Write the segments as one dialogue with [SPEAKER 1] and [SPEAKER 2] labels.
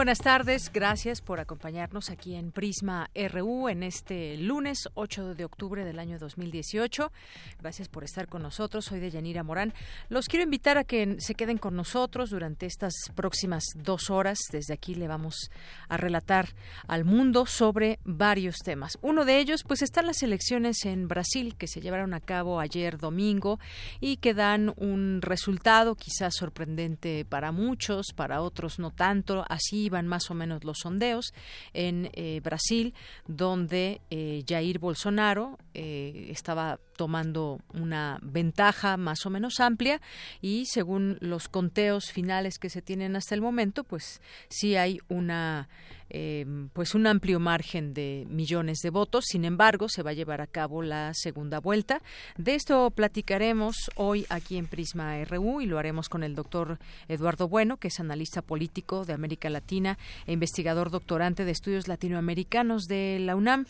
[SPEAKER 1] Buenas tardes, gracias por acompañarnos aquí en Prisma RU en este lunes 8 de octubre del año 2018. Gracias por estar con nosotros, soy de Yanira Morán. Los quiero invitar a que se queden con nosotros durante estas próximas dos horas. Desde aquí le vamos a relatar al mundo sobre varios temas. Uno de ellos, pues, están las elecciones en Brasil que se llevaron a cabo ayer domingo y que dan un resultado quizás sorprendente para muchos, para otros no tanto. Así iban más o menos los sondeos en eh, Brasil, donde eh, Jair Bolsonaro eh, estaba tomando una ventaja más o menos amplia y según los conteos finales que se tienen hasta el momento, pues sí hay una eh, pues un amplio margen de millones de votos. Sin embargo, se va a llevar a cabo la segunda vuelta. De esto platicaremos hoy aquí en Prisma RU y lo haremos con el doctor Eduardo Bueno, que es analista político de América Latina e investigador doctorante de estudios latinoamericanos de la UNAM,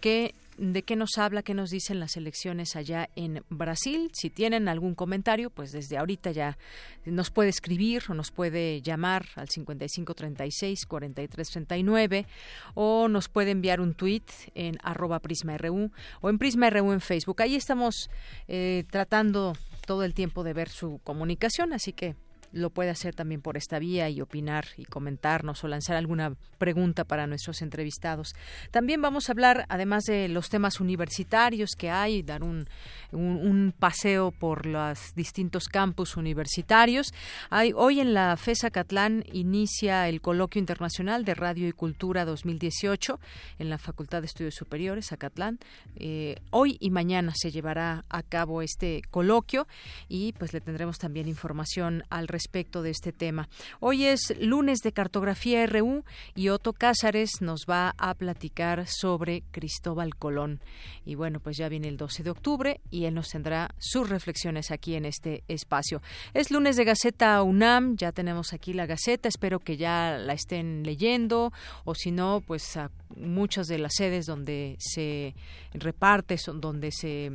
[SPEAKER 1] que de qué nos habla, qué nos dicen las elecciones allá en Brasil. Si tienen algún comentario, pues desde ahorita ya nos puede escribir o nos puede llamar al 5536-4339 o nos puede enviar un tweet en arroba prisma.ru o en prisma.ru en Facebook. Ahí estamos eh, tratando todo el tiempo de ver su comunicación, así que lo puede hacer también por esta vía y opinar y comentarnos o lanzar alguna pregunta para nuestros entrevistados. También vamos a hablar, además de los temas universitarios que hay, dar un, un, paseo por los distintos campus universitarios. Hay, hoy en la FESA Catlán inicia el Coloquio Internacional de Radio y Cultura 2018 en la Facultad de Estudios Superiores, Acatlán. Eh, hoy y mañana se llevará a cabo este coloquio y pues le tendremos también información al respecto de este tema. Hoy es lunes de cartografía RU y Otto Cázares nos va a platicar sobre Cristóbal Colón. Y bueno, pues ya viene el 12 de octubre y él nos tendrá sus reflexiones aquí en este espacio. Es lunes de Gaceta UNAM, ya tenemos aquí la Gaceta, espero que ya la estén leyendo o si no, pues a muchas de las sedes donde se reparte, donde se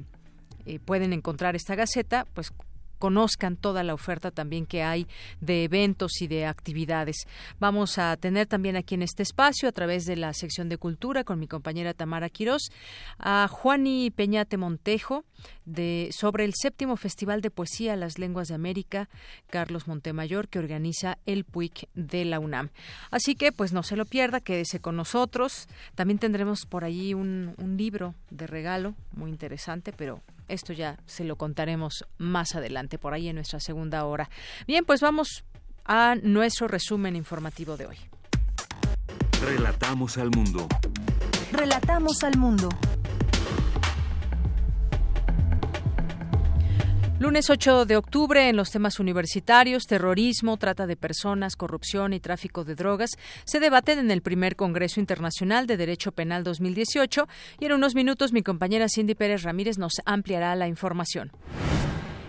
[SPEAKER 1] eh, pueden encontrar esta Gaceta, pues conozcan toda la oferta también que hay de eventos y de actividades. Vamos a tener también aquí en este espacio, a través de la sección de cultura, con mi compañera Tamara Quirós, a Juani Peñate Montejo, de, sobre el séptimo Festival de Poesía Las Lenguas de América, Carlos Montemayor, que organiza el PUIC de la UNAM. Así que, pues no se lo pierda, quédese con nosotros. También tendremos por allí un, un libro de regalo muy interesante, pero esto ya se lo contaremos más adelante, por ahí en nuestra segunda hora. Bien, pues vamos a nuestro resumen informativo de hoy.
[SPEAKER 2] Relatamos al mundo.
[SPEAKER 3] Relatamos al mundo.
[SPEAKER 1] Lunes 8 de octubre en los temas universitarios, terrorismo, trata de personas, corrupción y tráfico de drogas se debaten en el primer Congreso Internacional de Derecho Penal 2018 y en unos minutos mi compañera Cindy Pérez Ramírez nos ampliará la información.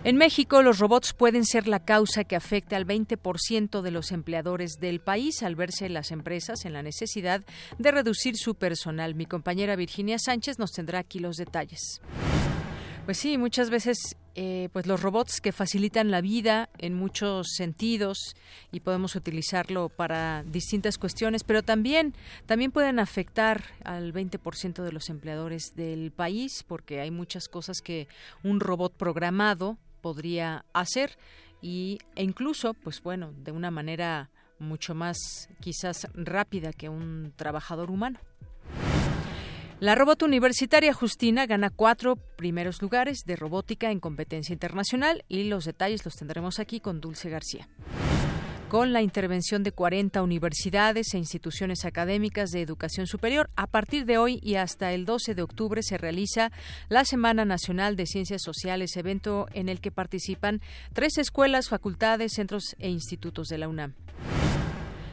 [SPEAKER 1] En México, los robots pueden ser la causa que afecte al 20% de los empleadores del país al verse las empresas en la necesidad de reducir su personal. Mi compañera Virginia Sánchez nos tendrá aquí los detalles. Pues sí, muchas veces eh, pues los robots que facilitan la vida en muchos sentidos y podemos utilizarlo para distintas cuestiones, pero también también pueden afectar al 20% de los empleadores del país porque hay muchas cosas que un robot programado podría hacer y e incluso pues bueno, de una manera mucho más quizás rápida que un trabajador humano. La robot universitaria Justina gana cuatro primeros lugares de robótica en competencia internacional y los detalles los tendremos aquí con Dulce García. con la intervención de 40 universidades e instituciones académicas de educación superior. A partir de hoy y hasta el 12 de octubre se realiza la Semana Nacional de Ciencias Sociales, evento en el que participan tres escuelas, facultades, centros e institutos de la UNAM.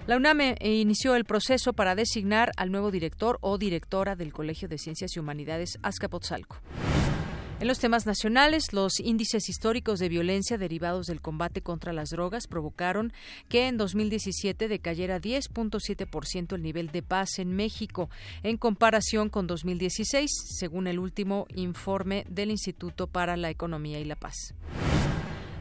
[SPEAKER 1] La UNAM eh, inició el proceso para designar al nuevo director o directora del Colegio de Ciencias y Humanidades Azcapotzalco. En los temas nacionales, los índices históricos de violencia derivados del combate contra las drogas provocaron que en 2017 decayera 10.7% el nivel de paz en México en comparación con 2016, según el último informe del Instituto para la Economía y la Paz.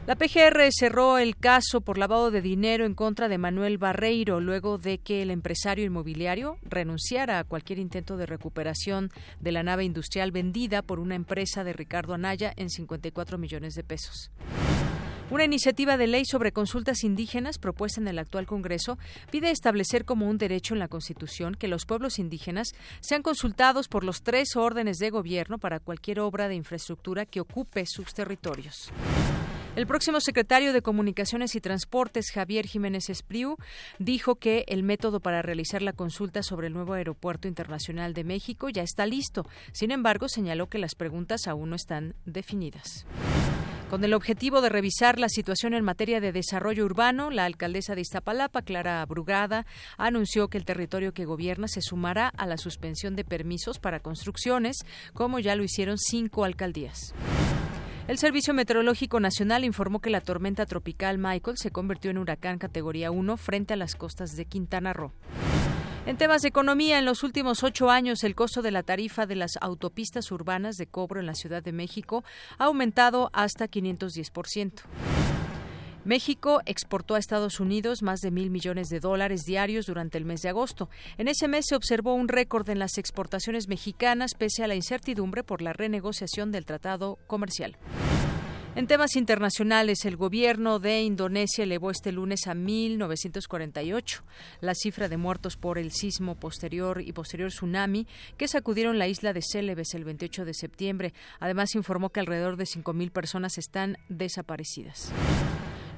[SPEAKER 1] La PGR cerró el caso por lavado de dinero en contra de Manuel Barreiro luego de que el empresario inmobiliario renunciara a cualquier intento de recuperación de la nave industrial vendida por una empresa de Ricardo Anaya en 54 millones de pesos. Una iniciativa de ley sobre consultas indígenas propuesta en el actual Congreso pide establecer como un derecho en la Constitución que los pueblos indígenas sean consultados por los tres órdenes de gobierno para cualquier obra de infraestructura que ocupe sus territorios. El próximo secretario de Comunicaciones y Transportes, Javier Jiménez Espriu, dijo que el método para realizar la consulta sobre el nuevo Aeropuerto Internacional de México ya está listo. Sin embargo, señaló que las preguntas aún no están definidas. Con el objetivo de revisar la situación en materia de desarrollo urbano, la alcaldesa de Iztapalapa, Clara Brugada, anunció que el territorio que gobierna se sumará a la suspensión de permisos para construcciones, como ya lo hicieron cinco alcaldías. El Servicio Meteorológico Nacional informó que la tormenta tropical Michael se convirtió en huracán categoría 1 frente a las costas de Quintana Roo. En temas de economía, en los últimos ocho años, el costo de la tarifa de las autopistas urbanas de cobro en la Ciudad de México ha aumentado hasta 510%. México exportó a Estados Unidos más de mil millones de dólares diarios durante el mes de agosto. En ese mes se observó un récord en las exportaciones mexicanas pese a la incertidumbre por la renegociación del tratado comercial. En temas internacionales, el gobierno de Indonesia elevó este lunes a 1.948 la cifra de muertos por el sismo posterior y posterior tsunami que sacudieron la isla de Celebes el 28 de septiembre. Además, informó que alrededor de 5.000 personas están desaparecidas.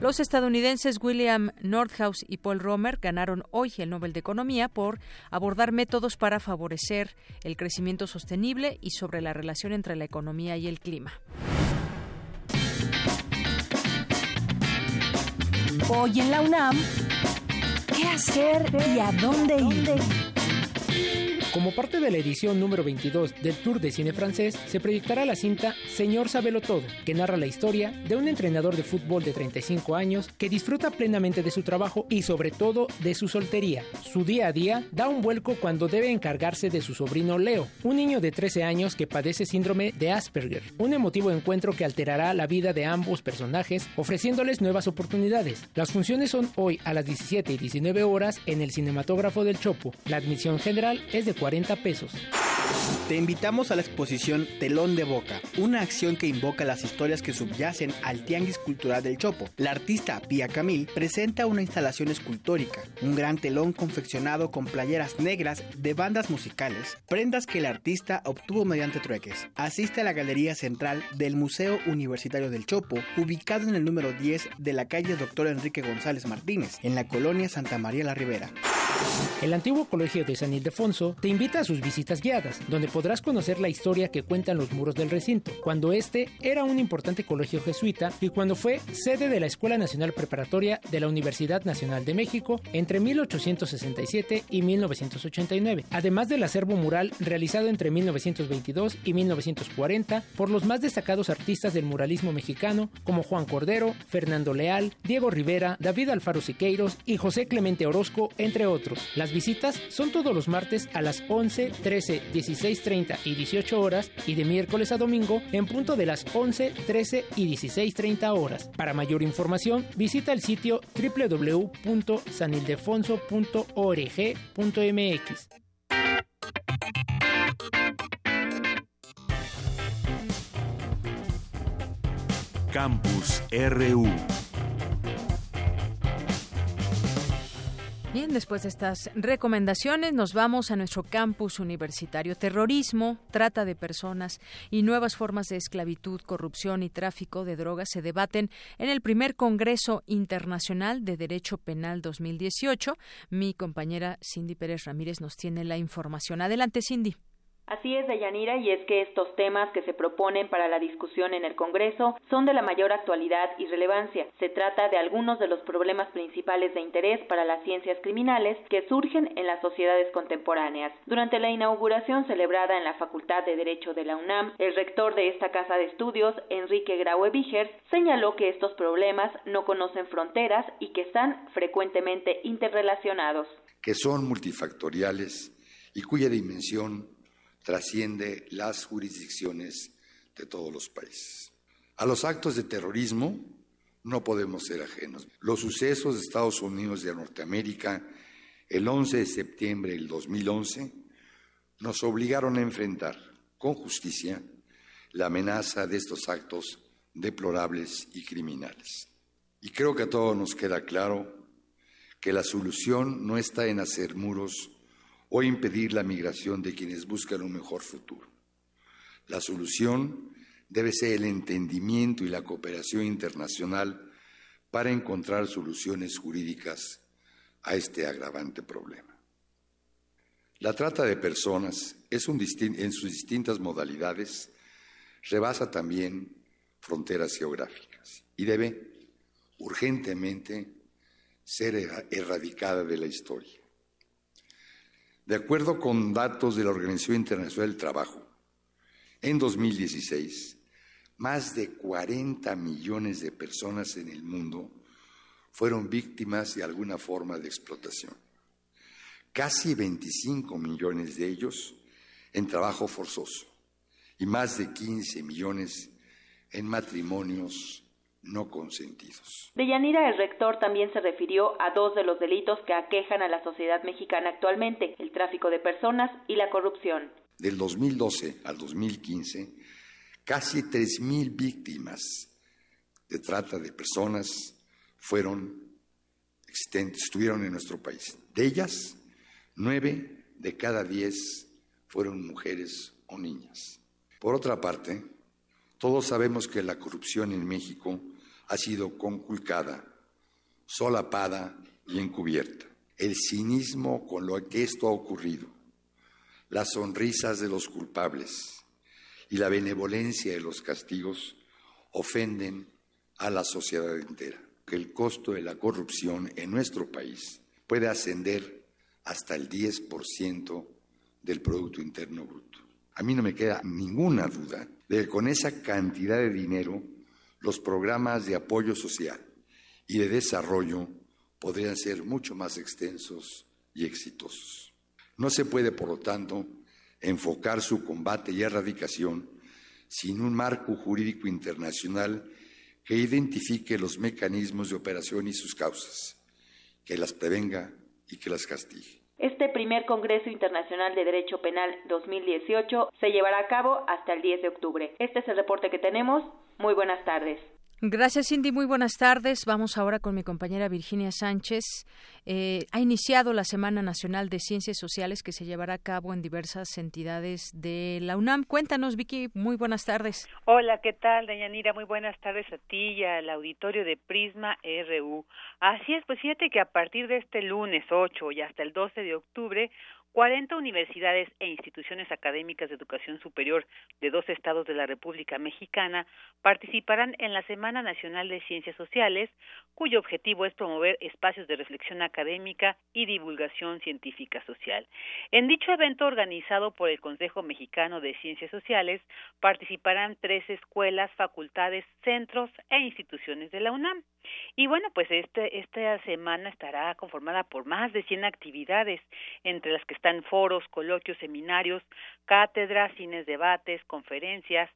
[SPEAKER 1] Los estadounidenses William Nordhaus y Paul Romer ganaron hoy el Nobel de Economía por abordar métodos para favorecer el crecimiento sostenible y sobre la relación entre la economía y el clima.
[SPEAKER 3] Hoy en la UNAM, ¿qué hacer y a dónde ir?
[SPEAKER 2] Como parte de la edición número 22 del Tour de Cine Francés, se proyectará la cinta Señor Sabelo Todo, que narra la historia de un entrenador de fútbol de 35 años que disfruta plenamente de su trabajo y sobre todo de su soltería. Su día a día da un vuelco cuando debe encargarse de su sobrino Leo, un niño de 13 años que padece síndrome de Asperger, un emotivo encuentro que alterará la vida de ambos personajes, ofreciéndoles nuevas oportunidades. Las funciones son hoy a las 17 y 19 horas en el cinematógrafo del Chopo. La admisión general es de 40 pesos.
[SPEAKER 4] Te invitamos a la exposición Telón de Boca, una acción que invoca las historias que subyacen al Tianguis Cultural del Chopo. La artista Pia Camil presenta una instalación escultórica, un gran telón confeccionado con playeras negras de bandas musicales, prendas que el artista obtuvo mediante trueques. Asiste a la Galería Central del Museo Universitario del Chopo, ubicado en el número 10 de la calle Dr. Enrique González Martínez, en la colonia Santa María la Ribera.
[SPEAKER 2] El antiguo colegio de San Ildefonso te invita a sus visitas guiadas, donde podrás conocer la historia que cuentan los muros del recinto, cuando este era un importante colegio jesuita y cuando fue sede de la Escuela Nacional Preparatoria de la Universidad Nacional de México entre 1867 y 1989, además del acervo mural realizado entre 1922 y 1940 por los más destacados artistas del muralismo mexicano como Juan Cordero, Fernando Leal, Diego Rivera, David Alfaro Siqueiros y José Clemente Orozco, entre otros. Las visitas son todos los martes a las 11, 13, 16, 30 y 18 horas y de miércoles a domingo en punto de las 11, 13 y 16, 30 horas. Para mayor información, visita el sitio www.sanildefonso.org.mx.
[SPEAKER 5] Campus RU
[SPEAKER 1] Bien, después de estas recomendaciones nos vamos a nuestro campus universitario. Terrorismo, trata de personas y nuevas formas de esclavitud, corrupción y tráfico de drogas se debaten en el primer Congreso Internacional de Derecho Penal 2018. Mi compañera Cindy Pérez Ramírez nos tiene la información. Adelante, Cindy.
[SPEAKER 5] Así es, Deyanira, y es que estos temas que se proponen para la discusión en el Congreso son de la mayor actualidad y relevancia. Se trata de algunos de los problemas principales de interés para las ciencias criminales que surgen en las sociedades contemporáneas. Durante la inauguración celebrada en la Facultad de Derecho de la UNAM, el rector de esta casa de estudios, Enrique Graue Vigers, señaló que estos problemas no conocen fronteras y que están frecuentemente interrelacionados.
[SPEAKER 6] Que son multifactoriales y cuya dimensión trasciende las jurisdicciones de todos los países. A los actos de terrorismo no podemos ser ajenos. Los sucesos de Estados Unidos y de Norteamérica el 11 de septiembre del 2011 nos obligaron a enfrentar con justicia la amenaza de estos actos deplorables y criminales. Y creo que a todos nos queda claro que la solución no está en hacer muros o impedir la migración de quienes buscan un mejor futuro. La solución debe ser el entendimiento y la cooperación internacional para encontrar soluciones jurídicas a este agravante problema. La trata de personas es en sus distintas modalidades rebasa también fronteras geográficas y debe urgentemente ser erradicada de la historia. De acuerdo con datos de la Organización Internacional del Trabajo, en 2016, más de 40 millones de personas en el mundo fueron víctimas de alguna forma de explotación. Casi 25 millones de ellos en trabajo forzoso y más de 15 millones en matrimonios no consentidos.
[SPEAKER 5] Deyanira, el rector, también se refirió a dos de los delitos que aquejan a la sociedad mexicana actualmente, el tráfico de personas y la corrupción.
[SPEAKER 6] Del 2012 al 2015, casi 3.000 víctimas de trata de personas fueron existentes, estuvieron en nuestro país. De ellas, nueve de cada diez fueron mujeres o niñas. Por otra parte, todos sabemos que la corrupción en México ha sido conculcada, solapada y encubierta. El cinismo con lo que esto ha ocurrido, las sonrisas de los culpables y la benevolencia de los castigos ofenden a la sociedad entera. Que el costo de la corrupción en nuestro país puede ascender hasta el 10% del Producto Interno Bruto. A mí no me queda ninguna duda de que con esa cantidad de dinero los programas de apoyo social y de desarrollo podrían ser mucho más extensos y exitosos. No se puede, por lo tanto, enfocar su combate y erradicación sin un marco jurídico internacional que identifique los mecanismos de operación y sus causas, que las prevenga y que las castigue.
[SPEAKER 5] Este primer Congreso Internacional de Derecho Penal 2018 se llevará a cabo hasta el 10 de octubre. Este es el reporte que tenemos. Muy buenas tardes.
[SPEAKER 1] Gracias, Cindy. Muy buenas tardes. Vamos ahora con mi compañera Virginia Sánchez. Eh, ha iniciado la Semana Nacional de Ciencias Sociales que se llevará a cabo en diversas entidades de la UNAM. Cuéntanos, Vicky. Muy buenas tardes.
[SPEAKER 7] Hola, ¿qué tal, Dayanira? Muy buenas tardes a ti y al auditorio de Prisma RU. Así es, pues fíjate que a partir de este lunes 8 y hasta el 12 de octubre 40 universidades e instituciones académicas de educación superior de dos estados de la República Mexicana participarán en la Semana Nacional de Ciencias Sociales, cuyo objetivo es promover espacios de reflexión académica y divulgación científica social. En dicho evento organizado por el Consejo Mexicano de Ciencias Sociales participarán tres escuelas, facultades, centros e instituciones de la UNAM. Y bueno, pues este, esta semana estará conformada por más de 100 actividades, entre las que están foros, coloquios, seminarios, cátedras, cines, debates, conferencias,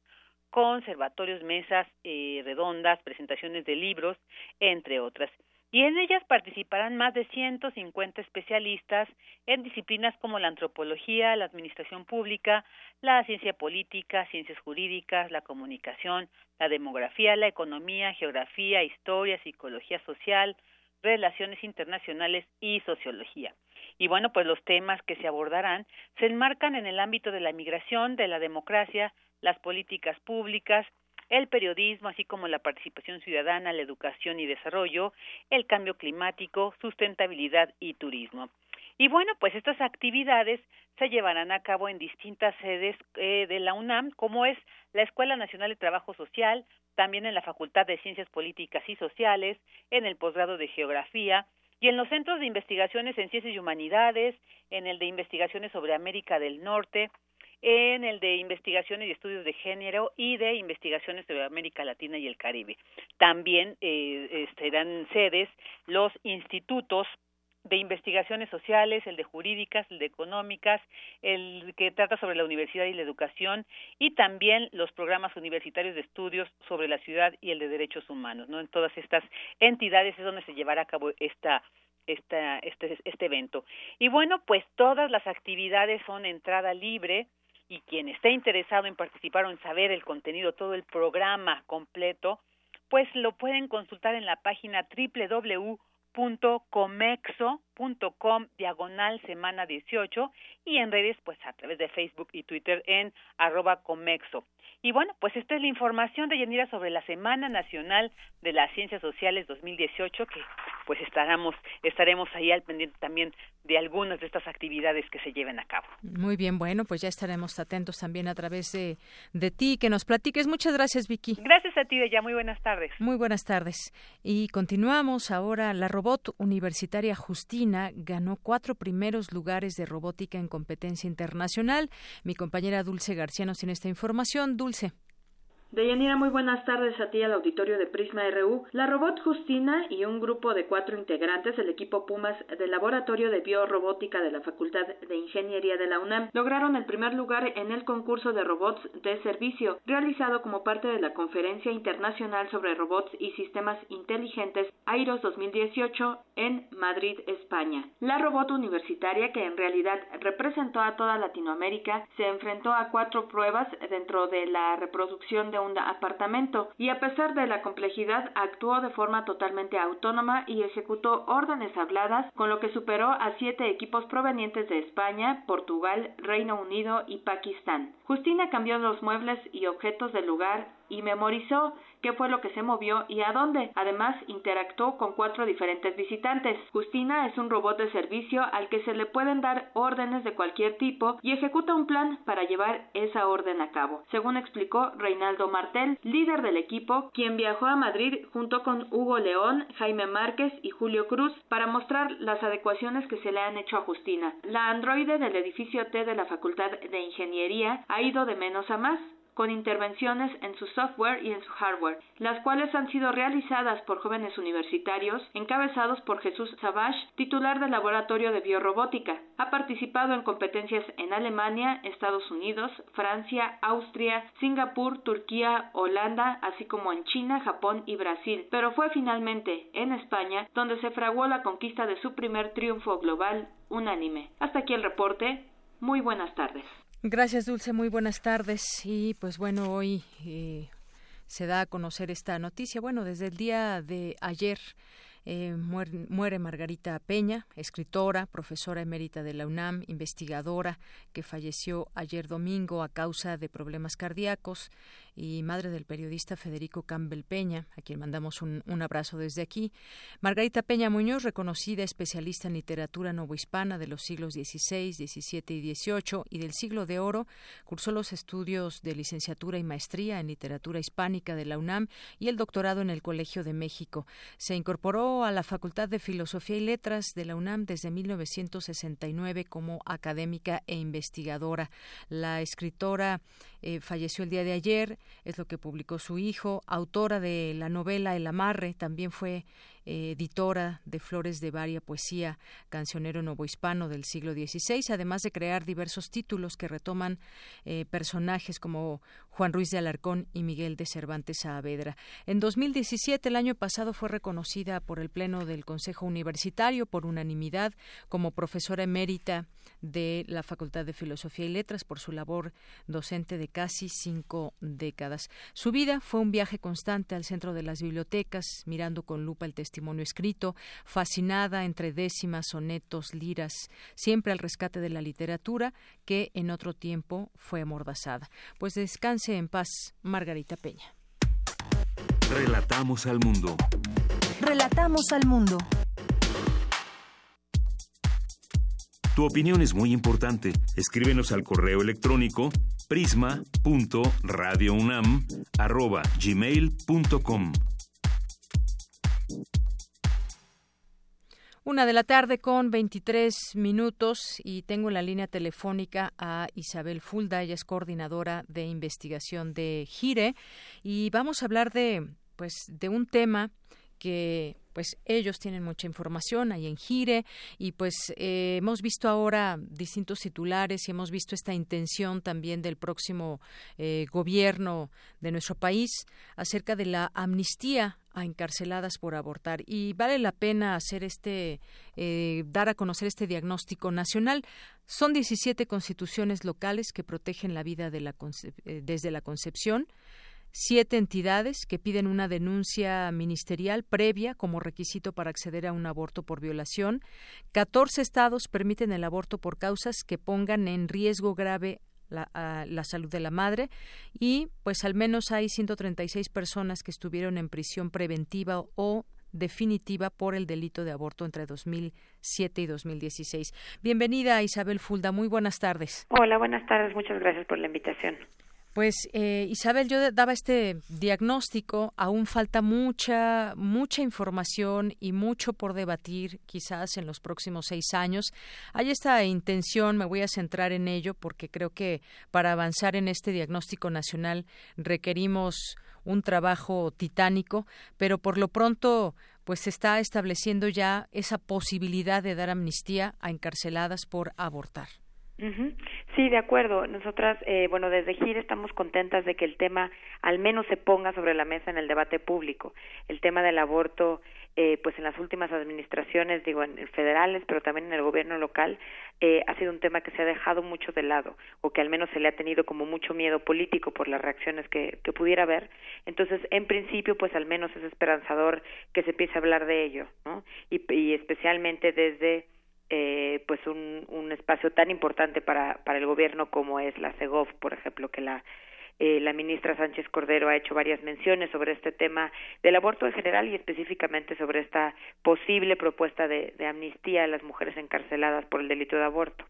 [SPEAKER 7] conservatorios, mesas eh, redondas, presentaciones de libros, entre otras y en ellas participarán más de 150 especialistas en disciplinas como la antropología, la administración pública, la ciencia política, ciencias jurídicas, la comunicación, la demografía, la economía, geografía, historia, psicología social, relaciones internacionales y sociología. Y bueno, pues los temas que se abordarán se enmarcan en el ámbito de la migración, de la democracia, las políticas públicas, el periodismo, así como la participación ciudadana, la educación y desarrollo, el cambio climático, sustentabilidad y turismo. Y bueno, pues estas actividades se llevarán a cabo en distintas sedes eh, de la UNAM, como es la Escuela Nacional de Trabajo Social, también en la Facultad de Ciencias Políticas y Sociales, en el posgrado de Geografía y en los centros de investigaciones en Ciencias y Humanidades, en el de investigaciones sobre América del Norte, en el de investigaciones y estudios de género y de investigaciones sobre América Latina y el Caribe. También eh, serán sedes los institutos de investigaciones sociales, el de jurídicas, el de económicas, el que trata sobre la universidad y la educación y también los programas universitarios de estudios sobre la ciudad y el de derechos humanos, ¿no? En todas estas entidades es donde se llevará a cabo esta esta, este, este evento. Y bueno, pues todas las actividades son entrada libre y quien esté interesado en participar o en saber el contenido, todo el programa completo, pues lo pueden consultar en la página www .comexo.com diagonal semana 18 y en redes pues a través de Facebook y Twitter en arroba comexo. Y bueno, pues esta es la información de Yanira sobre la Semana Nacional de las Ciencias Sociales 2018 que pues estaremos estaremos ahí al pendiente también de algunas de estas actividades que se lleven a cabo.
[SPEAKER 1] Muy bien, bueno, pues ya estaremos atentos también a través de, de ti, que nos platiques. Muchas gracias, Vicky.
[SPEAKER 7] Gracias a ti, ya Muy buenas tardes.
[SPEAKER 1] Muy buenas tardes. Y continuamos ahora. La robot universitaria Justina ganó cuatro primeros lugares de robótica en competencia internacional. Mi compañera Dulce García nos tiene esta información. Dulce.
[SPEAKER 8] Deyanira, muy buenas tardes a ti al auditorio de Prisma RU. La robot Justina y un grupo de cuatro integrantes del equipo Pumas del Laboratorio de Biorrobótica de la Facultad de Ingeniería de la UNAM lograron el primer lugar en el concurso de robots de servicio realizado como parte de la Conferencia Internacional sobre Robots y Sistemas Inteligentes AIROS 2018 en Madrid, España. La robot universitaria, que en realidad representó a toda Latinoamérica, se enfrentó a cuatro pruebas dentro de la reproducción de un apartamento y a pesar de la complejidad actuó de forma totalmente autónoma y ejecutó órdenes habladas con lo que superó a siete equipos provenientes de España, Portugal, Reino Unido y Pakistán. Justina cambió los muebles y objetos del lugar y memorizó qué fue lo que se movió y a dónde. Además, interactuó con cuatro diferentes visitantes. Justina es un robot de servicio al que se le pueden dar órdenes de cualquier tipo y ejecuta un plan para llevar esa orden a cabo, según explicó Reinaldo Martel, líder del equipo, quien viajó a Madrid junto con Hugo León, Jaime Márquez y Julio Cruz para mostrar las adecuaciones que se le han hecho a Justina. La androide del edificio T de la Facultad de Ingeniería ha ido de menos a más con intervenciones en su software y en su hardware, las cuales han sido realizadas por jóvenes universitarios encabezados por Jesús Savage, titular del Laboratorio de Biorrobótica. Ha participado en competencias en Alemania, Estados Unidos, Francia, Austria, Singapur, Turquía, Holanda, así como en China, Japón y Brasil, pero fue finalmente en España donde se fraguó la conquista de su primer triunfo global unánime. Hasta aquí el reporte. Muy buenas tardes.
[SPEAKER 1] Gracias, Dulce. Muy buenas tardes. Y pues bueno, hoy eh, se da a conocer esta noticia. Bueno, desde el día de ayer eh, muere, Margarita Peña, escritora, profesora emérita de la UNAM, investigadora, que falleció ayer domingo a causa de problemas cardíacos y madre del periodista Federico Campbell Peña, a quien mandamos un, abrazo desde aquí. Margarita Peña Muñoz, reconocida especialista en literatura novohispana de los siglos XVI, XVII y XVIII y del siglo de oro, cursó los estudios de licenciatura y maestría en literatura hispánica de la UNAM y el doctorado en el Colegio de México. Se incorporó a la Facultad de Filosofía y Letras de la UNAM desde 1969 como académica e investigadora. La escritora eh, falleció el día de ayer, es lo que publicó su hijo, autora de la novela El Amarre, también fue editora de Flores de Varia Poesía, cancionero novohispano del siglo XVI, además de crear diversos títulos que retoman eh, personajes como Juan Ruiz de Alarcón y Miguel de Cervantes Saavedra. En 2017, el año pasado, fue reconocida por el Pleno del Consejo Universitario por unanimidad como profesora emérita de la Facultad de Filosofía y Letras por su labor docente de casi cinco décadas. Su vida fue un viaje constante al centro de las bibliotecas, mirando con lupa el testimonio testimonio escrito, fascinada entre décimas, sonetos, liras, siempre al rescate de la literatura que en otro tiempo fue amordazada. Pues descanse en paz, Margarita Peña.
[SPEAKER 9] Relatamos al mundo.
[SPEAKER 3] Relatamos al mundo.
[SPEAKER 9] Tu opinión es muy importante. Escríbenos al correo electrónico prisma.radiounam@gmail.com.
[SPEAKER 1] Una de la tarde con 23 minutos y tengo en la línea telefónica a Isabel Fulda, ella es coordinadora de investigación de Gire y vamos a hablar de pues de un tema que pues ellos tienen mucha información ahí en Gire y pues eh, hemos visto ahora distintos titulares y hemos visto esta intención también del próximo eh, gobierno de nuestro país acerca de la amnistía a encarceladas por abortar. Y vale la pena hacer este eh, dar a conocer este diagnóstico nacional. Son 17 constituciones locales que protegen la vida de la desde la concepción siete entidades que piden una denuncia ministerial previa como requisito para acceder a un aborto por violación, 14 estados permiten el aborto por causas que pongan en riesgo grave la, la, salud de la madre y pues al menos hay 136 personas que estuvieron en prisión preventiva o definitiva por el delito de aborto entre 2007 y 2016. Bienvenida Isabel Fulda, muy buenas tardes.
[SPEAKER 10] Hola, buenas tardes, muchas gracias por la invitación.
[SPEAKER 1] Pues eh, Isabel, yo daba este diagnóstico, aún falta mucha, mucha información y mucho por debatir quizás en los próximos seis años. Hay esta intención, me voy a centrar en ello porque creo que para avanzar en este diagnóstico nacional requerimos un trabajo titánico, pero por lo pronto pues se está estableciendo ya esa posibilidad de dar amnistía a encarceladas por abortar.
[SPEAKER 10] Sí, de acuerdo. Nosotras, eh, bueno, desde GIR estamos contentas de que el tema al menos se ponga sobre la mesa en el debate público. El tema del aborto, eh, pues en las últimas administraciones, digo, en, federales, pero también en el gobierno local, eh, ha sido un tema que se ha dejado mucho de lado, o que al menos se le ha tenido como mucho miedo político por las reacciones que, pudiera haber. Entonces, en principio, pues al menos es esperanzador que se empiece a hablar de ello, ¿no? Y especialmente desde eh, pues un, un espacio tan importante para, para el gobierno como es la CEGOV, por ejemplo, que la eh, la ministra Sánchez Cordero ha hecho varias menciones sobre este tema del aborto en general y específicamente sobre esta posible propuesta de, de amnistía a las mujeres encarceladas por el delito de aborto.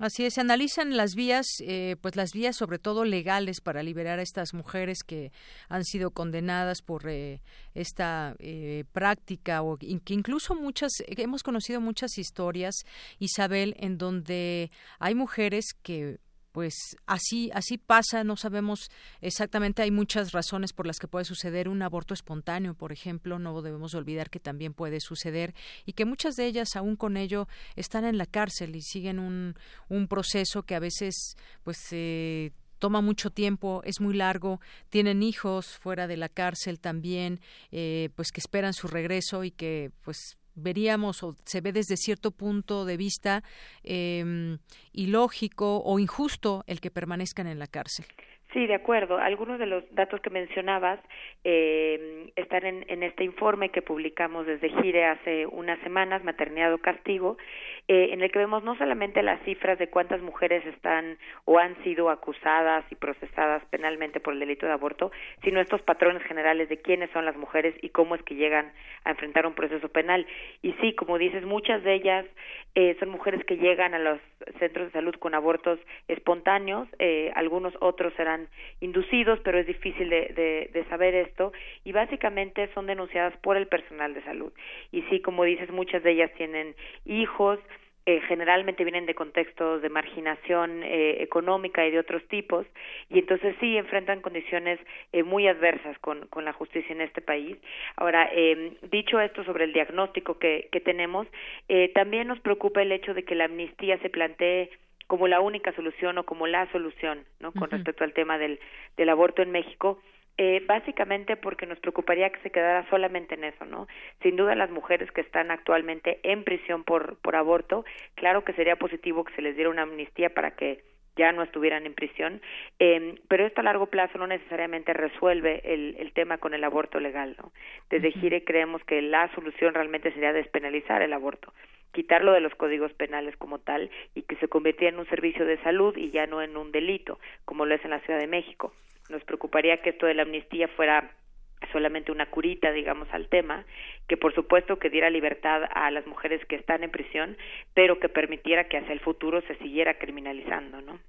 [SPEAKER 1] Así es, se analizan las vías, eh, pues las vías sobre todo legales para liberar a estas mujeres que han sido condenadas por eh, esta eh, práctica o que incluso muchas, hemos conocido muchas historias, Isabel, en donde hay mujeres que pues así así pasa no sabemos exactamente hay muchas razones por las que puede suceder un aborto espontáneo por ejemplo no debemos olvidar que también puede suceder y que muchas de ellas aún con ello están en la cárcel y siguen un, un proceso que a veces pues eh, toma mucho tiempo, es muy largo, tienen hijos fuera de la cárcel también, eh, pues que esperan su regreso y que pues veríamos o se ve desde cierto punto de vista eh, ilógico o injusto el que permanezcan en la cárcel.
[SPEAKER 10] Sí, de acuerdo. Algunos de los datos que mencionabas eh, están en, en, este informe que publicamos desde Gire hace unas semanas, Maternidad o Castigo, eh, en el que vemos no solamente las cifras de cuántas mujeres están o han sido acusadas y procesadas penalmente por el delito de aborto, sino estos patrones generales de quiénes son las mujeres y cómo es que llegan a enfrentar un proceso penal. Y sí, como dices, muchas de ellas eh, son mujeres que llegan a los centros de salud con abortos espontáneos, eh, algunos otros serán inducidos, pero es difícil de, de, saber esto, y básicamente son denunciadas por el personal de salud. Y sí, como dices, muchas de ellas tienen hijos, eh, generalmente vienen de contextos de marginación eh, económica y de otros tipos, y entonces sí enfrentan condiciones eh, muy adversas con, con la justicia en este país. Ahora, eh, dicho esto sobre el diagnóstico que, que tenemos, eh, también nos preocupa el hecho de que la amnistía se plantee como la única solución o como la solución, ¿no? Con uh -huh. respecto al tema del, del aborto en México, eh, básicamente porque nos preocuparía que se quedara solamente en eso, ¿no? Sin duda las mujeres que están actualmente en prisión por, por aborto, claro que sería positivo que se les diera una amnistía para que ya no estuvieran en prisión, eh, pero esto a largo plazo no necesariamente resuelve el, el tema con el aborto legal. ¿no? Desde Gire creemos que la solución realmente sería despenalizar el aborto quitarlo de los códigos penales como tal y que se convirtiera en un servicio de salud y ya no en un delito, como lo es en la Ciudad de México. Nos preocuparía que esto de la amnistía fuera solamente una curita, digamos, al tema, que por supuesto que diera libertad a las mujeres que están en prisión, pero que permitiera que hacia el futuro se siguiera criminalizando, ¿no?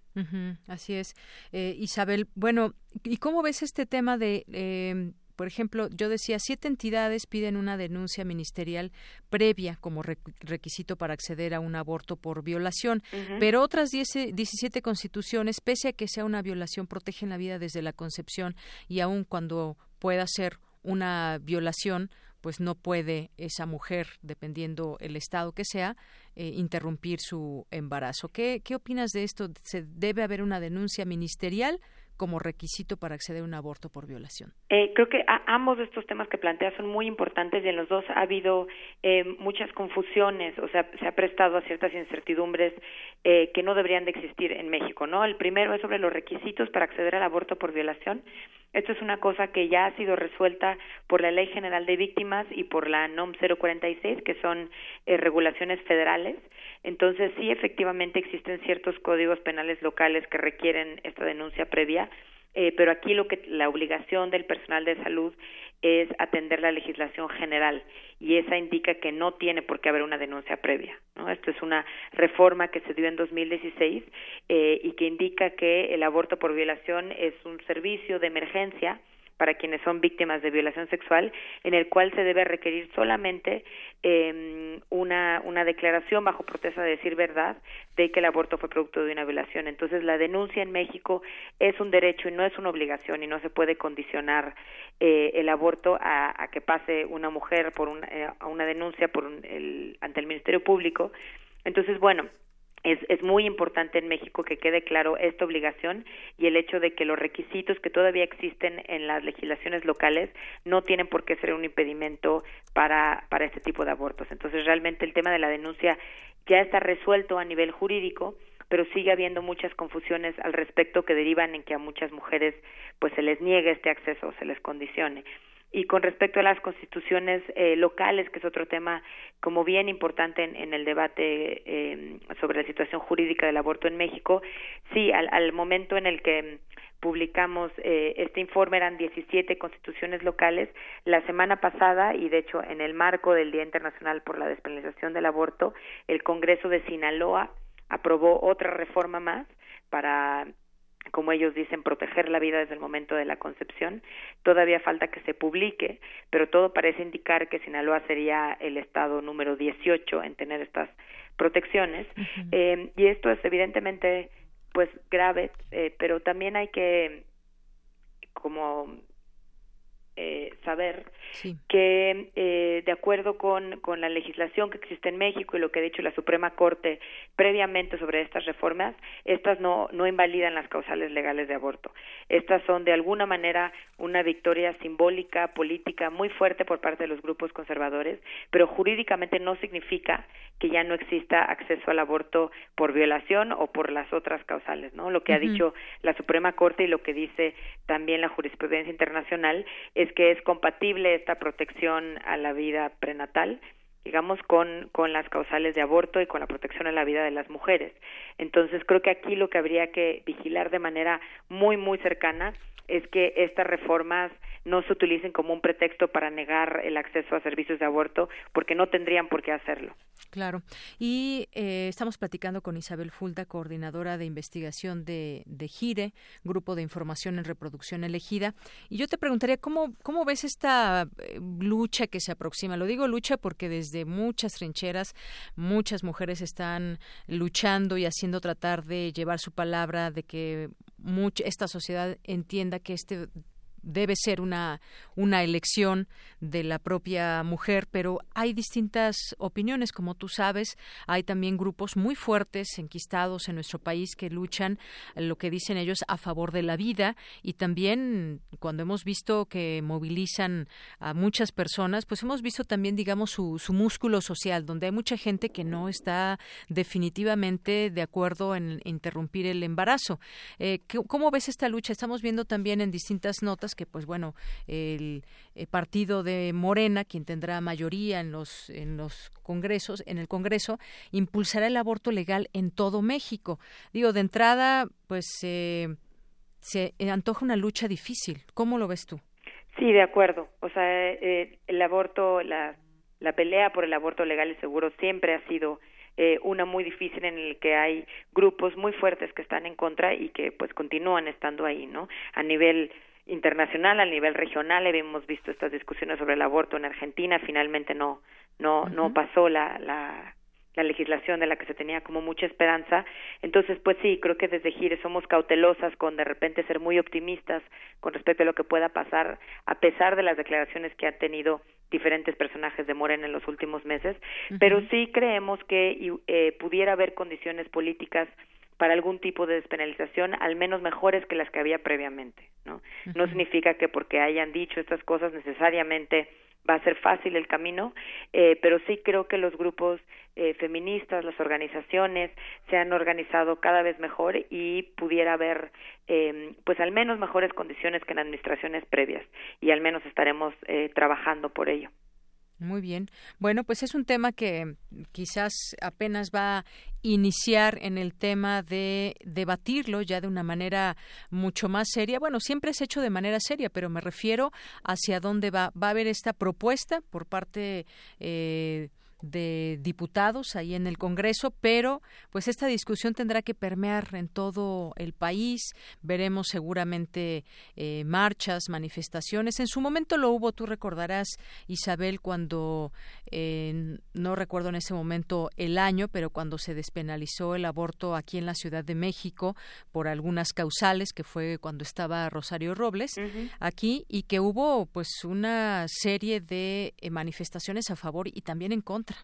[SPEAKER 1] así es. Eh, Isabel, bueno, ¿y cómo ves este tema de... Eh, por ejemplo, yo decía, siete entidades piden una denuncia ministerial previa como requisito para acceder a un aborto por violación, pero otras 17 constituciones, pese a que sea una violación, protegen la vida desde la concepción y aun cuando pueda ser una violación, pues no puede esa mujer, dependiendo el estado que sea, eh, interrumpir su embarazo. ¿Qué, ¿Qué opinas de esto? ¿Se debe haber una denuncia ministerial como requisito para acceder a un aborto por violación?
[SPEAKER 10] Eh, creo que ambos de estos temas que planteas son muy importantes y en los dos ha habido eh, muchas confusiones, o sea, se ha prestado a ciertas incertidumbres eh, que no deberían de existir en México, ¿no? El primero es sobre los requisitos para acceder al aborto por violación. Esto es una cosa que ya ha sido resuelta por la Ley General de Víctimas y por la NOM 046, que son regulaciones federales. Entonces, sí, efectivamente existen ciertos códigos penales locales que requieren esta denuncia previa, eh, pero aquí lo que la obligación del personal de salud es atender la legislación general y esa indica que no tiene por qué haber una denuncia previa. ¿no? Esto es una reforma que se dio en 2016 eh, y que indica que el aborto por violación es un servicio de emergencia para quienes son víctimas de violación sexual, en el cual se debe requerir solamente eh, una, una declaración bajo protesta de decir verdad de que el aborto fue producto de una violación. Entonces, la denuncia en México es un derecho y no es una obligación y no se puede condicionar eh, el aborto a, a, que pase una mujer por una, eh, a una denuncia por un, el, ante el Ministerio Público. Entonces, bueno, es, es, muy importante en México que quede claro esta obligación y el hecho de que los requisitos que todavía existen en las legislaciones locales no tienen por qué ser un impedimento para, para este tipo de abortos. Entonces, realmente el tema de la denuncia ya está resuelto a nivel jurídico, pero sigue habiendo muchas confusiones al respecto que derivan en que a muchas mujeres pues se les niegue este acceso o se les condicione. Y con respecto a las constituciones eh, locales, que es otro tema como bien importante en, el debate eh, sobre la situación jurídica del aborto en México, sí, al, al momento en el que publicamos eh, este informe eran 17 constituciones locales. La semana pasada, y de hecho en el marco del Día Internacional por la Despenalización del Aborto, el Congreso de Sinaloa aprobó otra reforma más para como ellos dicen, proteger la vida desde el momento de la concepción. Todavía falta que se publique, pero todo parece indicar que Sinaloa sería el estado número 18 en tener estas protecciones. eh, y esto es evidentemente pues grave, eh, pero también hay que como eh, saber que eh, de acuerdo con, con la legislación que existe en México y lo que ha dicho la Suprema Corte previamente sobre estas reformas, estas no, no invalidan las causales legales de aborto. Estas son de alguna manera una victoria simbólica, política muy fuerte por parte de los grupos conservadores, pero jurídicamente no significa que ya no exista acceso al aborto por violación o por las otras causales, ¿no? Lo que ha dicho la Suprema Corte y lo que dice también la jurisprudencia internacional es que es compatible esta protección a la vida prenatal digamos, con, con las causales de aborto y con la protección a la vida de las mujeres. Entonces, creo que aquí lo que habría que vigilar de manera muy, muy cercana es que estas reformas no se utilicen como un pretexto para negar el acceso a servicios de aborto, porque no tendrían por qué hacerlo.
[SPEAKER 1] Claro. Y eh, estamos platicando con Isabel Fulda, coordinadora de investigación de, de GIRE, Grupo de Información en Reproducción Elegida. Y yo te preguntaría, ¿cómo, cómo ves esta eh, lucha que se aproxima? Lo digo lucha porque desde muchas trincheras muchas mujeres están luchando y haciendo tratar de llevar su palabra, de que esta sociedad entienda que este debe ser una, una elección de la propia mujer, pero hay distintas opiniones, como tú sabes. Hay también grupos muy fuertes, enquistados en nuestro país, que luchan, lo que dicen ellos, a favor de la vida. Y también, cuando hemos visto que movilizan a muchas personas, pues hemos visto también, digamos, su, su músculo social, donde hay mucha gente que no está definitivamente de acuerdo en interrumpir el embarazo. Eh, ¿Cómo ves esta lucha? Estamos viendo también en distintas notas que, pues bueno, el, eh, partido de Morena, quien tendrá mayoría en los en los congresos, en el Congreso, impulsará el aborto legal en todo México. Digo, de entrada, pues se antoja una lucha difícil. ¿Cómo lo ves tú?
[SPEAKER 10] Sí, de acuerdo. O sea, eh, el aborto, la, la pelea por el aborto legal y seguro siempre ha sido eh, una muy difícil en el que hay grupos muy fuertes que están en contra y que pues continúan estando ahí, ¿no? A nivel internacional, a nivel regional, hemos visto estas discusiones sobre el aborto en Argentina, finalmente no no no pasó la la la legislación de la que se tenía como mucha esperanza. Entonces, pues sí, creo que desde Gire somos cautelosas con de repente ser muy optimistas con respecto a lo que pueda pasar, a pesar de las declaraciones que han tenido diferentes personajes de Morena en los últimos meses, pero sí creemos que eh, pudiera haber condiciones políticas para algún tipo de despenalización, al menos mejores que las que había previamente, ¿no? No significa que porque hayan dicho estas cosas necesariamente va a ser fácil el camino, eh, pero sí creo que los grupos eh, feministas, las organizaciones se han organizado cada vez mejor y pudiera haber, eh, pues al menos mejores condiciones que en administraciones previas y al menos estaremos eh, trabajando por ello.
[SPEAKER 1] Muy bien. Bueno, pues es un tema que quizás apenas va a iniciar en el tema de debatirlo ya de una manera mucho más seria. Bueno, siempre es hecho de manera seria, pero me refiero hacia dónde va. Va a haber esta propuesta por parte eh, de diputados ahí en el Congreso, pero pues esta discusión tendrá que permear en todo el país. Veremos seguramente eh, marchas, manifestaciones. En su momento lo hubo, tú recordarás, Isabel, cuando eh, no recuerdo en ese momento el año, pero cuando se despenalizó el aborto aquí en la Ciudad de México por algunas causales, que fue cuando estaba Rosario Robles aquí, y que hubo pues una serie de eh, manifestaciones a favor y también en contra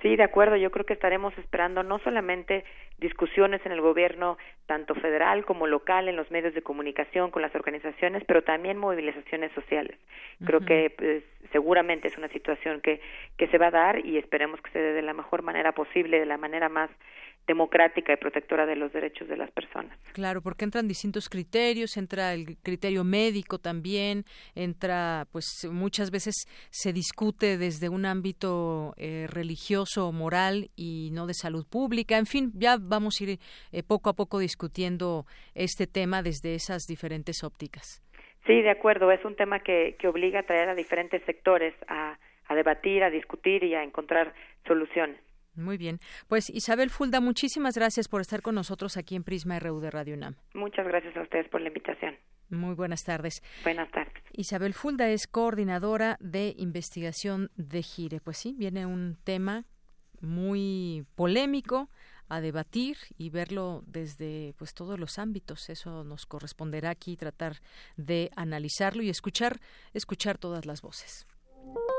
[SPEAKER 10] Sí, de acuerdo. Yo creo que estaremos esperando no solamente discusiones en el gobierno, tanto federal como local, en los medios de comunicación, con las organizaciones, pero también movilizaciones sociales. Creo que pues, seguramente es una situación que, que se va a dar y esperemos que se dé de la mejor manera posible, de la manera más democrática y protectora de los derechos de las personas.
[SPEAKER 1] Claro, porque entran distintos criterios, entra el criterio médico también, entra, pues muchas veces se discute desde un ámbito eh, religioso, moral y no de salud pública. En fin, ya vamos a ir eh, poco a poco discutiendo este tema desde esas diferentes ópticas.
[SPEAKER 10] Sí, de acuerdo. Es un tema que, que obliga a traer a diferentes sectores a, a debatir, a discutir y a encontrar soluciones.
[SPEAKER 1] Muy bien. Pues Isabel Fulda, muchísimas gracias por estar con nosotros aquí en Prisma RU de Radio UNAM.
[SPEAKER 10] Muchas gracias a ustedes por la invitación.
[SPEAKER 1] Muy buenas tardes.
[SPEAKER 10] Buenas tardes.
[SPEAKER 1] Isabel Fulda es coordinadora de investigación de Gire. Pues sí, viene un tema muy polémico a debatir y verlo desde pues todos los ámbitos. Eso nos corresponderá aquí tratar de analizarlo y escuchar escuchar todas las voces.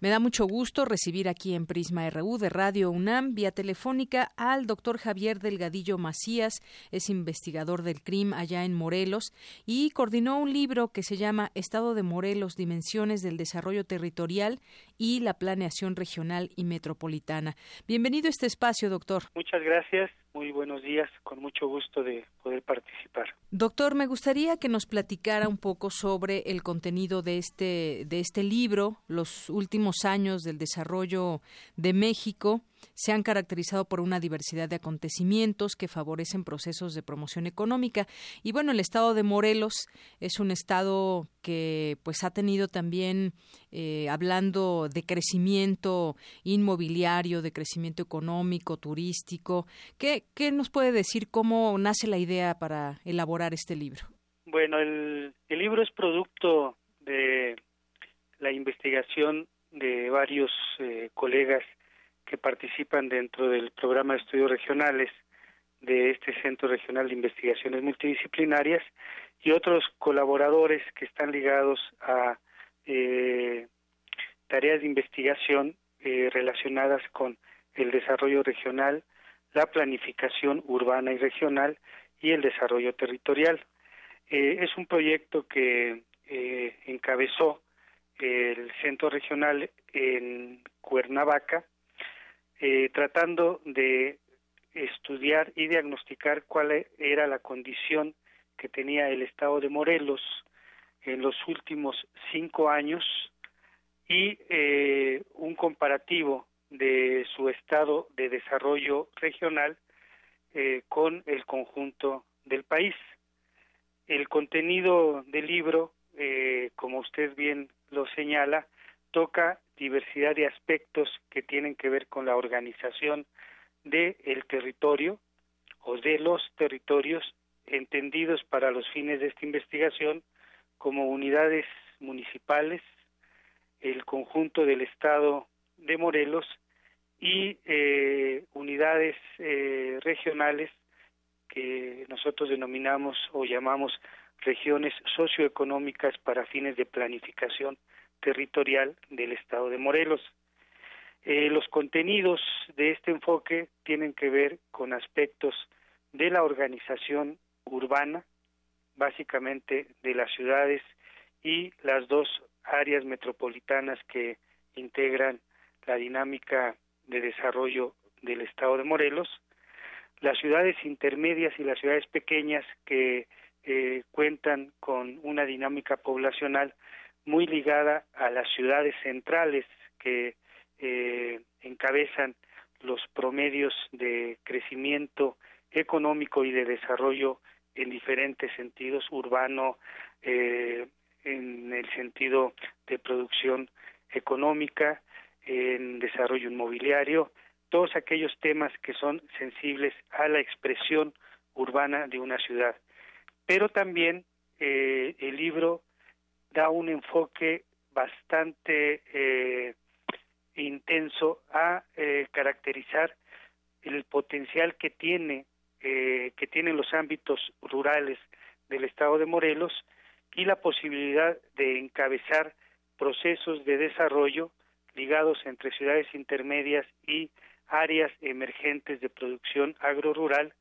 [SPEAKER 1] Me da mucho gusto recibir aquí en Prisma RU de Radio UNAM vía telefónica al doctor Javier Delgadillo Macías, es investigador del CRIM allá en Morelos y coordinó un libro que se llama Estado de Morelos, Dimensiones del Desarrollo Territorial y la Planeación Regional y Metropolitana. Bienvenido a este espacio, doctor.
[SPEAKER 11] Muchas gracias. Muy buenos días, con mucho gusto de poder participar.
[SPEAKER 1] Doctor, me gustaría que nos platicara un poco sobre el contenido de este de este libro, los últimos años del desarrollo de México se han caracterizado por una diversidad de acontecimientos que favorecen procesos de promoción económica. Y bueno, el estado de Morelos es un estado que pues ha tenido también, eh, hablando de crecimiento inmobiliario, de crecimiento económico, turístico, ¿qué, ¿qué nos puede decir cómo nace la idea para elaborar este libro?
[SPEAKER 11] Bueno, el, el libro es producto de la investigación de varios eh, colegas que participan dentro del programa de estudios regionales de este Centro Regional de Investigaciones Multidisciplinarias y otros colaboradores que están ligados a eh, tareas de investigación eh, relacionadas con el desarrollo regional, la planificación urbana y regional y el desarrollo territorial. Eh, es un proyecto que encabezó el Centro Regional en Cuernavaca, eh, tratando de estudiar y diagnosticar cuál era la condición que tenía el estado de Morelos en los últimos cinco años y eh, un comparativo de su estado de desarrollo regional eh, con el conjunto del país. El contenido del libro, como usted bien lo señala, toca diversidad de aspectos que tienen que ver con la organización del el territorio o de los territorios entendidos para los fines de esta investigación como unidades municipales, el conjunto del Estado de Morelos y eh, unidades eh, regionales que nosotros denominamos o llamamos regiones socioeconómicas para fines de planificación territorial del Estado de Morelos. Eh, los contenidos de este enfoque tienen que ver con aspectos de la organización urbana, básicamente de las ciudades y las dos áreas metropolitanas que integran la dinámica de desarrollo del Estado de Morelos, las ciudades intermedias y las ciudades pequeñas que eh, cuentan con una dinámica poblacional muy ligada a las ciudades centrales que eh, encabezan los promedios de crecimiento económico y de desarrollo en diferentes sentidos, urbano, eh, en el sentido de producción económica, en desarrollo inmobiliario, todos aquellos temas que son sensibles a la expresión urbana de una ciudad. Pero también eh, el libro da un enfoque bastante eh, intenso a eh, caracterizar el potencial que tiene eh, que tienen los ámbitos rurales del estado de Morelos y la posibilidad de encabezar procesos de desarrollo ligados entre ciudades intermedias y áreas emergentes de producción agrorural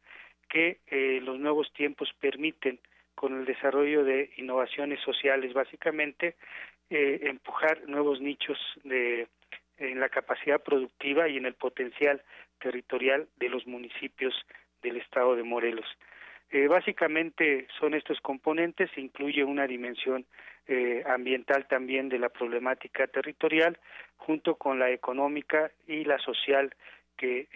[SPEAKER 11] que los nuevos tiempos permiten con el desarrollo de innovaciones sociales, básicamente eh, empujar nuevos nichos de en la capacidad productiva y en el potencial territorial de los municipios del estado de Morelos. Eh, básicamente son estos componentes, incluye una dimensión eh, ambiental también de la problemática territorial, junto con la económica y la social que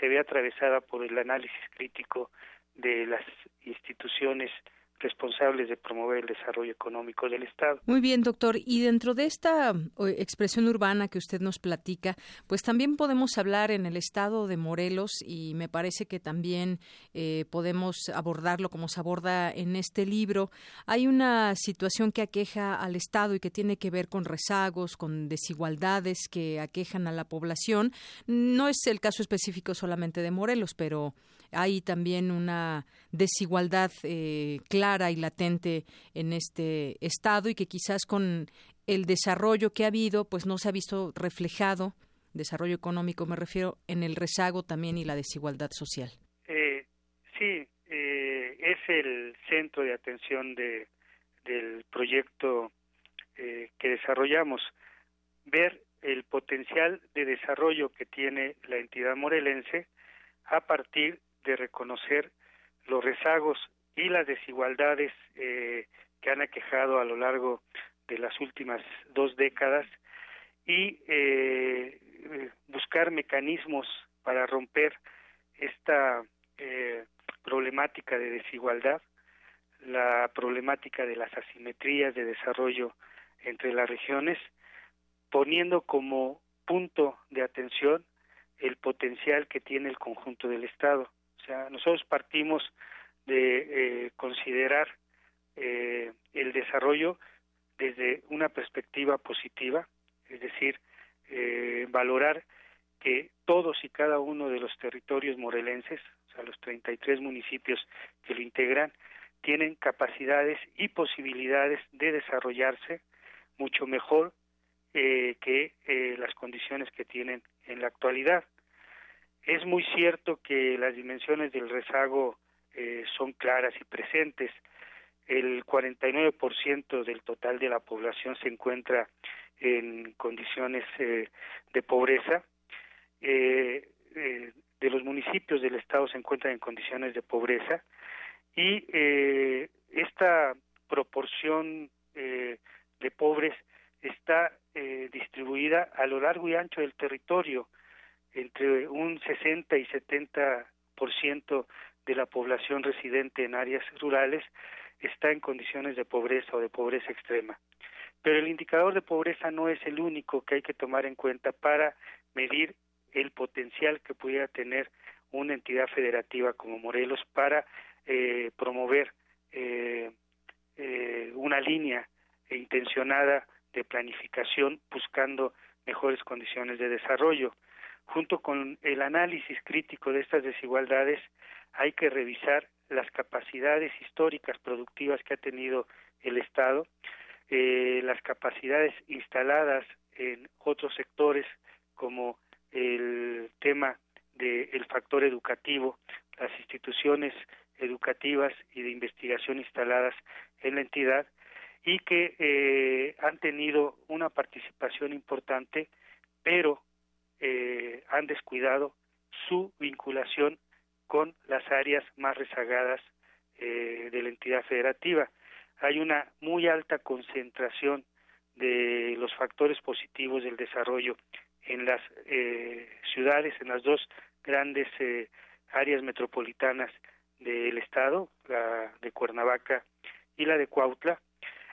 [SPEAKER 11] se ve atravesada por el análisis crítico de las instituciones responsables de promover el desarrollo económico del Estado.
[SPEAKER 1] Muy bien, doctor. Y dentro de esta expresión urbana que usted nos platica, pues también podemos hablar en el Estado de Morelos y me parece que también eh, podemos abordarlo como se aborda en este libro. Hay una situación que aqueja al Estado y que tiene que ver con rezagos, con desigualdades que aquejan a la población. No es el caso específico solamente de Morelos, pero hay también una desigualdad eh, clara y latente en este estado y que quizás con el desarrollo que ha habido pues no se ha visto reflejado desarrollo económico me refiero en el rezago también y la desigualdad social.
[SPEAKER 11] Eh, sí eh, es el centro de atención de del proyecto que desarrollamos. Ver el potencial de desarrollo que tiene la entidad morelense a partir de reconocer los rezagos y las desigualdades eh, que han aquejado a lo largo de las últimas dos décadas y eh, buscar mecanismos para romper esta eh, problemática de desigualdad, la problemática de las asimetrías de desarrollo entre las regiones, poniendo como punto de atención el potencial que tiene el conjunto del Estado. O sea, nosotros partimos de eh, considerar eh, el desarrollo desde una perspectiva positiva, es decir, eh, valorar que todos y cada uno de los territorios morelenses, o sea, los 33 municipios que lo integran, tienen capacidades y posibilidades de desarrollarse mucho mejor eh, que eh, las condiciones que tienen en la actualidad. Es muy cierto que las dimensiones del rezago eh, son claras y presentes. El 49% del total de la población se encuentra en condiciones de pobreza. de los municipios del estado se encuentran en condiciones de pobreza y esta proporción de pobres está eh, distribuida a lo largo y ancho del territorio, entre un 60 y 70 por ciento de la población residente en áreas rurales está en condiciones de pobreza o de pobreza extrema. Pero el indicador de pobreza no es el único que hay que tomar en cuenta para medir el potencial que pudiera tener una entidad federativa como Morelos para eh, promover eh, una línea intencionada de planificación buscando mejores condiciones de desarrollo. Junto con el análisis crítico de estas desigualdades, hay que revisar las capacidades históricas productivas que ha tenido el Estado, eh, las capacidades instaladas en otros sectores como el tema del factor educativo, las instituciones educativas y de investigación instaladas en la entidad y que eh, han tenido una participación importante, pero eh, han descuidado su vinculación con las áreas más rezagadas eh, de la entidad federativa. Hay una muy alta concentración de los factores positivos del desarrollo en las ciudades, en las dos grandes áreas metropolitanas del estado, la de Cuernavaca y la de Cuautla,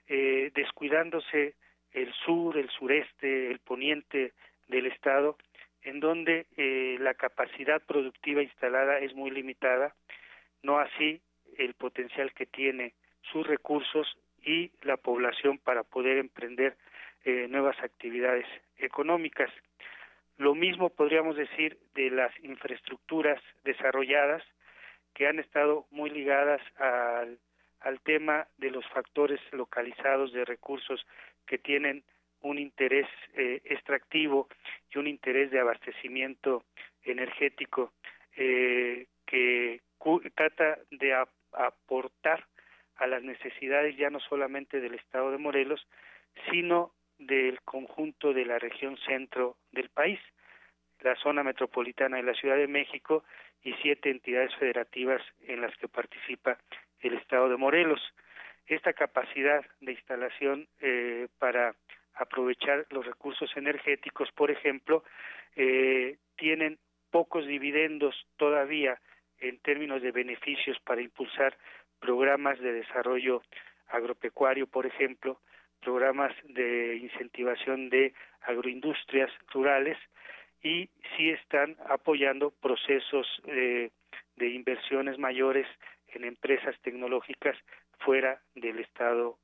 [SPEAKER 11] eh, descuidándose el sur, el sureste, el poniente del estado, en donde eh, la capacidad productiva instalada es muy limitada, no así el potencial que tiene sus recursos y la población para poder emprender eh, nuevas actividades económicas. Lo mismo podríamos decir de las infraestructuras desarrolladas que han estado muy ligadas al al tema de los factores localizados de recursos que tienen un interés eh, extractivo y un interés de abastecimiento energético eh, que trata de aportar a las necesidades ya no solamente del estado de Morelos, sino del conjunto de la región centro del país, la zona metropolitana de la Ciudad de México y siete entidades federativas en las que participa el estado de Morelos. Esta capacidad de instalación eh, para aprovechar los recursos energéticos, por ejemplo, eh, tienen pocos dividendos todavía en términos de beneficios para impulsar programas de desarrollo agropecuario, por ejemplo, programas de incentivación de agroindustrias rurales y sí están apoyando procesos eh, de inversiones mayores en empresas tecnológicas fuera del estado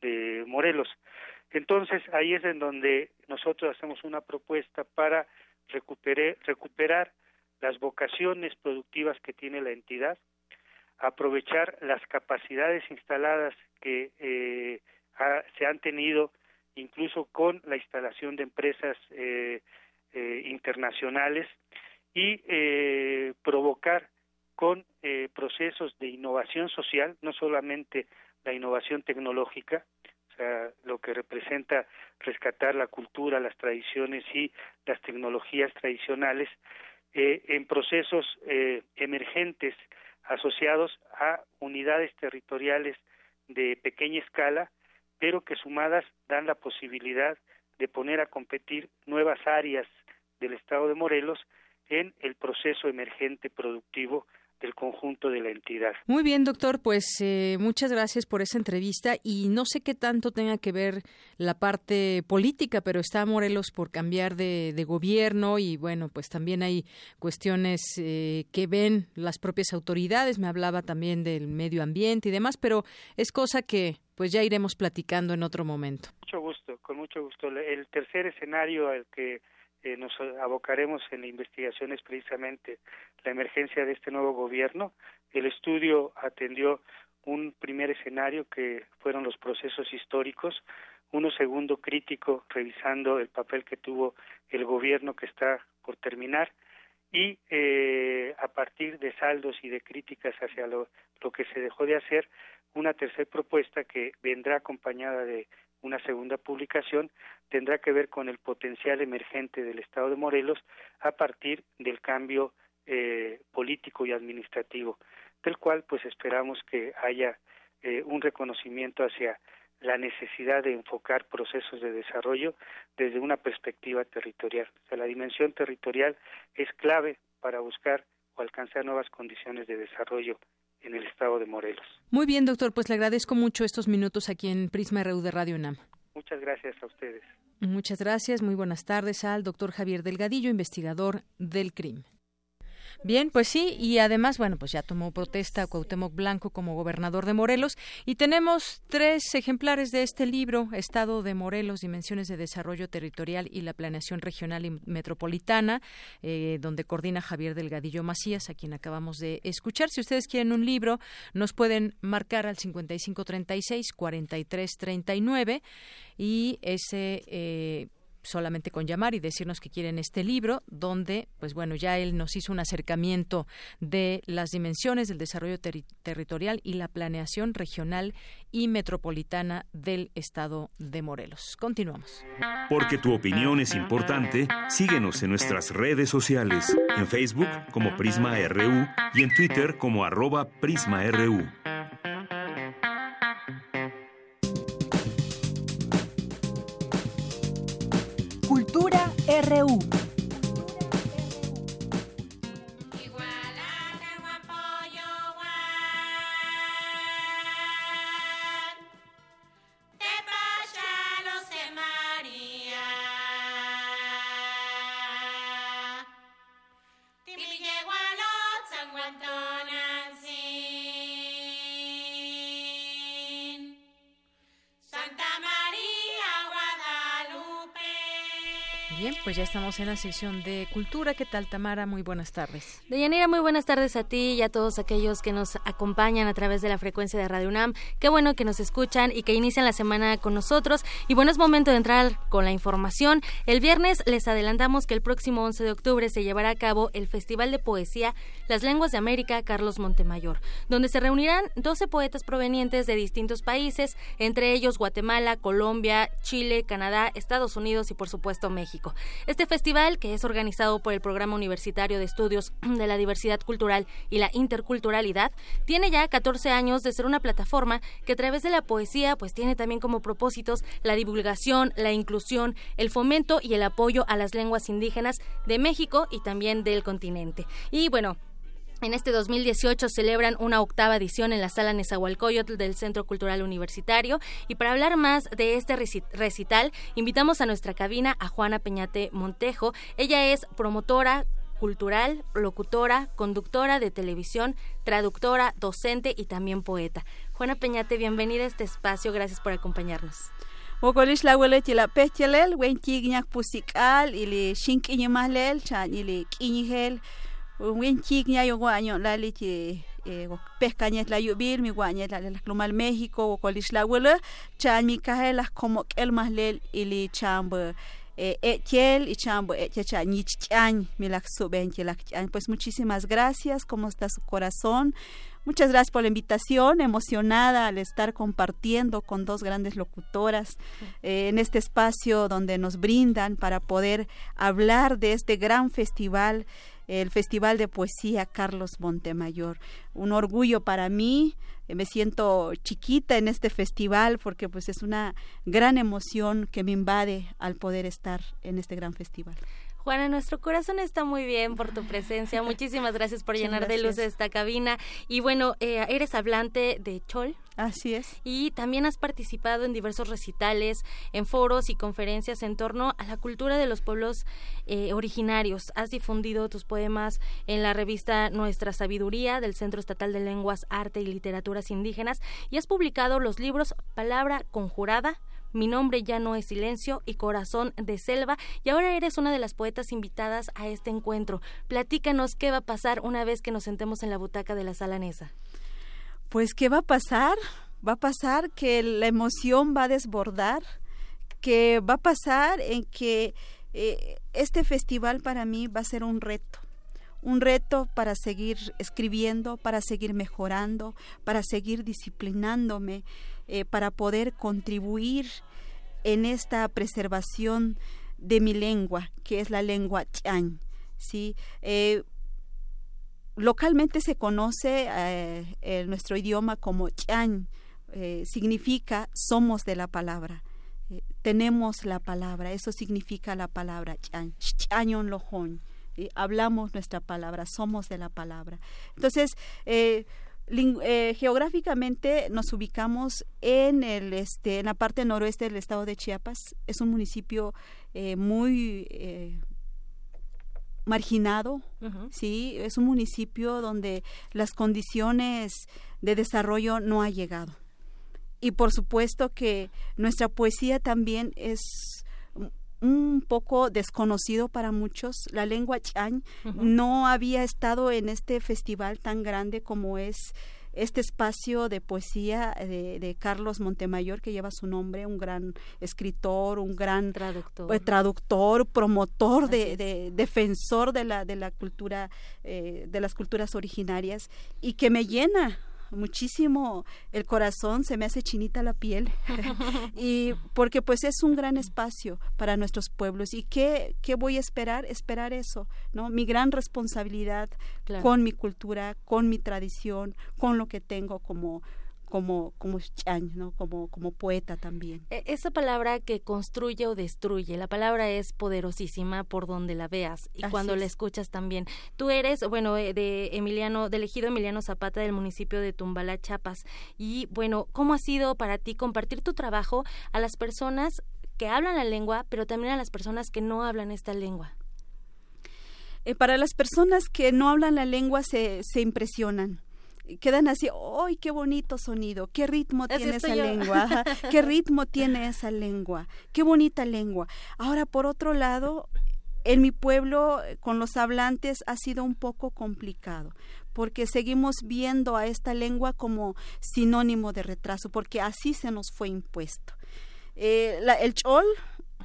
[SPEAKER 11] de Morelos. Entonces, ahí es en donde nosotros hacemos una propuesta para recuperar las vocaciones productivas que tiene la entidad, aprovechar las capacidades instaladas que eh, se han tenido incluso con la instalación de empresas eh, eh, internacionales y provocar con eh, procesos de innovación social, no solamente la innovación tecnológica, lo que representa rescatar la cultura, las tradiciones y las tecnologías tradicionales, eh, en procesos eh, emergentes asociados a unidades territoriales de pequeña escala, pero que sumadas dan la posibilidad de poner a competir nuevas áreas del Estado de Morelos en el proceso emergente productivo del conjunto de la entidad.
[SPEAKER 1] Muy bien, doctor, pues eh, muchas gracias por esa entrevista y no sé qué tanto tenga que ver la parte política, pero está Morelos por cambiar de, gobierno y bueno, pues también hay cuestiones eh, que ven las propias autoridades, me hablaba también del medio ambiente y demás, pero es cosa que pues ya iremos platicando en otro momento.
[SPEAKER 11] Mucho gusto, con mucho gusto. El tercer escenario al que eh, nos abocaremos en la investigación es precisamente la emergencia de este nuevo gobierno. El estudio atendió un primer escenario que fueron los procesos históricos, uno segundo crítico revisando el papel que tuvo el gobierno que está por terminar y eh, a partir de saldos y de críticas hacia lo, lo que se dejó de hacer, una tercera propuesta que vendrá acompañada de una segunda publicación tendrá que ver con el potencial emergente del Estado de Morelos a partir del cambio eh, político y administrativo, del cual pues esperamos que haya eh, un reconocimiento hacia la necesidad de enfocar procesos de desarrollo desde una perspectiva territorial. O sea, la dimensión territorial es clave para buscar o alcanzar nuevas condiciones de desarrollo en el estado de Morelos.
[SPEAKER 1] Muy bien, doctor, pues le agradezco mucho estos minutos aquí en Prisma RU de Radio UNAM.
[SPEAKER 11] Muchas gracias a ustedes.
[SPEAKER 1] Muchas gracias, muy buenas tardes al doctor Javier Delgadillo, investigador del CRIM. Bien, pues sí, y además, bueno, pues ya tomó protesta Cuauhtémoc Blanco como gobernador de Morelos y tenemos tres ejemplares de este libro, Estado de Morelos, Dimensiones de Desarrollo Territorial y la Planeación Regional y Metropolitana, eh, donde coordina Javier Delgadillo Macías, a quien acabamos de escuchar. Si ustedes quieren un libro, nos pueden marcar al 5536-4339 y ese... Eh, solamente con llamar y decirnos que quieren este libro, donde, pues bueno, ya él nos hizo un acercamiento de las dimensiones del desarrollo territorial y la planeación regional y metropolitana del estado de Morelos. Continuamos.
[SPEAKER 9] Porque tu opinión es importante, síguenos en nuestras redes sociales, en Facebook como Prisma RU y en Twitter como arroba PrismaRU.
[SPEAKER 3] RU.
[SPEAKER 1] Pues ya estamos en la sección de cultura. ¿Qué tal, Tamara? Muy buenas tardes.
[SPEAKER 12] Deyanira, muy buenas tardes a ti y a todos aquellos que nos acompañan a través de la frecuencia de Radio UNAM. Qué bueno que nos escuchan y que inician la semana con nosotros. Y bueno, es momento de entrar con la información. El viernes les adelantamos que el próximo 11 de octubre se llevará a cabo el Festival de Poesía Las Lenguas de América Carlos Montemayor, donde se reunirán 12 poetas provenientes de distintos países, entre ellos Guatemala, Colombia, Chile, Canadá, Estados Unidos y por supuesto México. Este festival, que es organizado por el Programa Universitario de Estudios de la Diversidad Cultural y la Interculturalidad, tiene ya 14 años de ser una plataforma que a través de la poesía pues tiene también como propósitos la divulgación, la inclusión, el fomento y el apoyo a las lenguas indígenas de México y también del continente. Y bueno, en este 2018 celebran una octava edición en la sala Nezahualcóyotl del Centro Cultural Universitario y para hablar más de este recital invitamos a nuestra cabina a Juana Peñate Montejo. Ella es promotora cultural, locutora, conductora de televisión, traductora, docente y también poeta. Juana Peñate, bienvenida a este espacio, gracias por acompañarnos.
[SPEAKER 13] Winchik ña yo guaño lali chi eh, pescañet la yubil mi guañet la la clumal México o colis la huele chan mi caje las como el más lel ili chambe eh, y la pues muchísimas gracias. Cómo está su corazón Muchas gracias por la invitación, emocionada al estar compartiendo con dos grandes locutoras eh, en este espacio donde nos brindan para poder hablar de este gran festival el Festival de Poesía Carlos Montemayor. Un orgullo para mí, eh, me siento chiquita en este festival porque pues es una gran emoción que me invade al poder estar en este gran festival.
[SPEAKER 12] Juana, nuestro corazón está muy bien por tu presencia. Muchísimas gracias por llenar de luz esta cabina. Y bueno, eh, eres hablante de Chol.
[SPEAKER 13] Así es.
[SPEAKER 12] Y también has participado en diversos recitales, en foros y conferencias en torno a la cultura de los pueblos eh, originarios. Has difundido tus poemas en la revista Nuestra Sabiduría del Centro Estatal de Lenguas, Arte y Literaturas Indígenas y has publicado los libros Palabra Conjurada, mi nombre ya no es silencio y corazón de selva y ahora eres una de las poetas invitadas a este encuentro. Platícanos qué va a pasar una vez que nos sentemos en la butaca de la sala Nesa.
[SPEAKER 13] Pues qué va a pasar? Va a pasar que la emoción va a desbordar, que va a pasar en que eh, este festival para mí va a ser un reto un reto para seguir escribiendo, para seguir mejorando, para seguir disciplinándome, eh, para poder contribuir en esta preservación de mi lengua, que es la lengua chan. ¿sí? Eh, localmente se conoce eh, nuestro idioma como chan, significa somos de la palabra. tenemos la palabra, eso significa la palabra chan, hablamos nuestra palabra, somos de la palabra. Entonces, eh, geográficamente nos ubicamos en el este en la parte noroeste del estado de Chiapas. Es un municipio eh, muy eh, marginado sí es un municipio donde las condiciones de desarrollo no ha llegado. Y por supuesto que nuestra poesía también es un poco desconocido para muchos. La lengua chan no había estado en este festival tan grande como es este espacio de poesía de, Carlos Montemayor que lleva su nombre, un gran escritor, un gran
[SPEAKER 12] traductor,
[SPEAKER 13] eh, traductor promotor, de, defensor de la de la cultura eh, de las culturas originarias y que me llena muchísimo el corazón, se me hace chinita la piel, y porque pues es un gran espacio para nuestros pueblos. ¿Y qué, qué voy a esperar? Esperar eso, ¿no? Mi gran responsabilidad con mi cultura, con mi tradición, con lo que tengo como como como ¿no? como como poeta también.
[SPEAKER 12] E, esa palabra que construye o destruye, la palabra es poderosísima por donde la veas y cuando la escuchas también. Tú eres, bueno, eh, de Emiliano, del ejido Emiliano Zapata del municipio de Tumbala, Chiapas. Y bueno, ¿cómo ha sido para ti compartir tu trabajo a las personas que hablan la lengua, pero también a las personas que no hablan esta lengua?
[SPEAKER 13] Eh, para las personas que no hablan la lengua se, se impresionan quedan así, ¡ay, qué bonito sonido! ¿Qué ritmo tiene esa lengua? ¿Qué ritmo tiene esa lengua? ¡Qué bonita lengua! Ahora, por otro lado, en mi pueblo, con los hablantes, ha sido un poco complicado, porque seguimos viendo a esta lengua como sinónimo de retraso, porque así se nos fue impuesto. Eh, el chol,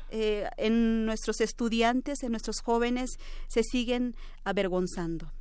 [SPEAKER 13] eh, en nuestros estudiantes, en nuestros jóvenes, se siguen avergonzando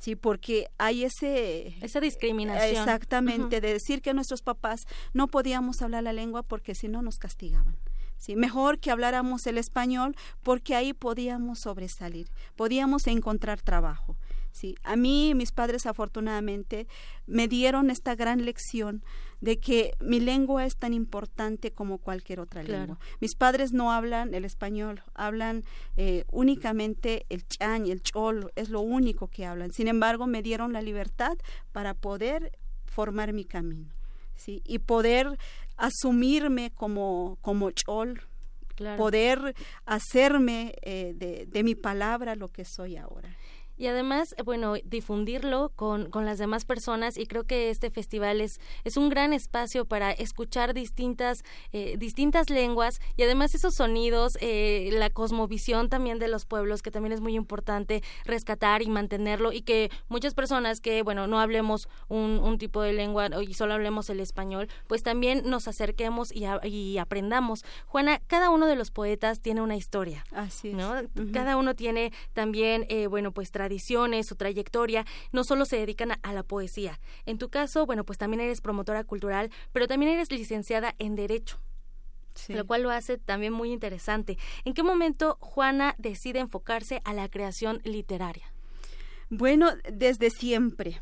[SPEAKER 13] sí, porque hay ese
[SPEAKER 12] esa discriminación
[SPEAKER 13] exactamente de decir que nuestros papás no podíamos hablar la lengua porque si no nos castigaban. Sí, mejor que habláramos el español porque ahí podíamos sobresalir, podíamos encontrar trabajo. Sí, a mí mis padres afortunadamente me dieron esta gran lección de que mi lengua es tan importante como cualquier otra lengua. Mis padres no hablan el español, hablan eh, únicamente el chan y el chol, es lo único que hablan. Sin embargo, me dieron la libertad para poder formar mi camino, ¿sí? Y poder asumirme como, como chol, poder hacerme eh, de, de mi palabra lo que soy ahora
[SPEAKER 12] y además, bueno, difundirlo con, con las demás personas y creo que este festival es, es un gran espacio para escuchar distintas, eh, distintas lenguas y además esos sonidos, eh, la cosmovisión también de los pueblos, que también es muy importante rescatar y mantenerlo y que muchas personas que, bueno, no hablemos un, un tipo de lengua y solo hablemos el español, pues también nos acerquemos y, y aprendamos. Juana, cada uno de los poetas tiene una historia.
[SPEAKER 13] Así
[SPEAKER 12] ¿no? Cada uno tiene también, eh, bueno, pues tradiciones, su trayectoria, no solo se dedican a, la poesía. En tu caso, bueno, pues también eres promotora cultural, pero también eres licenciada en Derecho. lo cual lo hace también muy interesante. ¿En qué momento Juana decide enfocarse a la creación literaria?
[SPEAKER 13] Bueno, desde siempre.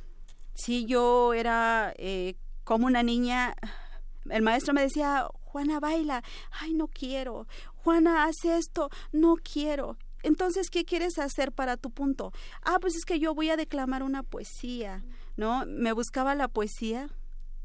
[SPEAKER 13] Sí, yo era eh, como una niña. El maestro me decía, Juana baila, ay, no quiero. Juana hace esto, no quiero. Entonces, ¿qué quieres hacer para tu punto? Ah, pues es que yo voy a declamar una poesía, ¿no? Me buscaba la poesía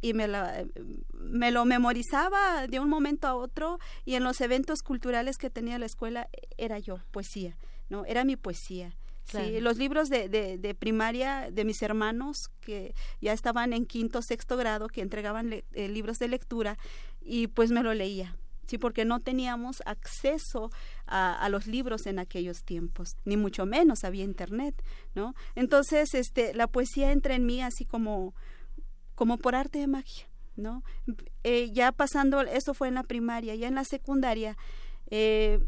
[SPEAKER 13] y me, la, me lo memorizaba de un momento a otro y en los eventos culturales que tenía la escuela era yo, poesía, ¿no? Era mi poesía. Sí, los libros de, de, primaria de mis hermanos que ya estaban en quinto, sexto grado, que entregaban eh, libros de lectura y pues me lo leía, sí, porque no teníamos acceso a, los libros en aquellos tiempos, ni mucho menos había internet, ¿no? Entonces, este, la poesía entra en mí así como, como por arte de magia, ¿no? Eh, ya pasando, eso fue en la primaria, ya en la secundaria, eh,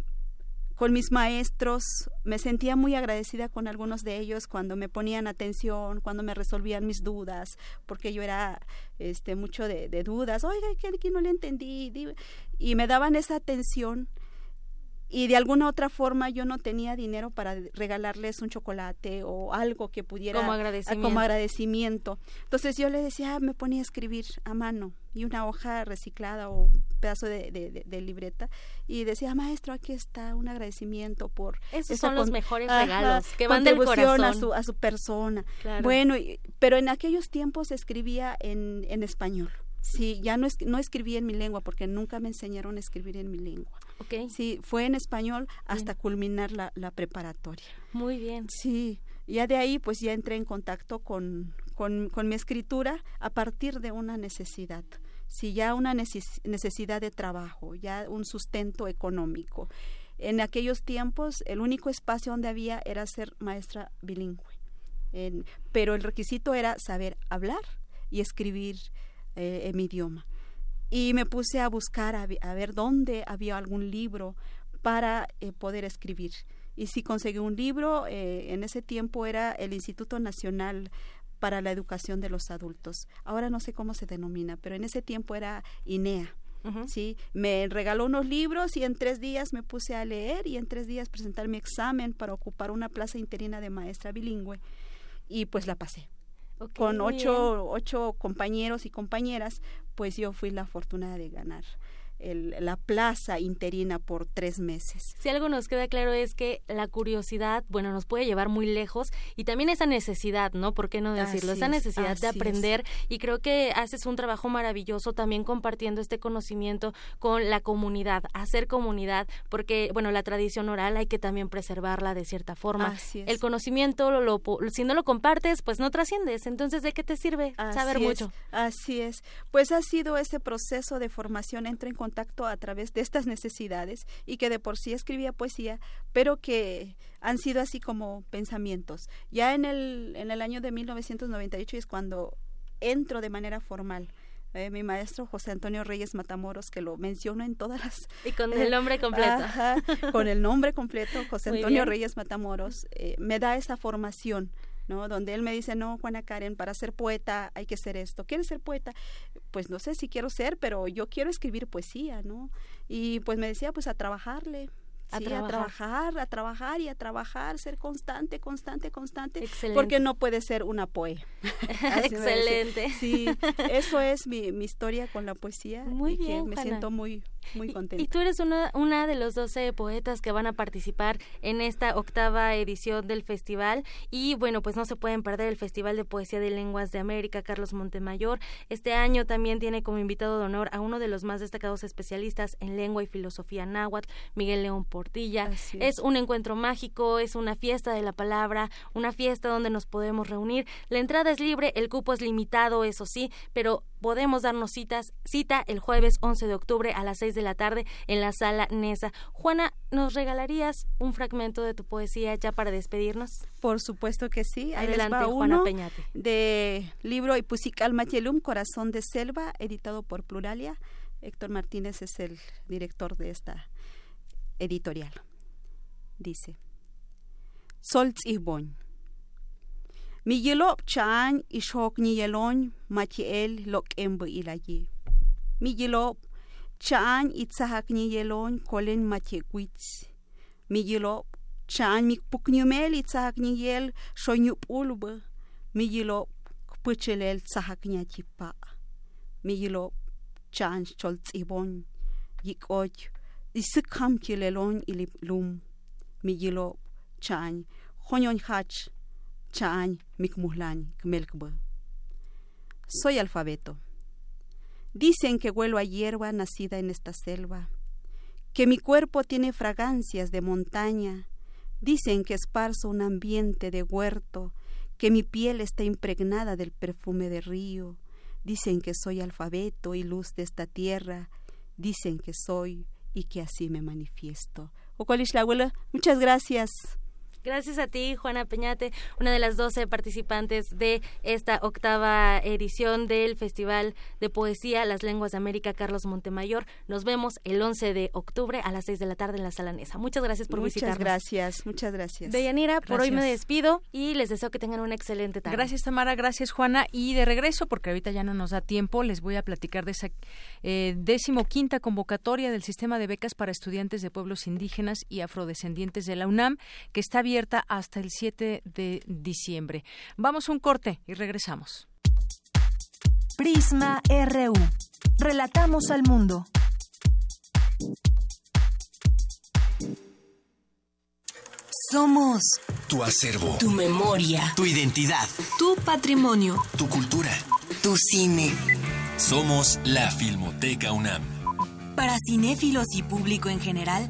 [SPEAKER 13] con mis maestros, me sentía muy agradecida con algunos de ellos cuando me ponían atención, cuando me resolvían mis dudas, porque yo era este mucho de, de dudas, oiga, que aquí no le entendí, y me daban esa atención y de alguna otra forma yo no tenía dinero para regalarles un chocolate o algo que pudiera
[SPEAKER 12] como agradecimiento.
[SPEAKER 13] como agradecimiento. Entonces yo le decía, ah, me ponía a escribir a mano y una hoja reciclada o un pedazo de, de, libreta y decía, maestro, aquí está un agradecimiento por...
[SPEAKER 12] Esos son los mejores regalos que van del corazón.
[SPEAKER 13] a su, a su persona. Bueno, pero en aquellos tiempos escribía en, en español. Sí, ya no, es, no escribí en mi lengua porque nunca me enseñaron a escribir en mi lengua.
[SPEAKER 12] Okay.
[SPEAKER 13] Sí, fue en español hasta culminar la, la, preparatoria.
[SPEAKER 12] Muy bien.
[SPEAKER 13] Sí, ya de ahí pues ya entré en contacto con, con, con mi escritura a partir de una necesidad. Sí, ya una necesidad de trabajo, ya un sustento económico. En aquellos tiempos el único espacio donde había era ser maestra bilingüe. En, pero el requisito era saber hablar y escribir eh, en mi idioma. Y me puse a buscar, a, ver dónde había algún libro para eh, poder escribir. Y si conseguí un libro, eh, en ese tiempo era el Instituto Nacional para la Educación de los Adultos. Ahora no sé cómo se denomina, pero en ese tiempo era INEA. ¿sí? Me regaló unos libros y en tres días me puse a leer y en tres días presentar mi examen para ocupar una plaza interina de maestra bilingüe y pues la pasé con ocho, ocho compañeros y compañeras, pues yo fui la afortunada de ganar la plaza interina por tres meses.
[SPEAKER 12] Si algo nos queda claro es que la curiosidad, bueno, nos puede llevar muy lejos y también esa necesidad, ¿no? ¿Por qué no decirlo? esa necesidad de aprender y creo que haces un trabajo maravilloso también compartiendo este conocimiento con la comunidad, hacer comunidad, porque, bueno, la tradición oral hay que también preservarla de cierta forma. El conocimiento, lo, si no lo compartes, pues no trasciendes. Entonces, ¿de qué te sirve saber mucho?
[SPEAKER 13] Así es. Pues ha sido ese proceso de formación entre en contacto a través de estas necesidades y que de por sí escribía poesía, pero que han sido así como pensamientos. Ya en el, en el año de 1998 es cuando entro de manera formal. Eh, mi maestro José Antonio Reyes Matamoros, que lo menciono en todas las...
[SPEAKER 12] Y con el nombre completo.
[SPEAKER 13] con el nombre completo, José Antonio Reyes Matamoros, eh, me da esa formación ¿no? Donde él me dice, no, Juana Karen, para ser poeta hay que ser esto. ¿Quieres ser poeta? Pues no sé si quiero ser, pero yo quiero escribir poesía, ¿no? Y pues me decía, pues a trabajarle, a, trabajar. a trabajar, y a trabajar, ser constante, constante, constante, porque no puede ser una poe.
[SPEAKER 12] Excelente.
[SPEAKER 13] Sí, eso es mi, mi, historia con la poesía.
[SPEAKER 12] Muy bien,
[SPEAKER 13] me siento muy muy contenta.
[SPEAKER 12] Y, tú eres una, una de los 12 poetas que van a participar en esta octava edición del festival y bueno, pues no se pueden perder el Festival de Poesía de Lenguas de América, Carlos Montemayor. Este año también tiene como invitado de honor a uno de los más destacados especialistas en lengua y filosofía náhuatl, Miguel León Portilla. es. un encuentro mágico, es una fiesta de la palabra, una fiesta donde nos podemos reunir. La entrada es libre, el cupo es limitado, eso sí, pero podemos darnos citas, cita el jueves 11 de octubre a las 6 de la tarde en la sala Nesa. Juana, ¿nos regalarías un fragmento de tu poesía ya para despedirnos?
[SPEAKER 13] Por supuesto que sí.
[SPEAKER 12] Adelante, Juana Peñate.
[SPEAKER 13] De libro Ipusical Machelum, Corazón de Selva, editado por Pluralia. Héctor Martínez es el director de esta editorial. Dice, Solz y Boñ Miyelop chan ishok niyelon matiel lokembo ilaye. Miyelop chan itzahak niyelon kolen mati matiekwitz. Miyelop chan mikpuknyumel itzahak niyel shonyup ulbe. Miyelop kpuchelel tzahak nyatipa. Miyelop chan choltzibon yikoch isikham kilelon ilip lum. Miyelop chan honyon hach soy alfabeto. Dicen que huelo a hierba nacida en esta selva, que mi cuerpo tiene fragancias de montaña, dicen que esparzo un ambiente de huerto, que mi piel está impregnada del perfume de río, dicen que soy alfabeto y luz de esta tierra, dicen que soy y que así me manifiesto. la abuela, muchas gracias.
[SPEAKER 12] Gracias a ti, Juana Peñate, una de las 12 participantes de esta octava edición del Festival de Poesía Las Lenguas de América Carlos Montemayor. Nos vemos el 11 de octubre a las 6 de la tarde en la Sala Nesa. Muchas gracias por visitarnos.
[SPEAKER 13] Muchas gracias, muchas gracias.
[SPEAKER 12] Deyanira, por hoy me despido y les deseo que tengan una excelente tarde.
[SPEAKER 1] Gracias, Tamara, gracias, Juana. Y de regreso, porque ahorita ya no nos da tiempo, les voy a platicar de esa eh, decimoquinta convocatoria del sistema de becas para estudiantes de pueblos indígenas y afrodescendientes de la UNAM, que está abierta hasta el 7 de diciembre. Vamos a un corte y regresamos.
[SPEAKER 3] Prisma RU. Relatamos al mundo.
[SPEAKER 14] Somos
[SPEAKER 15] tu acervo,
[SPEAKER 14] tu memoria,
[SPEAKER 15] tu identidad,
[SPEAKER 14] tu patrimonio,
[SPEAKER 15] tu cultura,
[SPEAKER 14] tu cine.
[SPEAKER 15] Somos la Filmoteca UNAM.
[SPEAKER 14] Para cinéfilos y público en general,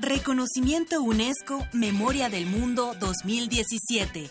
[SPEAKER 14] Reconocimiento UNESCO Memoria del Mundo 2017.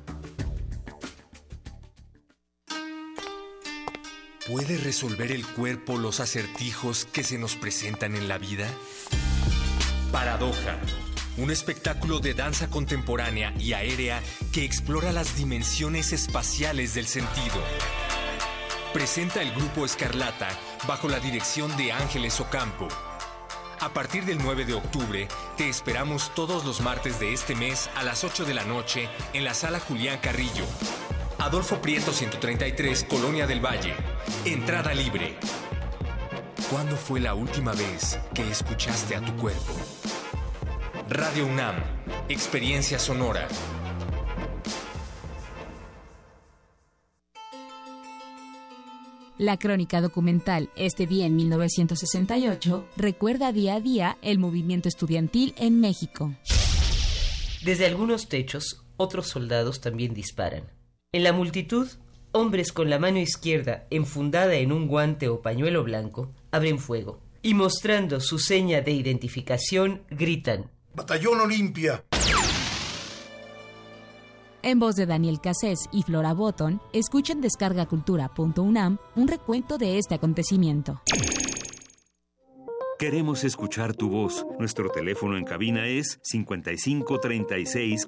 [SPEAKER 16] ¿Puede resolver el cuerpo los acertijos que se nos presentan en la vida? Paradoja, un espectáculo de danza contemporánea y aérea que explora las dimensiones espaciales del sentido. Presenta el grupo Escarlata bajo la dirección de Ángeles Ocampo. A partir del 9 de octubre, te esperamos todos los martes de este mes a las 8 de la noche en la sala Julián Carrillo. Adolfo Prieto 133, Colonia del Valle. Entrada libre. ¿Cuándo fue la última vez que escuchaste a tu cuerpo? Radio UNAM, Experiencia Sonora.
[SPEAKER 17] La crónica documental Este día en 1968 recuerda día a día el movimiento estudiantil en México.
[SPEAKER 18] Desde algunos techos, otros soldados también disparan. En la multitud, hombres con la mano izquierda enfundada en un guante o pañuelo blanco abren fuego y mostrando su seña de identificación gritan
[SPEAKER 19] Batallón Olimpia.
[SPEAKER 17] En voz de Daniel Cassés y Flora Botton, escuchen descargacultura.unam un recuento de este acontecimiento.
[SPEAKER 9] Queremos escuchar tu voz. Nuestro teléfono en cabina es 55 36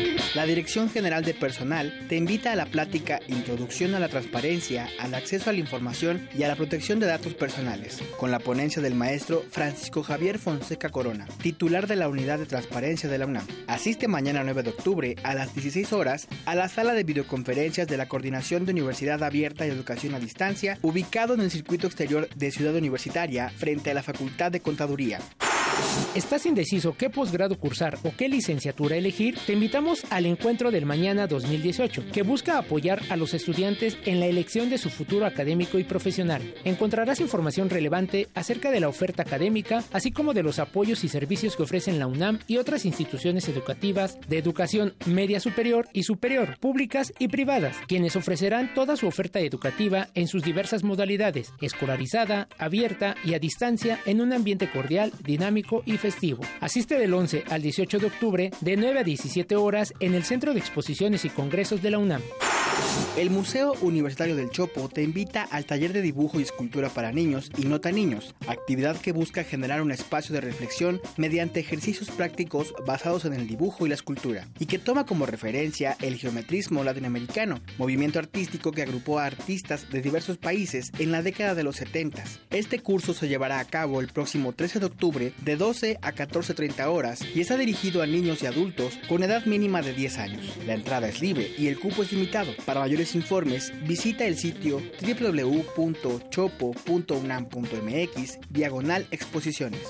[SPEAKER 20] La Dirección General de Personal te invita a la plática Introducción a la Transparencia, al Acceso a la Información y a la Protección de Datos Personales, con la ponencia del maestro Francisco Javier Fonseca Corona, titular de la Unidad de Transparencia de la UNAM. Asiste mañana 9 de octubre a las 16 horas a la sala de videoconferencias de la Coordinación de Universidad Abierta y Educación a Distancia, ubicado en el circuito exterior de Ciudad Universitaria, frente a la Facultad de Contaduría.
[SPEAKER 21] ¿Estás indeciso qué posgrado cursar o qué licenciatura elegir? Te invitamos al Encuentro del Mañana 2018, que busca apoyar a los estudiantes en la elección de su futuro académico y profesional. Encontrarás información relevante acerca de la oferta académica, así como de los apoyos y servicios que ofrecen la UNAM y otras instituciones educativas de educación media superior y superior, públicas y privadas, quienes ofrecerán toda su oferta educativa en sus diversas modalidades, escolarizada, abierta y a distancia en un ambiente cordial, dinámico y festivo. Asiste del 11 al 18 de octubre de 9 a 17 horas en el Centro de Exposiciones y Congresos de la UNAM.
[SPEAKER 20] El Museo Universitario del Chopo te invita al taller de dibujo y escultura para niños y no tan niños, actividad que busca generar un espacio de reflexión mediante ejercicios prácticos basados en el dibujo y la escultura, y que toma como referencia el geometrismo latinoamericano, movimiento artístico que agrupó a artistas de diversos países en la década de los 70. Este curso se llevará a cabo el próximo 13 de octubre de 12 a 14.30 horas y está dirigido a niños y adultos con edad mínima de 10 años. La entrada es libre y el cupo es limitado. Para mayores informes, visita el sitio www.chopo.unam.mx diagonal exposiciones.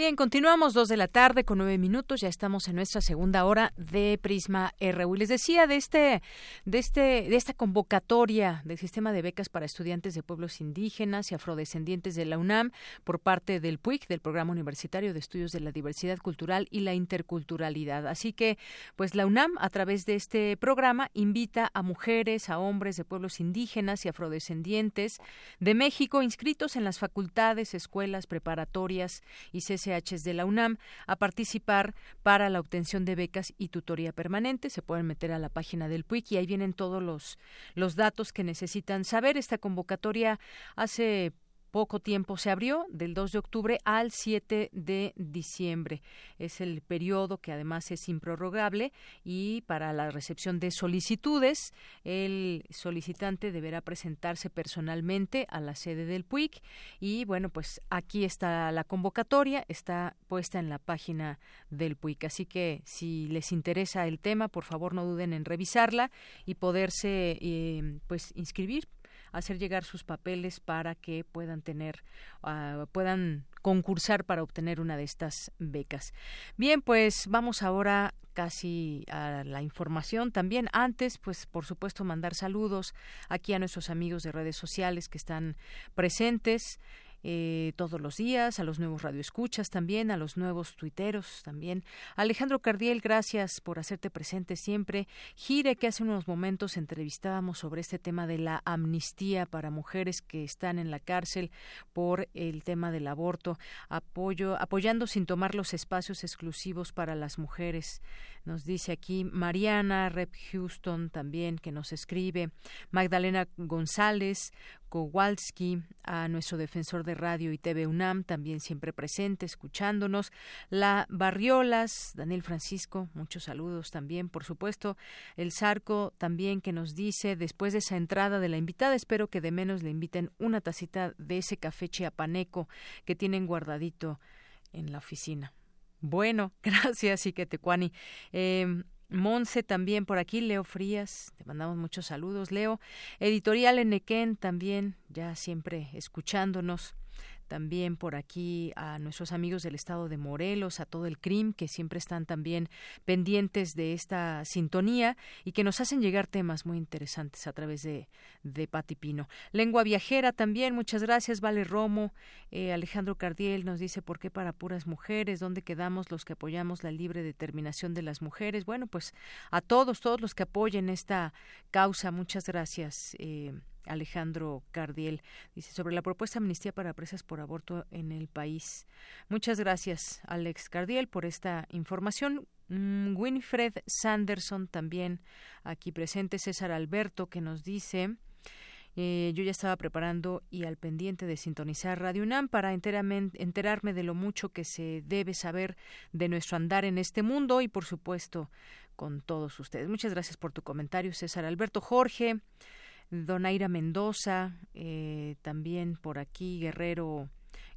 [SPEAKER 1] Bien, continuamos dos de la tarde con nueve minutos. Ya estamos en nuestra segunda hora de Prisma RU. Les decía de este, de este, de esta convocatoria del sistema de becas para estudiantes de pueblos indígenas y afrodescendientes de la UNAM por parte del PUIC, del Programa Universitario de Estudios de la Diversidad Cultural y la Interculturalidad. Así que, pues la UNAM, a través de este programa, invita a mujeres, a hombres de pueblos indígenas y afrodescendientes de México inscritos en las facultades, escuelas preparatorias y De la UNAM a participar para la obtención de becas y tutoría permanente. Se pueden meter a la página del PUIC y ahí vienen todos los, los datos que necesitan saber. Esta convocatoria hace poco tiempo se abrió, del 2 de octubre al 7 de diciembre. Es el periodo que además es improrrogable y para la recepción de solicitudes, el solicitante deberá presentarse personalmente a la sede del PUIC y bueno, pues aquí está la convocatoria, está puesta en la página del PUIC. Así que si les interesa el tema, por favor no duden en revisarla y poderse eh, pues inscribir hacer llegar sus papeles para que puedan tener, uh, puedan concursar para obtener una de estas becas. Bien, pues vamos ahora casi a la información también. Antes, pues por supuesto, mandar saludos aquí a nuestros amigos de redes sociales que están presentes eh, todos los días, a los nuevos radioescuchas también, a los nuevos tuiteros también. Alejandro Cardiel, gracias por hacerte presente siempre. Gire, que hace unos momentos entrevistábamos sobre este tema de la amnistía para mujeres que están en la cárcel por el tema del aborto, apoyo, apoyando sin tomar los espacios exclusivos para las mujeres. Nos dice aquí Mariana Rep Houston también que nos escribe, Magdalena González, Kowalski, a nuestro defensor de radio y TV UNAM, también siempre presente, escuchándonos. La Barriolas, Daniel Francisco, muchos saludos también, por supuesto. El Zarco también que nos dice, después de esa entrada de la invitada, espero que de menos le inviten una tacita de ese café chiapaneco que tienen guardadito en la oficina. Bueno, gracias, Iquetecuani. Eh, Monse también por aquí, Leo Frías, te mandamos muchos saludos, Leo. Editorial Enequén también, ya siempre escuchándonos. También por aquí a nuestros amigos del estado de Morelos, a todo el CRIM, que siempre están también pendientes de esta sintonía y que nos hacen llegar temas muy interesantes a través de, de Pati Pino. Lengua viajera también, muchas gracias, Vale Romo. Eh, Alejandro Cardiel nos dice por qué para puras mujeres, dónde quedamos los que apoyamos la libre determinación de las mujeres. Bueno, pues a todos, todos los que apoyen esta causa, muchas gracias. Eh, Alejandro Cardiel. Dice sobre la propuesta de amnistía para presas por aborto en el país. Muchas gracias, Alex Cardiel, por esta información. Mm, Winfred Sanderson también aquí presente. César Alberto que nos dice. Eh, yo ya estaba preparando y al pendiente de sintonizar Radio UNAM para enterarme de lo mucho que se debe saber de nuestro andar en este mundo y, por supuesto, con todos ustedes. Muchas gracias por tu comentario, César Alberto. Jorge, Donaira Mendoza, eh, también por aquí Guerrero.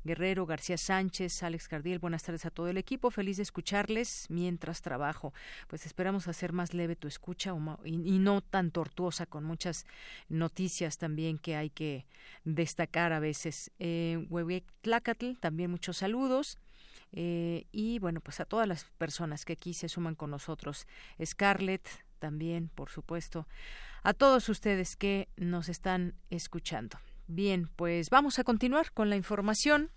[SPEAKER 1] Guerrero, García Sánchez, Alex Cardiel, buenas tardes a todo el equipo. Feliz de escucharles mientras trabajo. Pues esperamos hacer más leve tu escucha y, no tan tortuosa con muchas noticias también que hay que destacar a veces. Eh, Tlacatl, también muchos saludos. Eh, y bueno, pues a todas las personas que aquí se suman con nosotros. Scarlett, también, por supuesto a todos ustedes que nos están escuchando. Bien, pues vamos a continuar con la información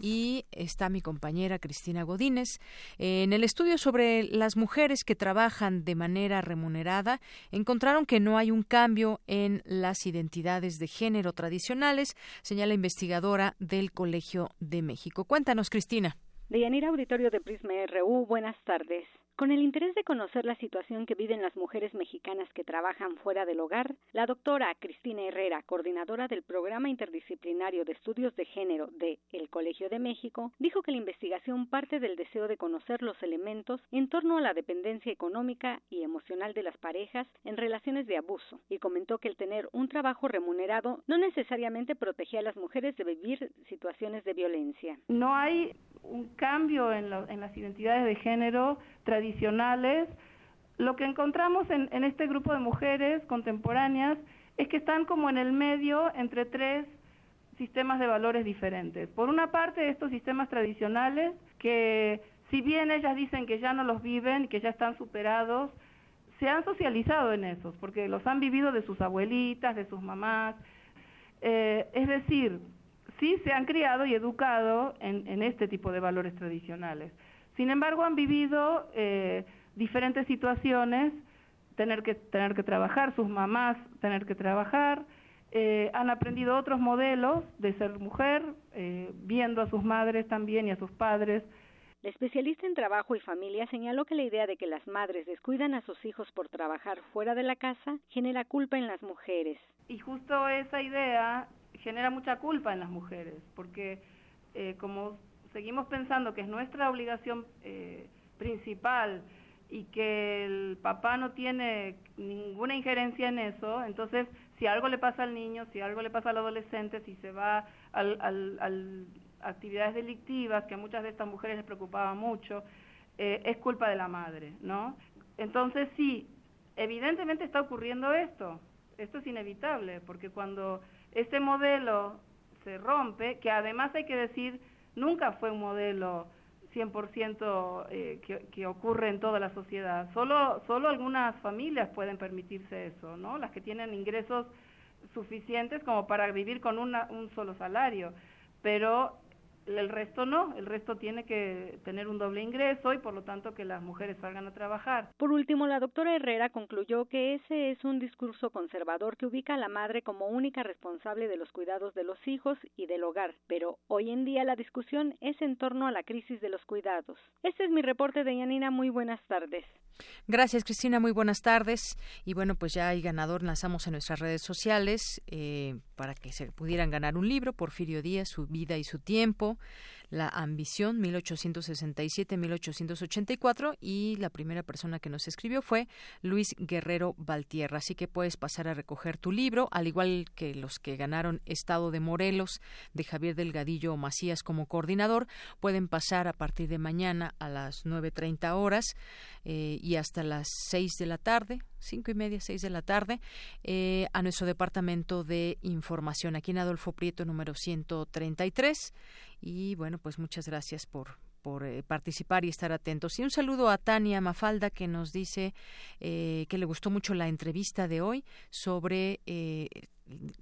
[SPEAKER 1] y está mi compañera Cristina Godínez. En el estudio sobre las mujeres que trabajan de manera remunerada, encontraron que no hay un cambio en las identidades de género tradicionales, señala investigadora del Colegio de México. Cuéntanos, Cristina.
[SPEAKER 19] Deyanira Auditorio de Prisma RU, buenas tardes. Con el interés de conocer la situación que viven las mujeres mexicanas que trabajan fuera del hogar, la doctora Cristina Herrera, coordinadora del Programa Interdisciplinario de Estudios de Género de El Colegio de México, dijo que la investigación parte del deseo de conocer los elementos en torno a la dependencia económica y emocional de las parejas en relaciones de abuso y comentó que el tener un trabajo remunerado no necesariamente protegía a las mujeres de vivir situaciones de violencia.
[SPEAKER 22] No hay un cambio en, en las identidades de género tradicionales, lo que encontramos en, en este grupo de mujeres contemporáneas es que están como en el medio entre tres sistemas de valores diferentes. Por una parte, estos sistemas tradicionales que si bien ellas dicen que ya no los viven, que ya están superados, se han socializado en esos, porque los han vivido de sus abuelitas, de sus mamás. Eh, es decir, sí se han criado y educado en, en este tipo de valores tradicionales. Sin embargo, han vivido eh, diferentes situaciones, tener que, tener que trabajar, sus mamás tener que trabajar, eh, han aprendido otros modelos de ser mujer, eh, viendo a sus madres también y a sus padres.
[SPEAKER 19] La especialista en trabajo y familia señaló que la idea de que las madres descuidan a sus hijos por trabajar fuera de la casa genera culpa en las mujeres.
[SPEAKER 22] Y justo esa idea genera mucha culpa en las mujeres, porque como seguimos pensando que es nuestra obligación eh, principal y que el papá no tiene ninguna injerencia en eso, entonces si algo le pasa al niño, si algo le pasa al adolescente, si se va a al, actividades delictivas, que a muchas de estas mujeres les preocupaba mucho, eh, es culpa de la madre, ¿no? Entonces sí, evidentemente está ocurriendo esto, esto es inevitable, porque cuando este modelo se rompe, que además hay que decir nunca fue un modelo 100% eh, que, que ocurre en toda la sociedad. Solo, solo algunas familias pueden permitirse eso, ¿no? Las que tienen ingresos suficientes como para vivir con una, un solo salario. Pero el resto no, el resto tiene que tener un doble ingreso y por lo tanto que las mujeres salgan a trabajar.
[SPEAKER 19] Por último, la doctora Herrera concluyó que ese es un discurso conservador que ubica a la madre como única responsable de los cuidados de los hijos y del hogar, pero hoy en día la discusión es en torno a la crisis de los cuidados. Este es mi reporte de Yanina, muy buenas tardes.
[SPEAKER 1] Gracias, Cristina. Muy buenas tardes. Y bueno, pues ya hay ganador. Lanzamos en nuestras redes sociales eh, para que se pudieran ganar un libro. Porfirio Díaz, su vida y su tiempo. La ambición 1867-1884 y la primera persona que nos escribió fue Luis Guerrero Valtierra. Así que puedes pasar a recoger tu libro, al igual que los que ganaron Estado de Morelos de Javier Delgadillo Macías como coordinador, pueden pasar a partir de mañana a las 9.30 horas eh, y hasta las 6 de la tarde, cinco y media, seis de la tarde, eh, a nuestro departamento de información aquí en Adolfo Prieto número 133. Y bueno, pues muchas gracias por, por eh, participar y estar atentos. Y un saludo a Tania Mafalda que nos dice eh, que le gustó mucho la entrevista de hoy sobre eh,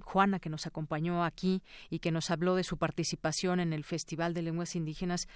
[SPEAKER 1] Juana que nos acompañó aquí y que nos habló de su participación en el Festival de Lenguas Indígenas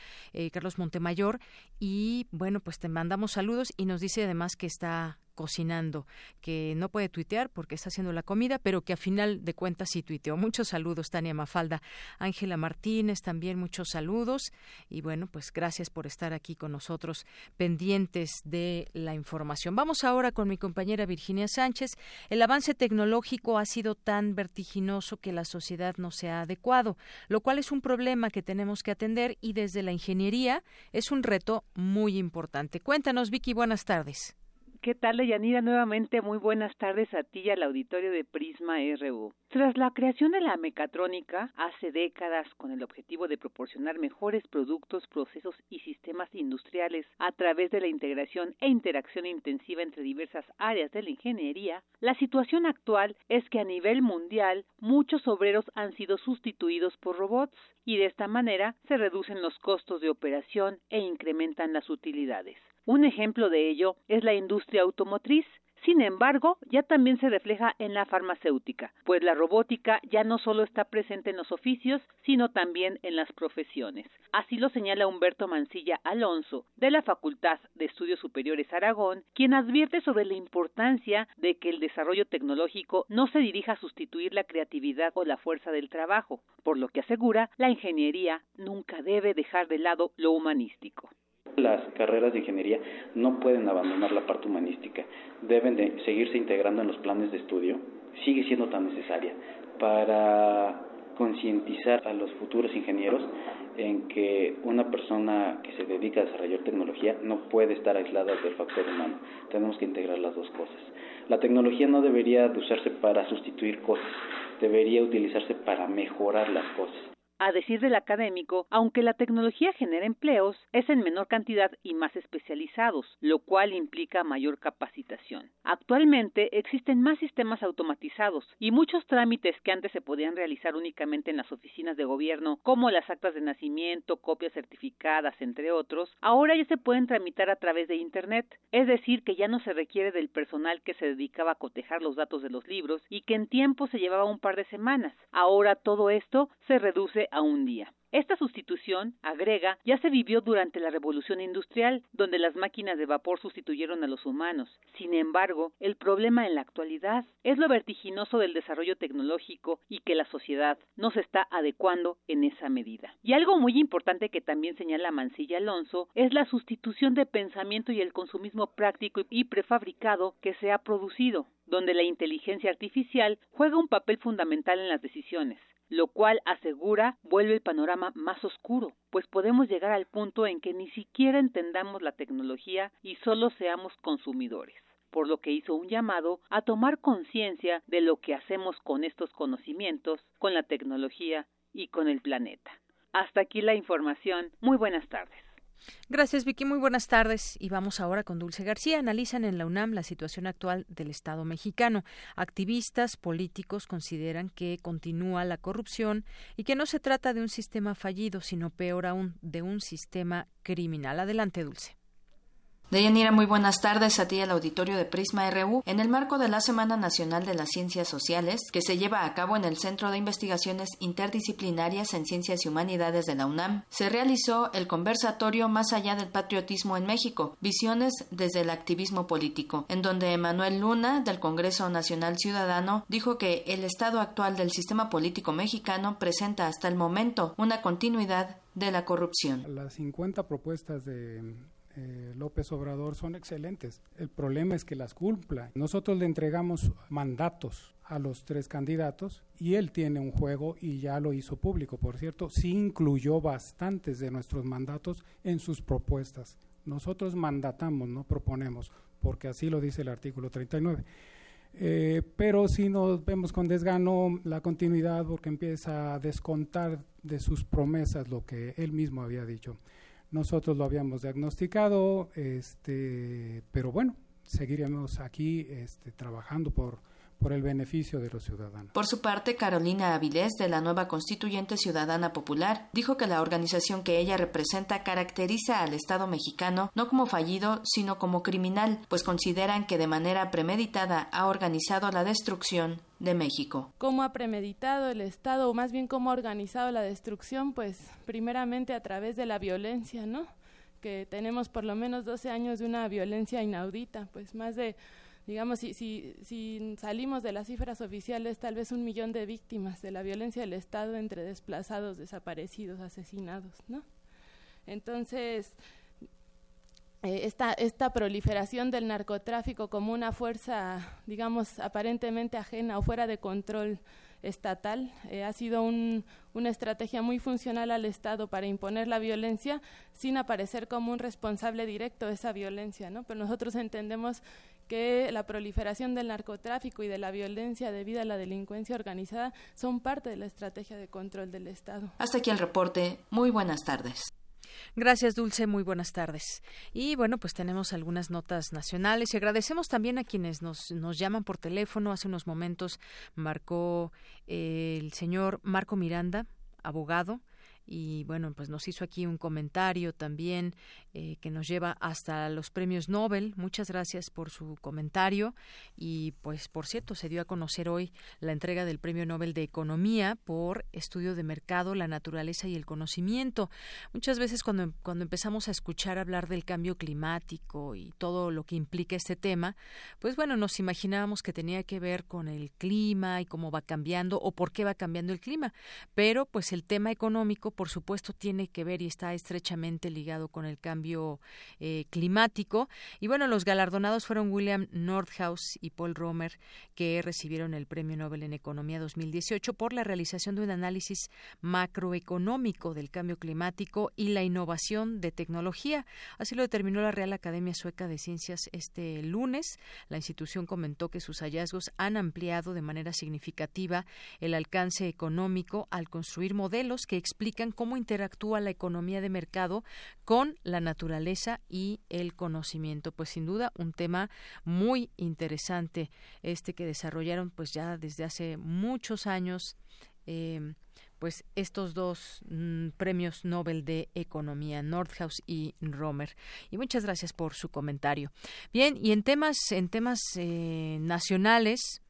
[SPEAKER 1] Carlos Montemayor y bueno pues te mandamos saludos y nos dice además que está cocinando, que no puede tuitear porque está haciendo la comida, pero que a final de cuentas sí tuiteó. Muchos saludos, Tania Mafalda. Ángela Martínez, también muchos saludos. Y bueno, pues gracias por estar aquí con nosotros, pendientes de la información. Vamos ahora con mi compañera Virginia Sánchez. El avance tecnológico ha sido tan vertiginoso que la sociedad no se ha adecuado, lo cual es un problema que tenemos que atender y desde la ingeniería es un reto muy importante. Cuéntanos, Vicky, buenas tardes.
[SPEAKER 7] ¿Qué tal, Leyanira? Nuevamente muy buenas tardes a ti y al auditorio de Prisma RU. Tras la creación de la mecatrónica hace décadas con el objetivo de proporcionar mejores productos, procesos y sistemas industriales a través de la integración e interacción intensiva entre diversas áreas de la ingeniería, la situación actual es que a nivel mundial muchos obreros han sido sustituidos por robots y de esta manera se reducen los costos de operación e incrementan las utilidades. Un ejemplo de ello es la industria automotriz. Sin embargo, ya también se refleja en la farmacéutica, pues la robótica ya no solo está presente en los oficios, sino también en las profesiones. Así lo señala Humberto Mancilla Alonso, de la Facultad de Estudios Superiores Aragón, quien advierte sobre la importancia de que el desarrollo tecnológico no se dirija a sustituir la creatividad o la fuerza del trabajo, por lo que asegura la ingeniería nunca debe dejar de lado lo humanístico.
[SPEAKER 23] Las carreras de ingeniería no pueden abandonar la parte humanística, deben de seguirse integrando en los planes de estudio, sigue siendo tan necesaria para concientizar a los futuros ingenieros en que una persona que se dedica a desarrollar tecnología no puede estar aislada del factor humano. Tenemos que integrar las dos cosas. La tecnología no debería de usarse para sustituir cosas, debería utilizarse para mejorar las cosas.
[SPEAKER 7] A decir del académico, aunque la tecnología genera empleos, es en menor cantidad y más especializados, lo cual implica mayor capacitación. Actualmente existen más sistemas automatizados y muchos trámites que antes se podían realizar únicamente en las oficinas de gobierno, como las actas de nacimiento, copias certificadas, entre otros, ahora ya se pueden tramitar a través de Internet, es decir, que ya no se requiere del personal que se dedicaba a cotejar los datos de los libros y que en tiempo se llevaba un par de semanas. Ahora todo esto se reduce a un día. Esta sustitución, agrega, ya se vivió durante la Revolución Industrial, donde las máquinas de vapor sustituyeron a los humanos. Sin embargo, el problema en la actualidad es lo vertiginoso del desarrollo tecnológico y que la sociedad no se está adecuando en esa medida. Y algo muy importante que también señala Mancilla Alonso es la sustitución de pensamiento y el consumismo práctico y prefabricado que se ha producido, donde la inteligencia artificial juega un papel fundamental en las decisiones lo cual asegura vuelve el panorama más oscuro, pues podemos llegar al punto en que ni siquiera entendamos la tecnología y solo seamos consumidores por lo que hizo un llamado a tomar conciencia de lo que hacemos con estos conocimientos, con la tecnología y con el planeta. Hasta aquí la información. Muy buenas tardes.
[SPEAKER 1] Gracias, Vicky. Muy buenas tardes. Y vamos ahora con Dulce García. Analizan en la UNAM la situación actual del Estado mexicano. Activistas políticos consideran que continúa la corrupción y que no se trata de un sistema fallido, sino peor aún, de un sistema criminal. Adelante, Dulce.
[SPEAKER 24] Deyanira, muy buenas tardes a ti al auditorio de Prisma RU. En el marco de la Semana Nacional de las Ciencias Sociales, que se lleva a cabo en el Centro de Investigaciones Interdisciplinarias en Ciencias y Humanidades de la UNAM, se realizó el conversatorio Más allá del patriotismo en México, visiones desde el activismo político, en donde Emanuel Luna, del Congreso Nacional Ciudadano, dijo que el estado actual del sistema político mexicano presenta hasta el momento una continuidad de la corrupción.
[SPEAKER 25] Las 50 propuestas de eh, López Obrador son excelentes. El problema es que las cumpla. Nosotros le entregamos mandatos a los tres candidatos y él tiene un juego y ya lo hizo público, por cierto, sí incluyó bastantes de nuestros mandatos en sus propuestas. Nosotros mandatamos, no proponemos, porque así lo dice el artículo 39. Eh, pero si nos vemos con desgano la continuidad porque empieza a descontar de sus promesas lo que él mismo había dicho. Nosotros lo habíamos diagnosticado, este, pero bueno, seguiremos aquí este, trabajando por por el beneficio de los ciudadanos.
[SPEAKER 24] Por su parte, Carolina Avilés, de la nueva Constituyente Ciudadana Popular, dijo que la organización que ella representa caracteriza al Estado mexicano no como fallido, sino como criminal, pues consideran que de manera premeditada ha organizado la destrucción de México.
[SPEAKER 26] ¿Cómo ha premeditado el Estado, o más bien cómo ha organizado la destrucción? Pues primeramente a través de la violencia, ¿no? Que tenemos por lo menos 12 años de una violencia inaudita, pues más de digamos, si, si, si salimos de las cifras oficiales, tal vez un millón de víctimas de la violencia del Estado entre desplazados, desaparecidos, asesinados, ¿no? Entonces, eh, esta, esta proliferación del narcotráfico como una fuerza, digamos, aparentemente ajena o fuera de control estatal. Eh, ha sido una estrategia muy funcional al Estado para imponer la violencia sin aparecer como un responsable directo de esa violencia, ¿no? Pero nosotros entendemos que la proliferación del narcotráfico y de la violencia debido a la delincuencia organizada son parte de la estrategia de control del Estado.
[SPEAKER 24] Hasta aquí el reporte. Muy buenas tardes.
[SPEAKER 1] Gracias, Dulce. Muy buenas tardes. Y bueno, pues tenemos algunas notas nacionales y agradecemos también a quienes nos, nos llaman por teléfono. Hace unos momentos marcó eh, el señor Marco Miranda, abogado y bueno, pues nos hizo aquí un comentario también eh, que nos lleva hasta los premios Nobel. Muchas gracias por su comentario y pues por cierto se dio a conocer hoy la entrega del Premio Nobel de Economía por estudio de mercado, la naturaleza y el conocimiento. Muchas veces cuando, cuando empezamos a escuchar hablar del cambio climático y todo lo que implica este tema, pues bueno, nos imaginábamos que tenía que ver con el clima y cómo va cambiando o por qué va cambiando el clima, pero pues el tema económico por supuesto, tiene que ver y está estrechamente ligado con el cambio eh, climático. Y bueno, los galardonados fueron William Nordhaus y Paul Romer, que recibieron el Premio Nobel en Economía 2018 por la realización de un análisis macroeconómico del cambio climático y la innovación de tecnología. Así lo determinó la Real Academia Sueca de Ciencias este lunes. La institución comentó que sus hallazgos han ampliado de manera significativa el alcance económico al construir modelos que explican cómo interactúa la economía de mercado con la naturaleza y el conocimiento. Pues sin duda un tema muy interesante este que desarrollaron pues ya desde hace muchos años. Eh, pues estos dos mm, premios Nobel de Economía, Nordhaus y Romer. Y muchas gracias por su comentario. Bien, y en temas, en temas eh, nacionales,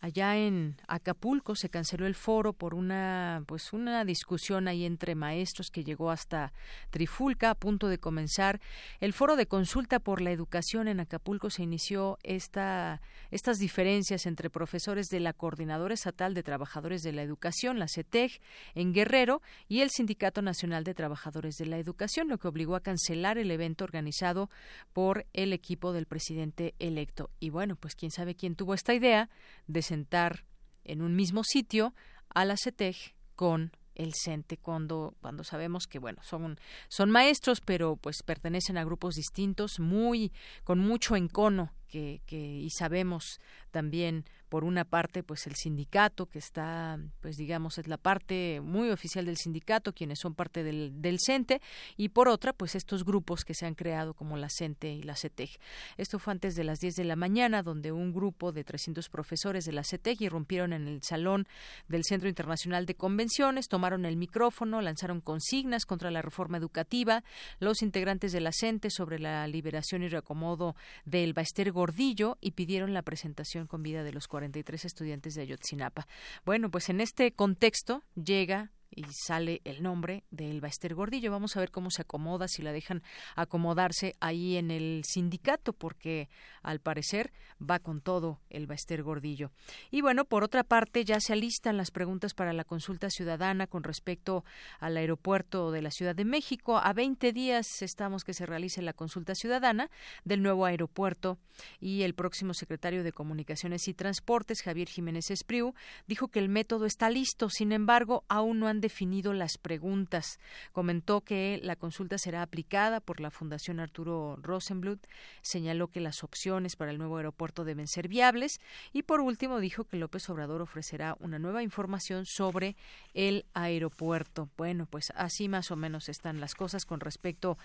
[SPEAKER 1] allá en Acapulco se canceló el foro por una pues una discusión ahí entre maestros que llegó hasta Trifulca a punto de comenzar. El foro de consulta por la educación en Acapulco se inició esta estas diferencias entre profesores de la Coordinadora Estatal de Trabajadores de la Educación la CETEG en Guerrero y el Sindicato Nacional de Trabajadores de la Educación lo que obligó a cancelar el evento organizado por el equipo del presidente electo. Y bueno pues quién sabe quién tuvo esta idea de sentar en un mismo sitio a la CETEG con el CENTE cuando cuando sabemos que bueno son son maestros pero pues pertenecen a grupos distintos muy con mucho encono que, y sabemos también por una parte pues el sindicato que está pues digamos es la parte muy oficial del sindicato quienes son parte del, del CENTE y por otra pues estos grupos que se han creado como la CENTE y la CETEG. Esto fue antes de las 10 de la mañana donde un grupo de 300 profesores de la CETEG irrumpieron en el salón del Centro Internacional de Convenciones tomaron el micrófono lanzaron consignas contra la reforma educativa. Los integrantes de la CENTE sobre la liberación y reacomodo del Baester Gordillo y pidieron la presentación con vida de los 43 estudiantes de Ayotzinapa. Bueno, pues en este contexto llega y sale el nombre de Elba Ester Gordillo. Vamos a ver cómo se acomoda, si la dejan acomodarse ahí en el sindicato, porque al parecer va con todo Elba Ester Gordillo. Y bueno, por otra parte, ya se alistan las preguntas para la consulta ciudadana con respecto al aeropuerto de la Ciudad de México. A 20 días estamos que se realice la consulta ciudadana del nuevo aeropuerto y el próximo secretario de Comunicaciones y Transportes, Javier Jiménez Espriu, dijo que el método está listo, sin embargo, aún no han definido las preguntas. Comentó que la consulta será aplicada por la Fundación Arturo Rosenblut, señaló que las opciones para el nuevo aeropuerto deben ser viables y por último dijo que López Obrador ofrecerá una nueva información sobre el aeropuerto. Bueno, pues así más o menos están las cosas con respecto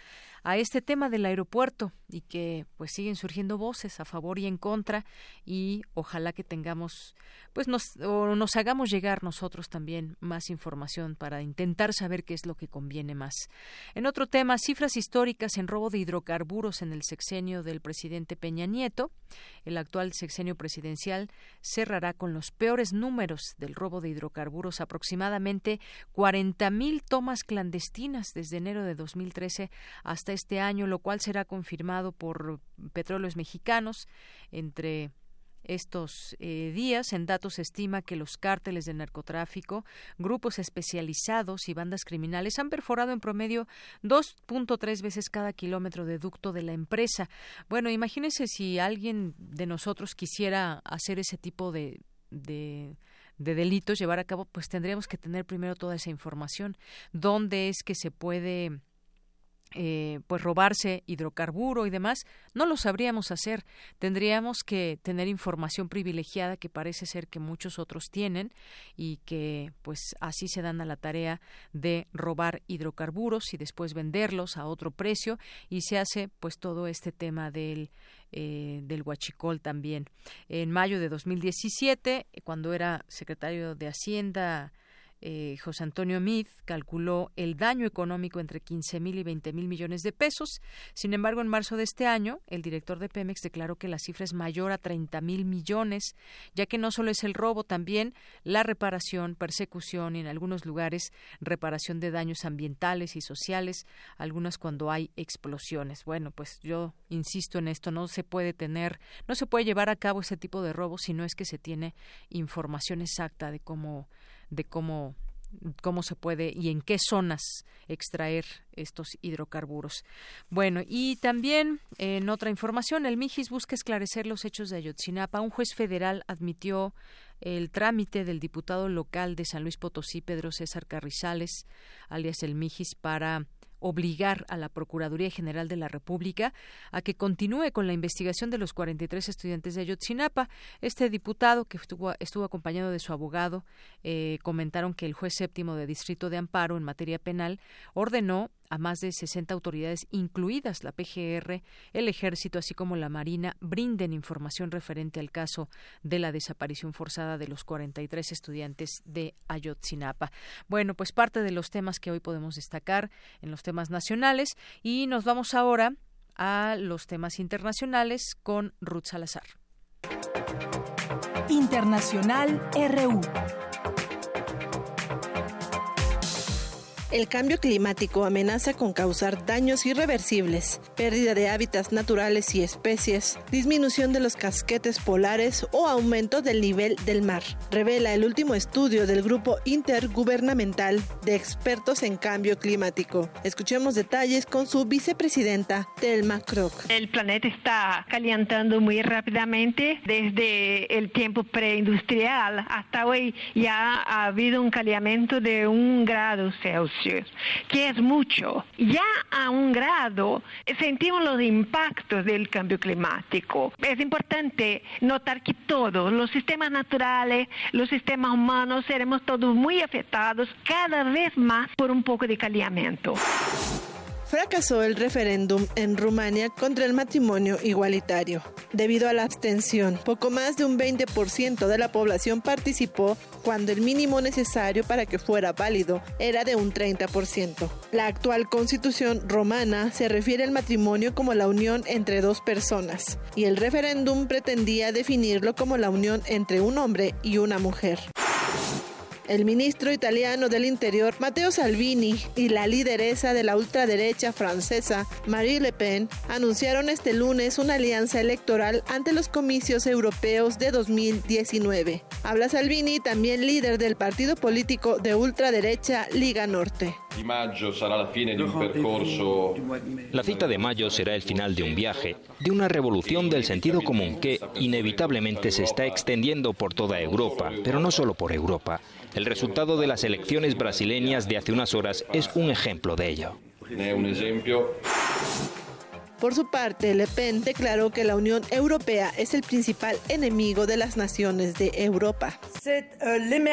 [SPEAKER 1] a este tema del aeropuerto y que pues siguen surgiendo voces a favor y en contra y ojalá que tengamos pues nos, o nos hagamos llegar nosotros también más información para intentar saber qué es lo que conviene más. En otro tema, cifras históricas en robo de hidrocarburos en el sexenio del presidente Peña Nieto. El actual sexenio presidencial cerrará con los peores números del robo de hidrocarburos, aproximadamente 40.000 tomas clandestinas desde enero de 2013 hasta este año, lo cual será confirmado por Petróleos Mexicanos entre estos eh, días. En datos se estima que los cárteles de narcotráfico, grupos especializados y bandas criminales han perforado en promedio 2.3 veces cada kilómetro de ducto de la empresa. Bueno, imagínense si alguien de nosotros quisiera hacer ese tipo de, de de delitos llevar a cabo, pues tendríamos que tener primero toda esa información. ¿Dónde es que se puede eh, pues robarse hidrocarburo y demás, no lo sabríamos hacer. Tendríamos que tener información privilegiada que parece ser que muchos otros tienen y que pues así se dan a la tarea de robar hidrocarburos y después venderlos a otro precio y se hace pues todo este tema del eh, del huachicol también. En mayo de 2017, cuando era secretario de Hacienda eh, José Antonio Mid calculó el daño económico entre 15 mil y 20 mil millones de pesos. Sin embargo, en marzo de este año, el director de Pemex declaró que la cifra es mayor a 30 mil millones, ya que no solo es el robo, también la reparación, persecución y en algunos lugares reparación de daños ambientales y sociales, algunas cuando hay explosiones. Bueno, pues yo insisto en esto, no se puede tener, no se puede llevar a cabo ese tipo de robo si no es que se tiene información exacta de cómo de cómo cómo se puede y en qué zonas extraer estos hidrocarburos. Bueno, y también en otra información, el Mijis busca esclarecer los hechos de Ayotzinapa. Un juez federal admitió el trámite del diputado local de San Luis Potosí, Pedro César Carrizales, alias el Mijis, para obligar a la Procuraduría General de la República a que continúe con la investigación de los 43 estudiantes de Ayotzinapa. Este diputado, que estuvo, estuvo acompañado de su abogado, eh, comentaron que el juez séptimo de Distrito de Amparo en materia penal ordenó a más de 60 autoridades, incluidas la PGR, el Ejército, así como la Marina, brinden información referente al caso de la desaparición forzada de los 43 estudiantes de Ayotzinapa. Bueno, pues parte de los temas que hoy podemos destacar en los temas nacionales y nos vamos ahora a los temas internacionales con Ruth Salazar.
[SPEAKER 3] Internacional RU.
[SPEAKER 27] El cambio climático amenaza con causar daños irreversibles, pérdida de hábitats naturales y especies, disminución de los casquetes polares o aumento del nivel del mar, revela el último estudio del Grupo Intergubernamental de Expertos en Cambio Climático. Escuchemos detalles con su vicepresidenta, Telma Kroc.
[SPEAKER 28] El planeta está calentando muy rápidamente desde el tiempo preindustrial hasta hoy ya ha habido un calentamiento de un grado Celsius que es mucho. Ya a un grado sentimos los impactos del cambio climático. Es importante notar que todos, los sistemas naturales, los sistemas humanos, seremos todos muy afectados cada vez más por un poco de calentamiento
[SPEAKER 27] fracasó el referéndum en Rumania contra el matrimonio igualitario. Debido a la abstención, poco más de un 20% de la población participó cuando el mínimo necesario para que fuera válido era de un 30%. La actual constitución romana se refiere al matrimonio como la unión entre dos personas y el referéndum pretendía definirlo como la unión entre un hombre y una mujer. El ministro italiano del Interior, Matteo Salvini, y la lideresa de la ultraderecha francesa, Marie Le Pen, anunciaron este lunes una alianza electoral ante los comicios europeos de 2019. Habla Salvini, también líder del partido político de ultraderecha Liga Norte.
[SPEAKER 29] La cita de mayo será el final de un viaje, de una revolución del sentido común que inevitablemente se está extendiendo por toda Europa, pero no solo por Europa. El resultado de las elecciones brasileñas de hace unas horas es un ejemplo de ello.
[SPEAKER 27] Por su parte, Le Pen declaró que la Unión Europea es el principal enemigo de las naciones de Europa.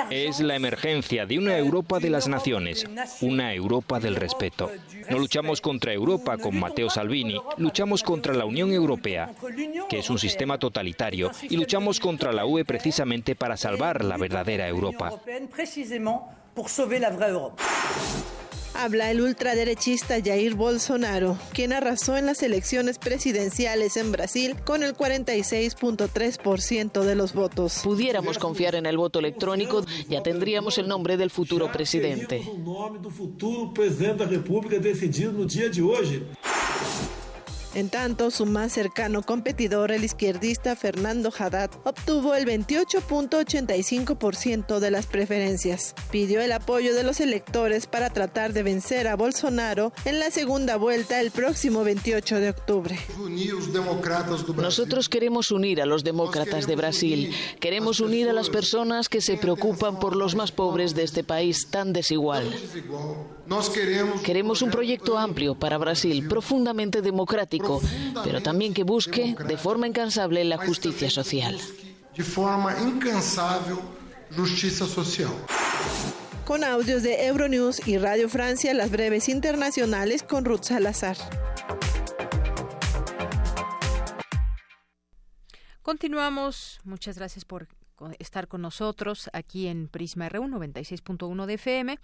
[SPEAKER 29] Es la emergencia de una Europa de las naciones, una Europa del respeto. No luchamos contra Europa con Matteo Salvini, luchamos contra la Unión Europea, que es un sistema totalitario, y luchamos contra la UE precisamente para salvar la verdadera Europa
[SPEAKER 27] habla el ultraderechista Jair Bolsonaro, quien arrasó en las elecciones presidenciales en Brasil con el 46.3% de los votos.
[SPEAKER 30] Pudiéramos confiar en el voto electrónico, ya tendríamos el nombre del futuro presidente.
[SPEAKER 27] En tanto, su más cercano competidor, el izquierdista Fernando Haddad, obtuvo el 28.85% de las preferencias. Pidió el apoyo de los electores para tratar de vencer a Bolsonaro en la segunda vuelta el próximo 28 de octubre.
[SPEAKER 30] Nosotros queremos unir a los demócratas de Brasil. Queremos unir a las personas que se preocupan por los más pobres de este país tan desigual. Queremos un proyecto amplio para Brasil, profundamente democrático, pero también que busque de forma incansable la justicia social.
[SPEAKER 27] De forma incansable justicia social. Con audios de Euronews y Radio Francia, las breves internacionales con Ruth Salazar.
[SPEAKER 1] Continuamos. Muchas gracias por estar con nosotros aquí en Prisma R1 96.1 de FM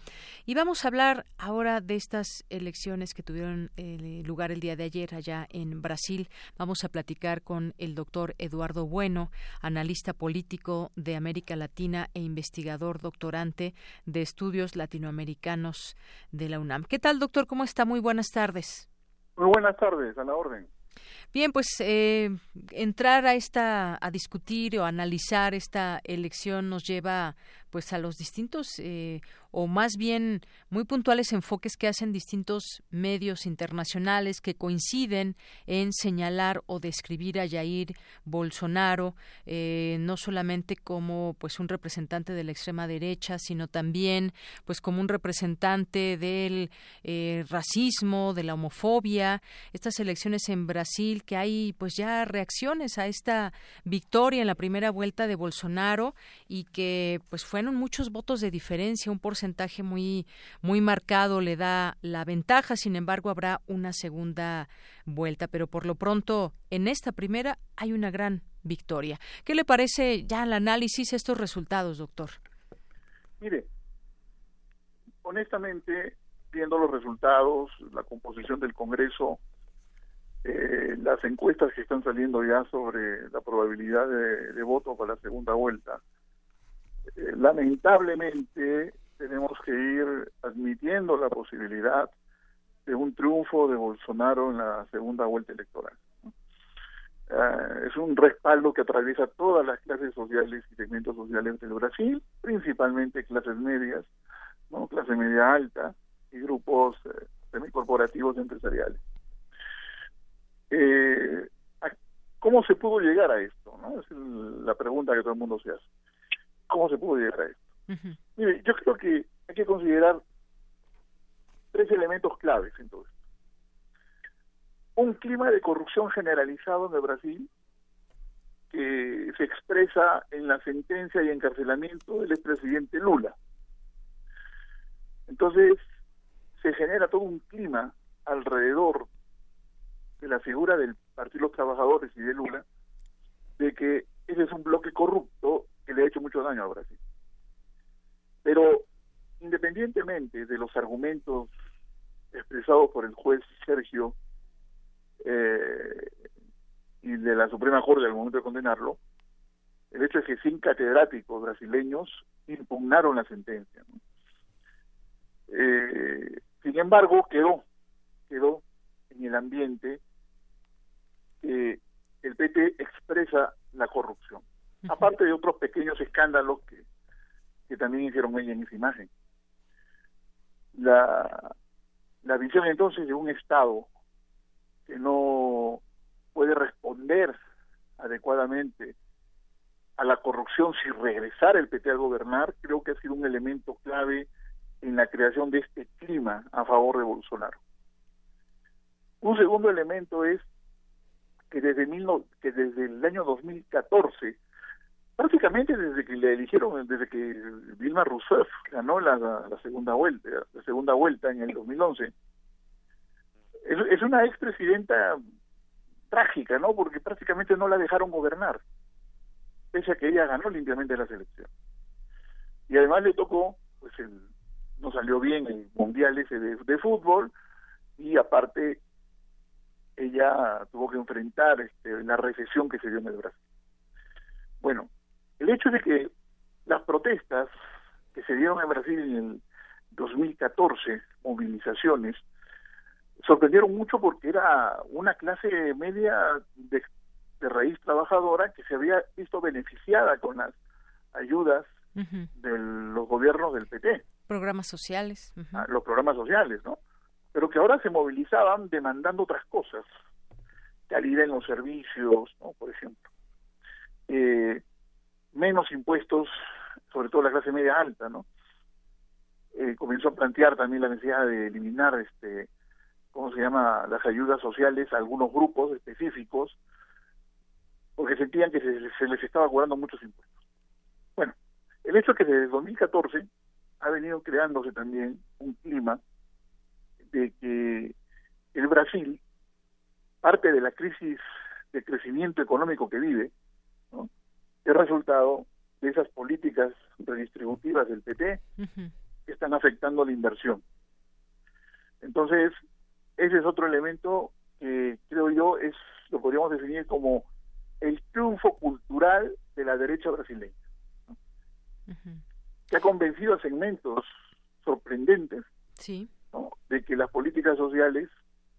[SPEAKER 1] y vamos a hablar ahora de estas elecciones que tuvieron eh, lugar el día de ayer allá en Brasil. Vamos a platicar con el doctor Eduardo Bueno, analista político de América Latina e investigador doctorante de estudios latinoamericanos de la UNAM. ¿Qué tal, doctor? ¿Cómo está? Muy buenas tardes.
[SPEAKER 31] Muy buenas tardes, a la orden.
[SPEAKER 1] Bien, pues eh, entrar a esta, a discutir o analizar esta elección nos lleva pues a los distintos eh, o más bien muy puntuales enfoques que hacen distintos medios internacionales que coinciden en señalar o describir a Jair Bolsonaro eh, no solamente como pues un representante de la extrema derecha sino también pues como un representante del eh, racismo de la homofobia estas elecciones en Brasil que hay pues ya reacciones a esta victoria en la primera vuelta de Bolsonaro y que pues fue muchos votos de diferencia, un porcentaje muy, muy marcado le da la ventaja, sin embargo habrá una segunda vuelta, pero por lo pronto en esta primera hay una gran victoria. ¿Qué le parece ya el análisis estos resultados, doctor?
[SPEAKER 31] Mire, honestamente, viendo los resultados, la composición del Congreso, eh, las encuestas que están saliendo ya sobre la probabilidad de voto para la segunda vuelta, eh, lamentablemente tenemos que ir admitiendo la posibilidad de un triunfo de Bolsonaro en la segunda vuelta electoral. Eh, es un respaldo que atraviesa todas las clases sociales y segmentos sociales del Brasil, principalmente clases medias, clase media alta y grupos eh, semicorporativos empresariales. ¿Cómo se pudo llegar a esto? ¿no? Es la pregunta que todo el mundo se hace. ¿Cómo se pudo llegar a esto? Mire, yo creo que hay que considerar tres elementos claves en todo esto. Un clima de corrupción generalizado en el Brasil que se expresa en la sentencia y encarcelamiento del expresidente Lula. Entonces, se genera todo un clima alrededor de la figura del Partido de los Trabajadores y de Lula, de que ese es un bloque corrupto que le ha hecho mucho daño a Brasil. Pero independientemente de los argumentos expresados por el juez Sergio eh, y de la Suprema Corte al momento de condenarlo, el hecho es que sin catedráticos brasileños impugnaron la sentencia. Eh, sin embargo, quedó, quedó en el ambiente que el PT expresa la corrupción, aparte de otros pequeños escándalos que, que también hicieron ella en esa imagen. La, la visión entonces de un Estado que no puede responder adecuadamente a la corrupción si regresar el PT a gobernar, creo que ha sido un elemento clave en la creación de este clima a favor de Bolsonaro. Un segundo elemento es que desde, mil que desde el año 2014, prácticamente desde que le eligieron, desde que Vilma Rousseff ganó la, la, segunda vuelta, la segunda vuelta en el 2011, es, es una expresidenta trágica, ¿no? Porque prácticamente no la dejaron gobernar, pese a que ella ganó limpiamente la selección. Y además le tocó, pues el, no salió bien el mundial ese de, fútbol y aparte ella tuvo que enfrentar este, la recesión que se dio en el Brasil. Bueno, el hecho de que las protestas que se dieron en Brasil en el 2014, movilizaciones, sorprendieron mucho porque era una clase media de, raíz trabajadora que se había visto beneficiada con las ayudas de los gobiernos del PT.
[SPEAKER 1] Programas sociales.
[SPEAKER 31] Ah, los programas sociales, ¿no? Pero que ahora se movilizaban demandando otras cosas. Calidad en los servicios, ¿no? Por ejemplo. Eh, menos impuestos, sobre todo la clase media alta, ¿no? Eh, comenzó a plantear también la necesidad de eliminar este ¿cómo se llama?, las ayudas sociales a algunos grupos específicos, porque sentían que se, les estaba cobrando muchos impuestos. Bueno, el hecho es que desde 2014 ha venido creándose también un clima de que el Brasil, parte de la crisis de crecimiento económico que vive, ¿no? Es resultado de esas políticas redistributivas del PT que están afectando la inversión. Entonces, ese es otro elemento que creo yo es lo podríamos definir como el triunfo cultural de la derecha brasileña, que ha convencido a segmentos sorprendentes
[SPEAKER 1] sí.
[SPEAKER 31] de que las políticas sociales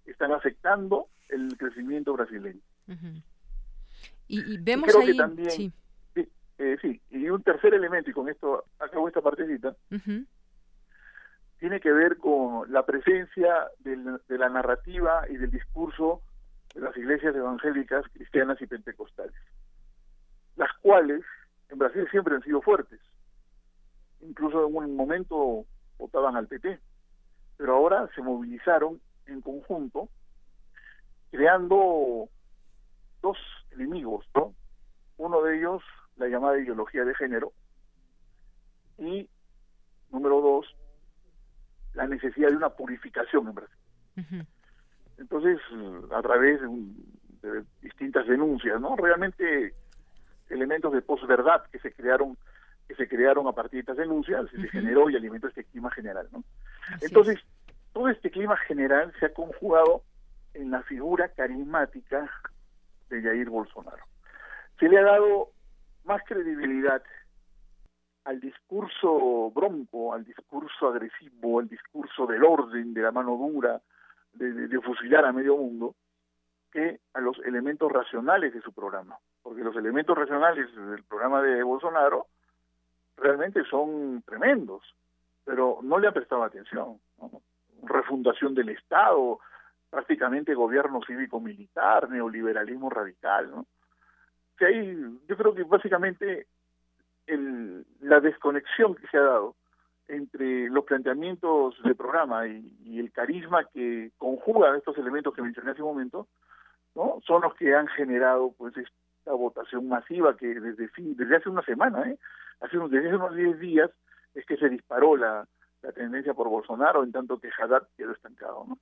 [SPEAKER 31] están afectando el crecimiento brasileño.
[SPEAKER 1] y, vemos
[SPEAKER 31] creo que también, sí. Eh, sí, y un tercer elemento, y con esto acabo esta partecita, tiene que ver con la presencia de la narrativa y del discurso de las iglesias evangélicas, cristianas y pentecostales, las cuales en Brasil siempre han sido fuertes. Incluso en un momento votaban al PT, pero ahora se movilizaron en conjunto, creando dos enemigos, ¿no? Uno de ellos, la llamada ideología de género, y número dos, la necesidad de una purificación en Brasil. Entonces, a través de, distintas denuncias, ¿no? Realmente elementos de posverdad que se crearon que se crearon a partir de estas denuncias, se generó y alimentó este clima general, ¿no? Entonces, todo este clima general se ha conjugado en la figura carismática de Jair Bolsonaro. Se le ha dado más credibilidad al discurso bronco, al discurso agresivo, al discurso del orden, de la mano dura, de, fusilar a medio mundo, que a los elementos racionales de su programa. Porque los elementos racionales del programa de Bolsonaro realmente son tremendos, pero no le han prestado atención. Refundación del Estado, prácticamente gobierno cívico-militar, neoliberalismo radical. ¿no? Que ahí, yo creo que básicamente el, la desconexión que se ha dado entre los planteamientos del programa y, el carisma que conjuga estos elementos que mencioné hace un momento, ¿no? son los que han generado pues esta votación masiva que desde desde hace una semana, ¿eh? hace unos, desde hace unos 10 días es que se disparó la, la tendencia por Bolsonaro, en tanto que Haddad quedó estancado. ¿no?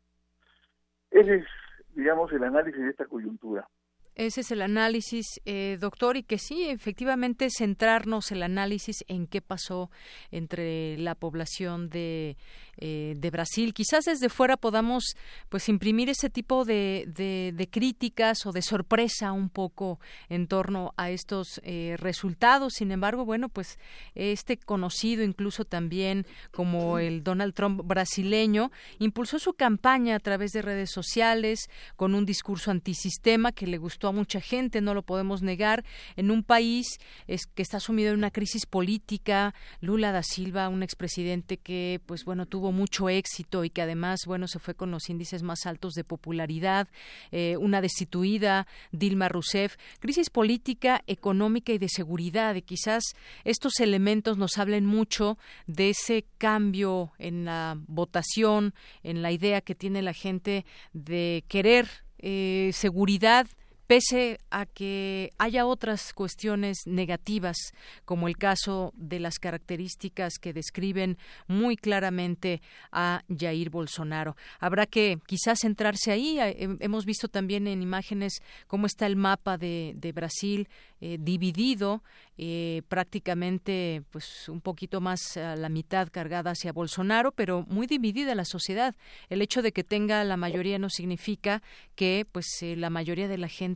[SPEAKER 31] Ese es, digamos, el análisis de esta coyuntura.
[SPEAKER 1] Ese es el análisis, eh, doctor, y que sí, efectivamente, centrarnos el análisis en qué pasó entre la población de eh, de Brasil. Quizás desde fuera podamos pues imprimir ese tipo de, de, críticas o de sorpresa un poco en torno a estos eh, resultados. Sin embargo, bueno, pues este conocido incluso también como el Donald Trump brasileño impulsó su campaña a través de redes sociales con un discurso antisistema que le gustó a mucha gente, no lo podemos negar, en un país es, que está sumido en una crisis política. Lula da Silva, un expresidente que pues bueno tuvo mucho éxito y que además, bueno, se fue con los índices más altos de popularidad, eh, una destituida Dilma Rousseff, crisis política, económica y de seguridad. Y quizás estos elementos nos hablen mucho de ese cambio en la votación, en la idea que tiene la gente de querer eh, seguridad pese a que haya otras cuestiones negativas, como el caso de las características que describen muy claramente a Jair Bolsonaro. Habrá que quizás centrarse ahí. Eh, hemos visto también en imágenes cómo está el mapa de, Brasil eh, dividido eh, prácticamente pues un poquito más a la mitad cargada hacia Bolsonaro, pero muy dividida la sociedad. El hecho de que tenga la mayoría no significa que pues eh, la mayoría de la gente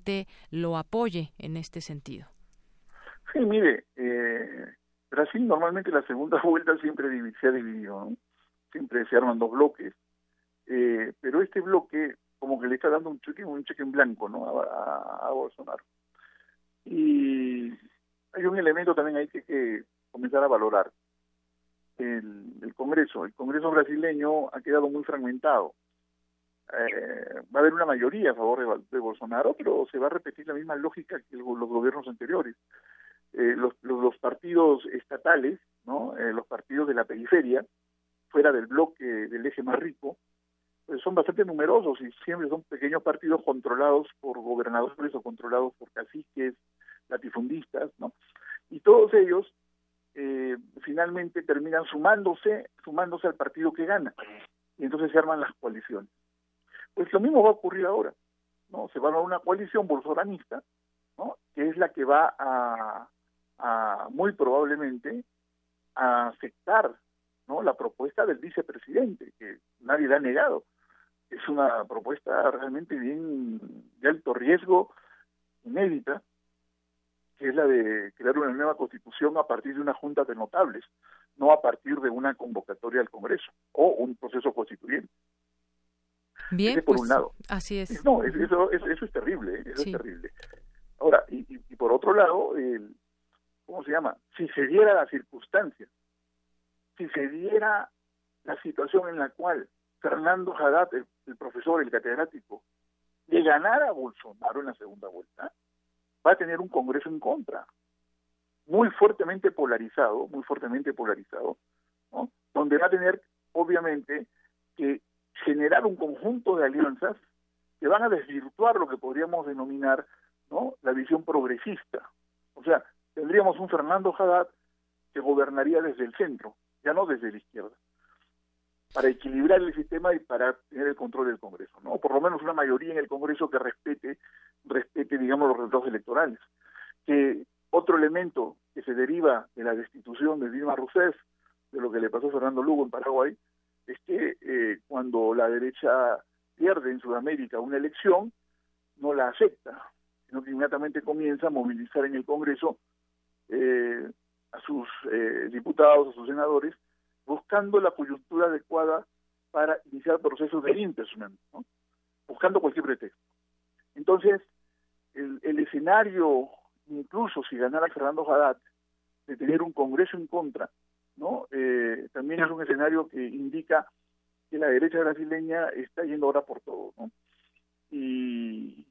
[SPEAKER 1] lo apoye en este sentido.
[SPEAKER 31] Sí, mire, Brasil normalmente la segunda vuelta siempre se ha dividido, siempre se arman dos bloques, pero este bloque como que le está dando un cheque, un cheque en blanco ¿no? a Bolsonaro. Y hay un elemento también ahí que hay que comenzar a valorar. El, Congreso, el Congreso brasileño ha quedado muy fragmentado. Eh, va a haber una mayoría a favor de, Bolsonaro, pero se va a repetir la misma lógica que los gobiernos anteriores. Eh, los, los, partidos estatales, ¿no? Eh, los partidos de la periferia, fuera del bloque del eje más rico, pues son bastante numerosos y siempre son pequeños partidos controlados por gobernadores o controlados por caciques, latifundistas, ¿no? Y todos ellos eh, finalmente terminan sumándose, sumándose al partido que gana. Y entonces se arman las coaliciones. Pues lo mismo va a ocurrir ahora, ¿no? Se va a una coalición bolsoranista, ¿no? Que es la que va a, a muy probablemente a aceptar ¿no? la propuesta del vicepresidente, que nadie le ha negado. Es una propuesta realmente bien de alto riesgo, inédita, que es la de crear una nueva constitución a partir de una junta de notables, no a partir de una convocatoria al Congreso o un proceso constituyente.
[SPEAKER 1] Bien,
[SPEAKER 31] por un pues, lado.
[SPEAKER 1] Así es.
[SPEAKER 31] No, eso, eso, es terrible, eso es terrible. Ahora, y, y, por otro lado, el, ¿cómo se llama? Si se diera la circunstancia, si se diera la situación en la cual Fernando Haddad, el, el profesor, el catedrático, le ganara a Bolsonaro en la segunda vuelta, va a tener un Congreso en contra, muy fuertemente polarizado, muy fuertemente polarizado, ¿no? donde va a tener, obviamente, que generar un conjunto de alianzas que van a desvirtuar lo que podríamos denominar ¿no? la visión progresista. O sea, tendríamos un Fernando Haddad que gobernaría desde el centro, ya no desde la izquierda, para equilibrar el sistema y para tener el control del Congreso, ¿no? Por lo menos una mayoría en el Congreso que respete respete, digamos, los resultados electorales. Que otro elemento que se deriva de la destitución de Dilma Rousseff, de lo que le pasó a Fernando Lugo en Paraguay, es que eh, cuando la derecha pierde en Sudamérica una elección, no la acepta, sino que inmediatamente comienza a movilizar en el Congreso eh, a sus eh, diputados, a sus senadores, buscando la coyuntura adecuada para iniciar procesos de impeachment, buscando cualquier pretexto. Entonces, el, escenario, incluso si ganara Fernando Haddad, de tener un Congreso en contra, ¿no? Eh, también es un escenario que indica que la derecha brasileña está yendo ahora por todo, ¿no? Y,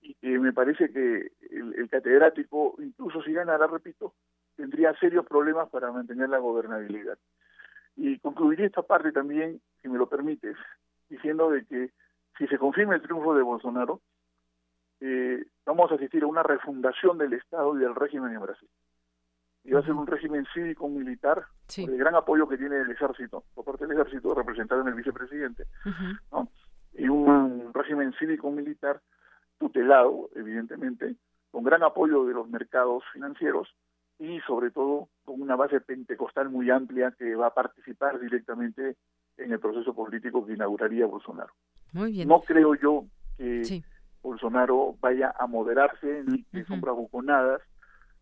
[SPEAKER 31] y me parece que el, catedrático, incluso si ganara, repito, tendría serios problemas para mantener la gobernabilidad. Y concluiría esta parte también, si me lo permites, diciendo de que si se confirma el triunfo de Bolsonaro, eh, vamos a asistir a una refundación del Estado y del régimen en Brasil. Y va a ser un régimen cívico-militar, el gran apoyo que tiene el ejército, por parte del ejército, representado en el vicepresidente, ¿no? y un régimen cívico-militar tutelado, evidentemente, con gran apoyo de los mercados financieros y sobre todo con una base pentecostal muy amplia que va a participar directamente en el proceso político que inauguraría Bolsonaro.
[SPEAKER 1] Muy bien.
[SPEAKER 31] No creo yo que Bolsonaro vaya a moderarse ni que son bravuconadas.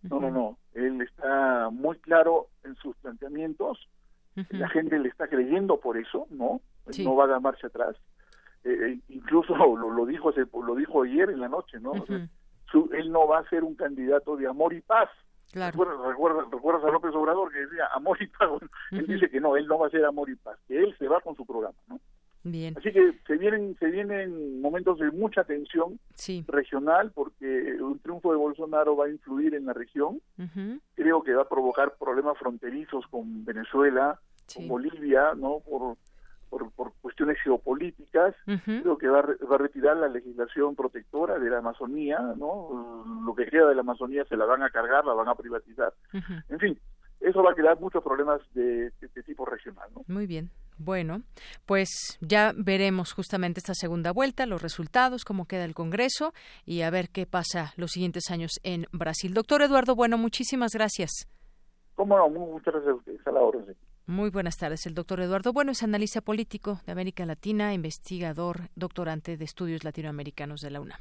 [SPEAKER 31] No, no, no. Él está muy claro en sus planteamientos. La gente le está creyendo por eso, ¿no? No va a dar marcha atrás. Eh, eh, incluso lo, dijo hace, lo dijo ayer en la noche, ¿no? él no va a ser un candidato de amor y paz. Claro. ¿Recuerdas, recuerdas, a López Obrador que decía amor y paz? Él dice que no, él no va a ser amor y paz, que él se va con su programa, ¿no?
[SPEAKER 1] Bien.
[SPEAKER 31] Así que se vienen, se vienen momentos de mucha tensión regional porque un triunfo de Bolsonaro va a influir en la región. Creo que va a provocar problemas fronterizos con Venezuela, con Bolivia, ¿no? Por, por, cuestiones geopolíticas. Creo que va a, va a retirar la legislación protectora de la Amazonía, ¿no? Lo que queda de la Amazonía se la van a cargar, la van a privatizar. En fin, eso va a crear muchos problemas de, de, tipo regional. ¿no?
[SPEAKER 1] Muy bien. Bueno, pues ya veremos justamente esta segunda vuelta, los resultados, cómo queda el Congreso y a ver qué pasa los siguientes años en Brasil. Doctor Eduardo Bueno, muchísimas gracias.
[SPEAKER 31] Cómo no, muchas gracias a ustedes. A la orden.
[SPEAKER 1] Muy buenas tardes. El doctor Eduardo Bueno es analista político de América Latina, investigador, doctorante de estudios latinoamericanos de la UNAM.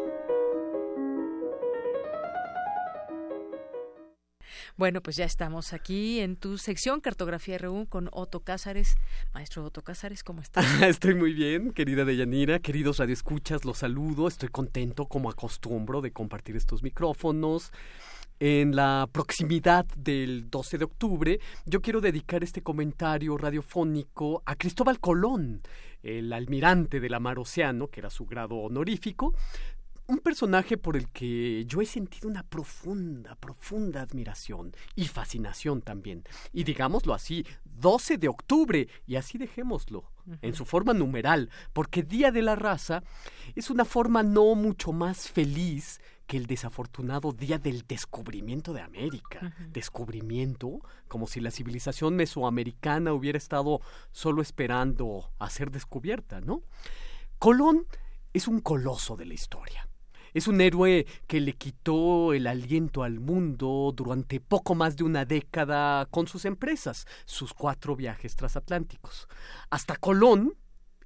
[SPEAKER 1] Bueno, pues ya estamos aquí en tu sección Cartografía RU con Otto Cázares. Maestro Otto Cázares, ¿cómo estás?
[SPEAKER 32] Estoy muy bien, querida Deyanira, queridos radioescuchas, los saludo. Estoy contento, como acostumbro, de compartir estos micrófonos. En la proximidad del 12 de octubre, yo quiero dedicar este comentario radiofónico a Cristóbal Colón, el almirante del mar Océano, que era su grado honorífico, un personaje por el que yo he sentido una profunda, profunda admiración y fascinación también. Y digámoslo así, 12 de octubre, y así dejémoslo, en su forma numeral, porque Día de la Raza es una forma no mucho más feliz que el desafortunado día del descubrimiento de América. Descubrimiento, como si la civilización mesoamericana hubiera estado solo esperando a ser descubierta, ¿no? Colón es un coloso de la historia. Es un héroe que le quitó el aliento al mundo durante poco más de una década con sus empresas, sus cuatro viajes transatlánticos. Hasta Colón,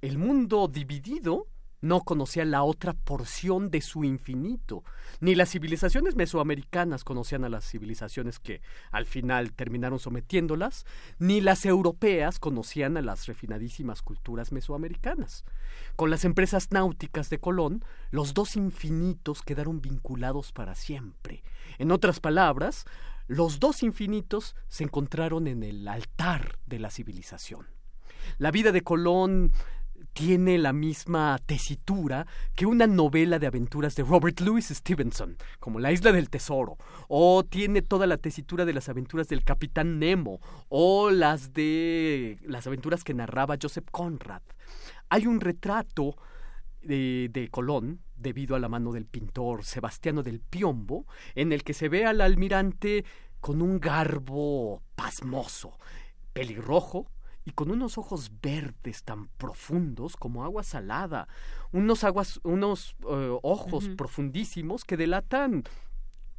[SPEAKER 32] el mundo dividido, no conocía la otra porción de su infinito. Ni las civilizaciones mesoamericanas conocían a las civilizaciones que al final terminaron sometiéndolas, ni las europeas conocían a las refinadísimas culturas mesoamericanas. Con las empresas náuticas de Colón, los dos infinitos quedaron vinculados para siempre. En otras palabras, los dos infinitos se encontraron en el altar de la civilización. La vida de Colón tiene la misma tesitura que una novela de aventuras de Robert Louis Stevenson, como La Isla del Tesoro, o tiene toda la tesitura de las aventuras del Capitán Nemo, o las de las aventuras que narraba Joseph Conrad. Hay un retrato de, de, Colón, debido a la mano del pintor Sebastiano del Piombo, en el que se ve al almirante con un garbo pasmoso, pelirrojo, y con unos ojos verdes tan profundos como agua salada, unos aguas, unos eh, ojos profundísimos que delatan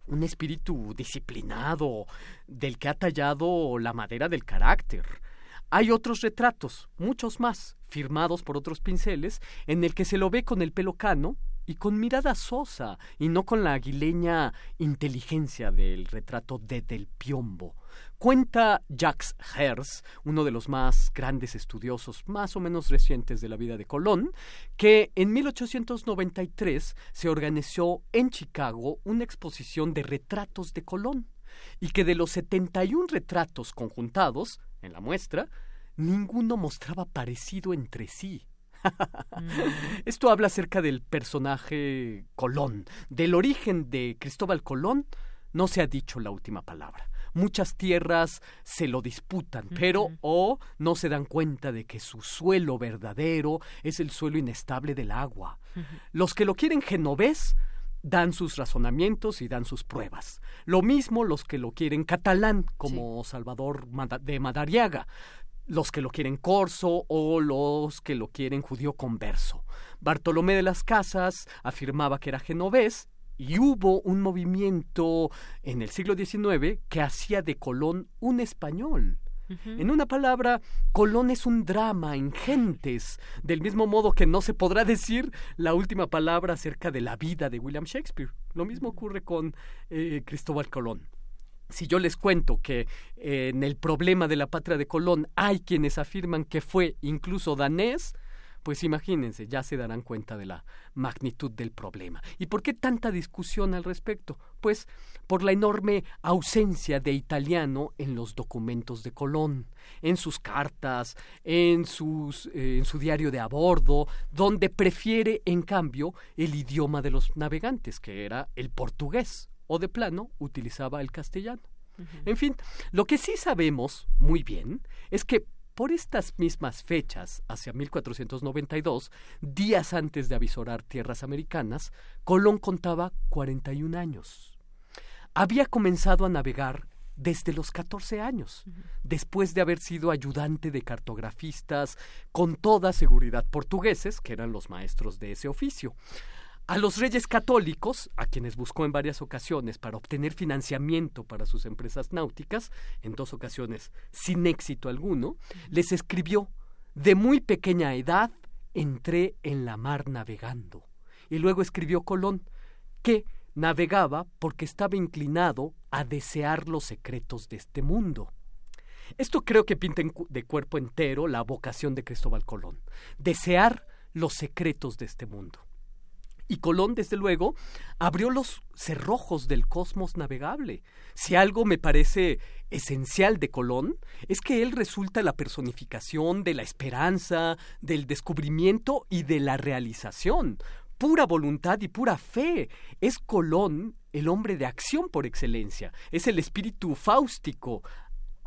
[SPEAKER 32] un espíritu disciplinado del que ha tallado la madera del carácter. Hay otros retratos, muchos más, firmados por otros pinceles, en el que se lo ve con el pelo cano y con mirada sosa, y no con la aguileña inteligencia del retrato de Del Piombo. Cuenta Jacques Hers, uno de los más grandes estudiosos más o menos recientes de la vida de Colón, que en 1893 se organizó en Chicago una exposición de retratos de Colón y que de los 71 retratos conjuntados en la muestra, ninguno mostraba parecido entre sí. Mm. Esto habla acerca del personaje Colón, del origen de Cristóbal Colón, no se ha dicho la última palabra muchas tierras se lo disputan, pero o no se dan cuenta de que su suelo verdadero es el suelo inestable del agua. Los que lo quieren genovés dan sus razonamientos y dan sus pruebas. Lo mismo los que lo quieren catalán, como Salvador de Madariaga, los que lo quieren corso o los que lo quieren judío converso. Bartolomé de las Casas afirmaba que era genovés y hubo un movimiento en el siglo XIX que hacía de Colón un español. En una palabra, Colón es un drama en gentes, del mismo modo que no se podrá decir la última palabra acerca de la vida de William Shakespeare. Lo mismo ocurre con eh, Cristóbal Colón. Si yo les cuento que eh, en el problema de la patria de Colón hay quienes afirman que fue incluso danés, pues imagínense, ya se darán cuenta de la magnitud del problema. ¿Y por qué tanta discusión al respecto? Pues por la enorme ausencia de italiano en los documentos de Colón, en sus cartas, en, sus, eh, en su diario de a bordo, donde prefiere, en cambio, el idioma de los navegantes, que era el portugués, o de plano utilizaba el castellano. En fin, lo que sí sabemos muy bien es que por estas mismas fechas, hacia 1492, días antes de avisorar tierras americanas, Colón contaba 41 años. Había comenzado a navegar desde los 14 años, después de haber sido ayudante de cartografistas con toda seguridad portugueses, que eran los maestros de ese oficio. A los reyes católicos, a quienes buscó en varias ocasiones para obtener financiamiento para sus empresas náuticas, en dos ocasiones sin éxito alguno, les escribió De muy pequeña edad entré en la mar navegando. Y luego escribió Colón, que navegaba porque estaba inclinado a desear los secretos de este mundo. Esto creo que pinta de cuerpo entero la vocación de Cristóbal Colón, desear los secretos de este mundo. Y Colón, desde luego, abrió los cerrojos del cosmos navegable. Si algo me parece esencial de Colón, es que él resulta la personificación de la esperanza, del descubrimiento y de la realización. Pura voluntad y pura fe. Es Colón el hombre de acción por excelencia. Es el espíritu fáustico,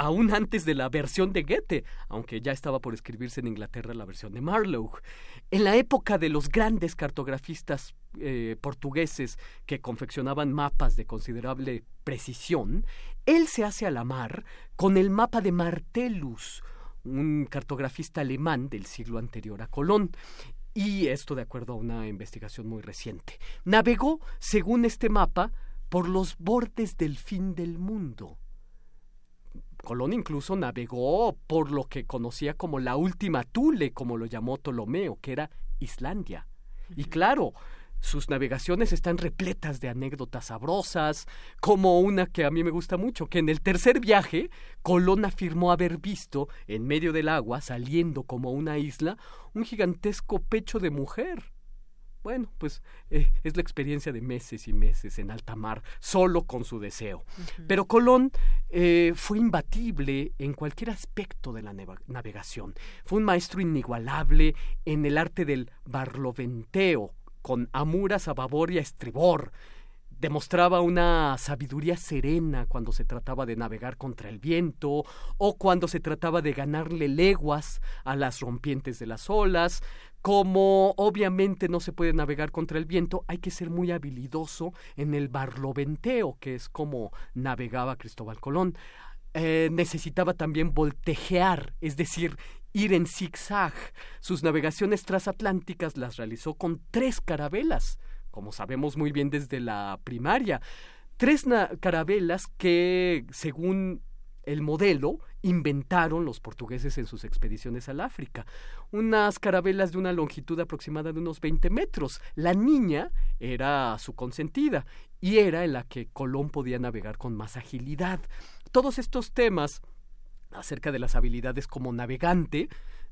[SPEAKER 32] aún antes de la versión de Goethe, aunque ya estaba por escribirse en Inglaterra la versión de Marlowe. En la época de los grandes cartografistas eh, portugueses que confeccionaban mapas de considerable precisión, él se hace a la mar con el mapa de Martellus, un cartografista alemán del siglo anterior a Colón. Y esto de acuerdo a una investigación muy reciente. Navegó, según este mapa, por los bordes del fin del mundo Colón incluso navegó por lo que conocía como la última Tule, como lo llamó Ptolomeo, que era Islandia. Y claro, sus navegaciones están repletas de anécdotas sabrosas, como una que a mí me gusta mucho, que en el tercer viaje Colón afirmó haber visto, en medio del agua, saliendo como una isla, un gigantesco pecho de mujer. Bueno, pues eh, es la experiencia de meses y meses en alta mar, solo con su deseo. Pero Colón eh, fue imbatible en cualquier aspecto de la navegación. Fue un maestro inigualable en el arte del barloventeo, con amuras a babor y a estribor, demostraba una sabiduría serena cuando se trataba de navegar contra el viento o cuando se trataba de ganarle leguas a las rompientes de las olas. Como obviamente no se puede navegar contra el viento, hay que ser muy habilidoso en el barloventeo, que es como navegaba Cristóbal Colón. Eh, necesitaba también voltejear, es decir, ir en zigzag. Sus navegaciones transatlánticas las realizó con tres carabelas como sabemos muy bien desde la primaria. Tres carabelas que, según el modelo, inventaron los portugueses en sus expediciones al África. Unas carabelas de una longitud aproximada de unos 20 metros. La niña era su consentida y era en la que Colón podía navegar con más agilidad. Todos estos temas acerca de las habilidades como navegante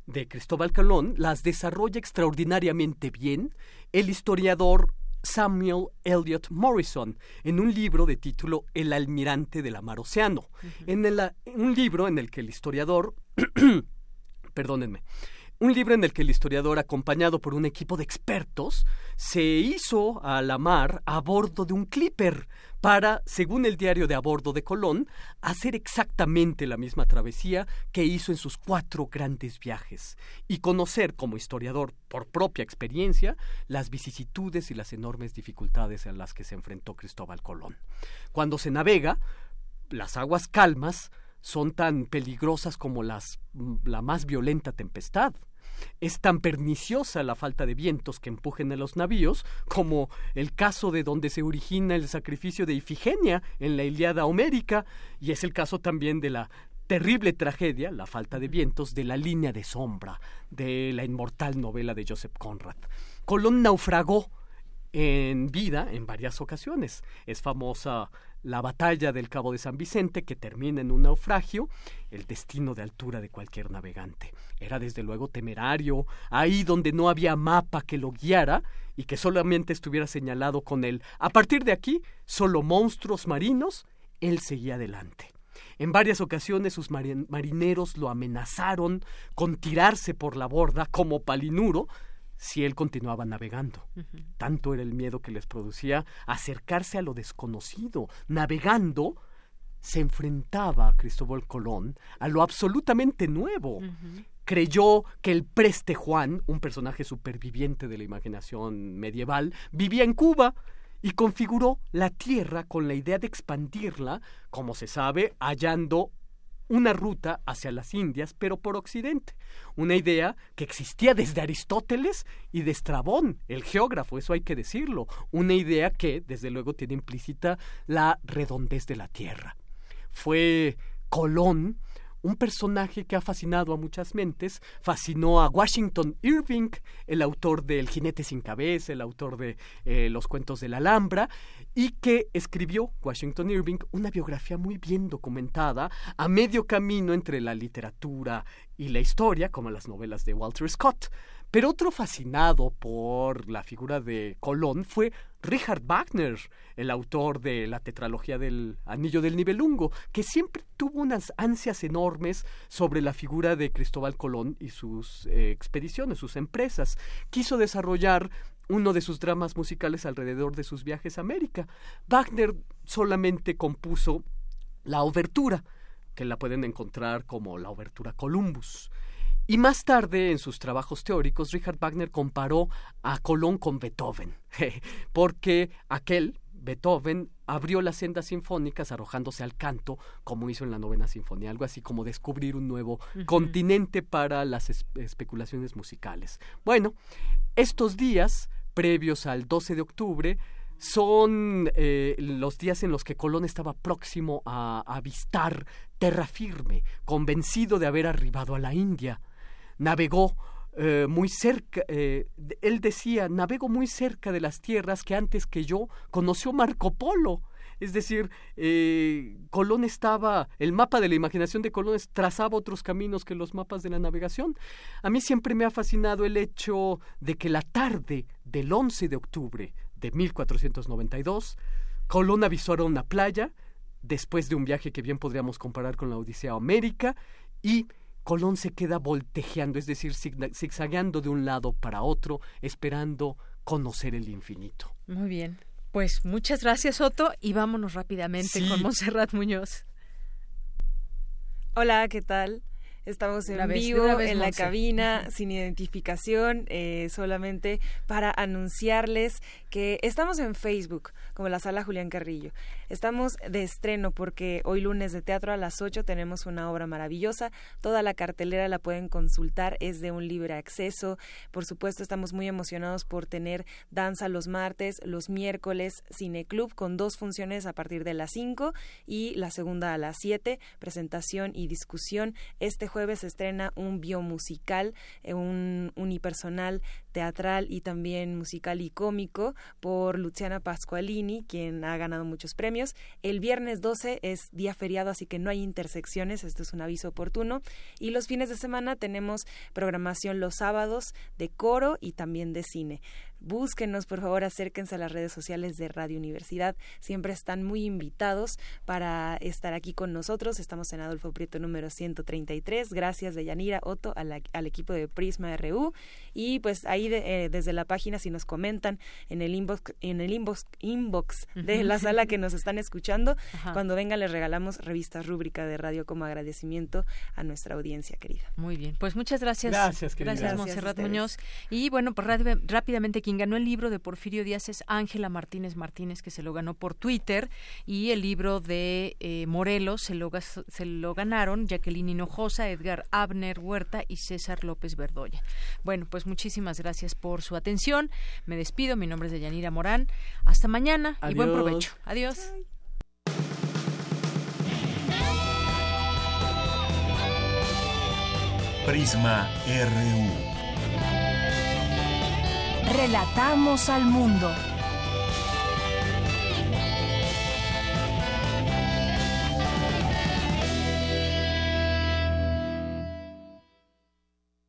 [SPEAKER 32] de Cristóbal Colón las desarrolla extraordinariamente bien el historiador Samuel Elliot Morrison en un libro de título El almirante de la mar océano. En un libro en el que el historiador, perdónenme, un libro en el que el historiador, acompañado por un equipo de expertos, se hizo a la mar a bordo de un clipper para, según el diario de a bordo de Colón, hacer exactamente la misma travesía que hizo en sus cuatro grandes viajes y conocer como historiador por propia experiencia las vicisitudes y las enormes dificultades a las que se enfrentó Cristóbal Colón. Cuando se navega, las aguas calmas son tan peligrosas como las, la más violenta tempestad. Es tan perniciosa la falta de vientos que empujen a los navíos como el caso de donde se origina el sacrificio de Ifigenia en la Iliada Homérica y es el caso también de la terrible tragedia, la falta de vientos, de la línea de sombra de la inmortal novela de Joseph Conrad. Colón naufragó en vida en varias ocasiones. Es famosa la batalla del Cabo de San Vicente, que termina en un naufragio, el destino de altura de cualquier navegante. Era desde luego temerario, ahí donde no había mapa que lo guiara y que solamente estuviera señalado con él. A partir de aquí, solo monstruos marinos, él seguía adelante. En varias ocasiones sus marineros lo amenazaron con tirarse por la borda como palinuro si él continuaba navegando. Tanto era el miedo que les producía acercarse a lo desconocido. Navegando se enfrentaba a Cristóbal Colón a lo absolutamente nuevo. Creyó que el preste Juan, un personaje superviviente de la imaginación medieval, vivía en Cuba y configuró la tierra con la idea de expandirla, como se sabe, hallando una ruta hacia las Indias, pero por occidente. Una idea que existía desde Aristóteles y de Estrabón, el geógrafo, eso hay que decirlo. Una idea que, desde luego, tiene implícita la redondez de la Tierra. Fue Colón un personaje que ha fascinado a muchas mentes, fascinó a Washington Irving, el autor del Jinete sin cabeza, el autor de eh, Los cuentos de la Alhambra, y que escribió Washington Irving una biografía muy bien documentada a medio camino entre la literatura y la historia, como las novelas de Walter Scott. Pero otro fascinado por la figura de Colón fue Richard Wagner, el autor de la tetralogía del Anillo del Nibelungo, que siempre tuvo unas ansias enormes sobre la figura de Cristóbal Colón y sus eh, expediciones, sus empresas. Quiso desarrollar uno de sus dramas musicales alrededor de sus viajes a América. Wagner solamente compuso la obertura, que la pueden encontrar como la obertura Columbus. Y más tarde, en sus trabajos teóricos, Richard Wagner comparó a Colón con Beethoven, porque aquel, Beethoven, abrió las sendas sinfónicas arrojándose al canto, como hizo en la novena sinfonía, algo así como descubrir un nuevo continente para las especulaciones musicales. Bueno, estos días, previos al 12 de octubre, son eh, los días en los que Colón estaba próximo a avistar terra firme, convencido de haber arribado a la India navegó eh, muy cerca, eh, él decía, navego muy cerca de las tierras que antes que yo conoció Marco Polo. Es decir, eh, Colón estaba, el mapa de la imaginación de Colón trazaba otros caminos que los mapas de la navegación. A mí siempre me ha fascinado el hecho de que la tarde del 11 de octubre de 1492, Colón avisó a una playa, después de un viaje que bien podríamos comparar con la Odisea América, y Colón se queda voltejeando, es decir, zigzagueando de un lado para otro, esperando conocer el infinito.
[SPEAKER 1] Muy bien. Pues muchas gracias, Otto, y vámonos rápidamente con Monserrat Muñoz.
[SPEAKER 33] Hola, ¿qué tal? Estamos en vivo, en la cabina, sin identificación, eh, solamente para anunciarles que estamos en Facebook, como la sala Julián Carrillo. Estamos de estreno porque hoy lunes de teatro a las 8 tenemos una obra maravillosa. Toda la cartelera la pueden consultar, es de un libre acceso. Por supuesto, estamos muy emocionados por tener danza los martes, los miércoles, cineclub con dos funciones a partir de las 5 y la segunda a las 7, presentación y discusión. Este jueves se estrena un biomusical, eh, un unipersonal teatral y también musical y cómico por Luciana Pasqualini, quien ha ganado muchos premios. El viernes 12 es día feriado, así que no hay intersecciones, esto es un aviso oportuno. Y los fines de semana tenemos programación los sábados de coro y también de cine búsquenos, por favor, acérquense a las redes sociales de Radio Universidad. Siempre están muy invitados para estar aquí con nosotros. Estamos en Adolfo Prieto número 133. Gracias de Yanira Otto al equipo de Prisma RU. Y pues ahí eh, desde la página, si nos comentan en el inbox, en el inbox, inbox de la sala que nos están escuchando, cuando vengan les regalamos revistas rúbrica de radio como agradecimiento a nuestra audiencia querida.
[SPEAKER 1] Muy bien, pues muchas gracias.
[SPEAKER 32] Gracias,
[SPEAKER 1] querida. Gracias, Monserrat Muñoz. Y bueno, pues rápidamente quien ganó el libro de Porfirio Díaz es Ángela Martínez Martínez, que se lo ganó por Twitter, y el libro de eh, Morelos se lo, se lo ganaron Jacqueline Hinojosa, Edgar Abner Huerta y César López Verdoya. Bueno, pues muchísimas gracias por su atención. Me despido, mi nombre es Deyanira Morán. Hasta mañana y buen provecho. Adiós.
[SPEAKER 9] Prisma RU.
[SPEAKER 3] Relatamos al mundo.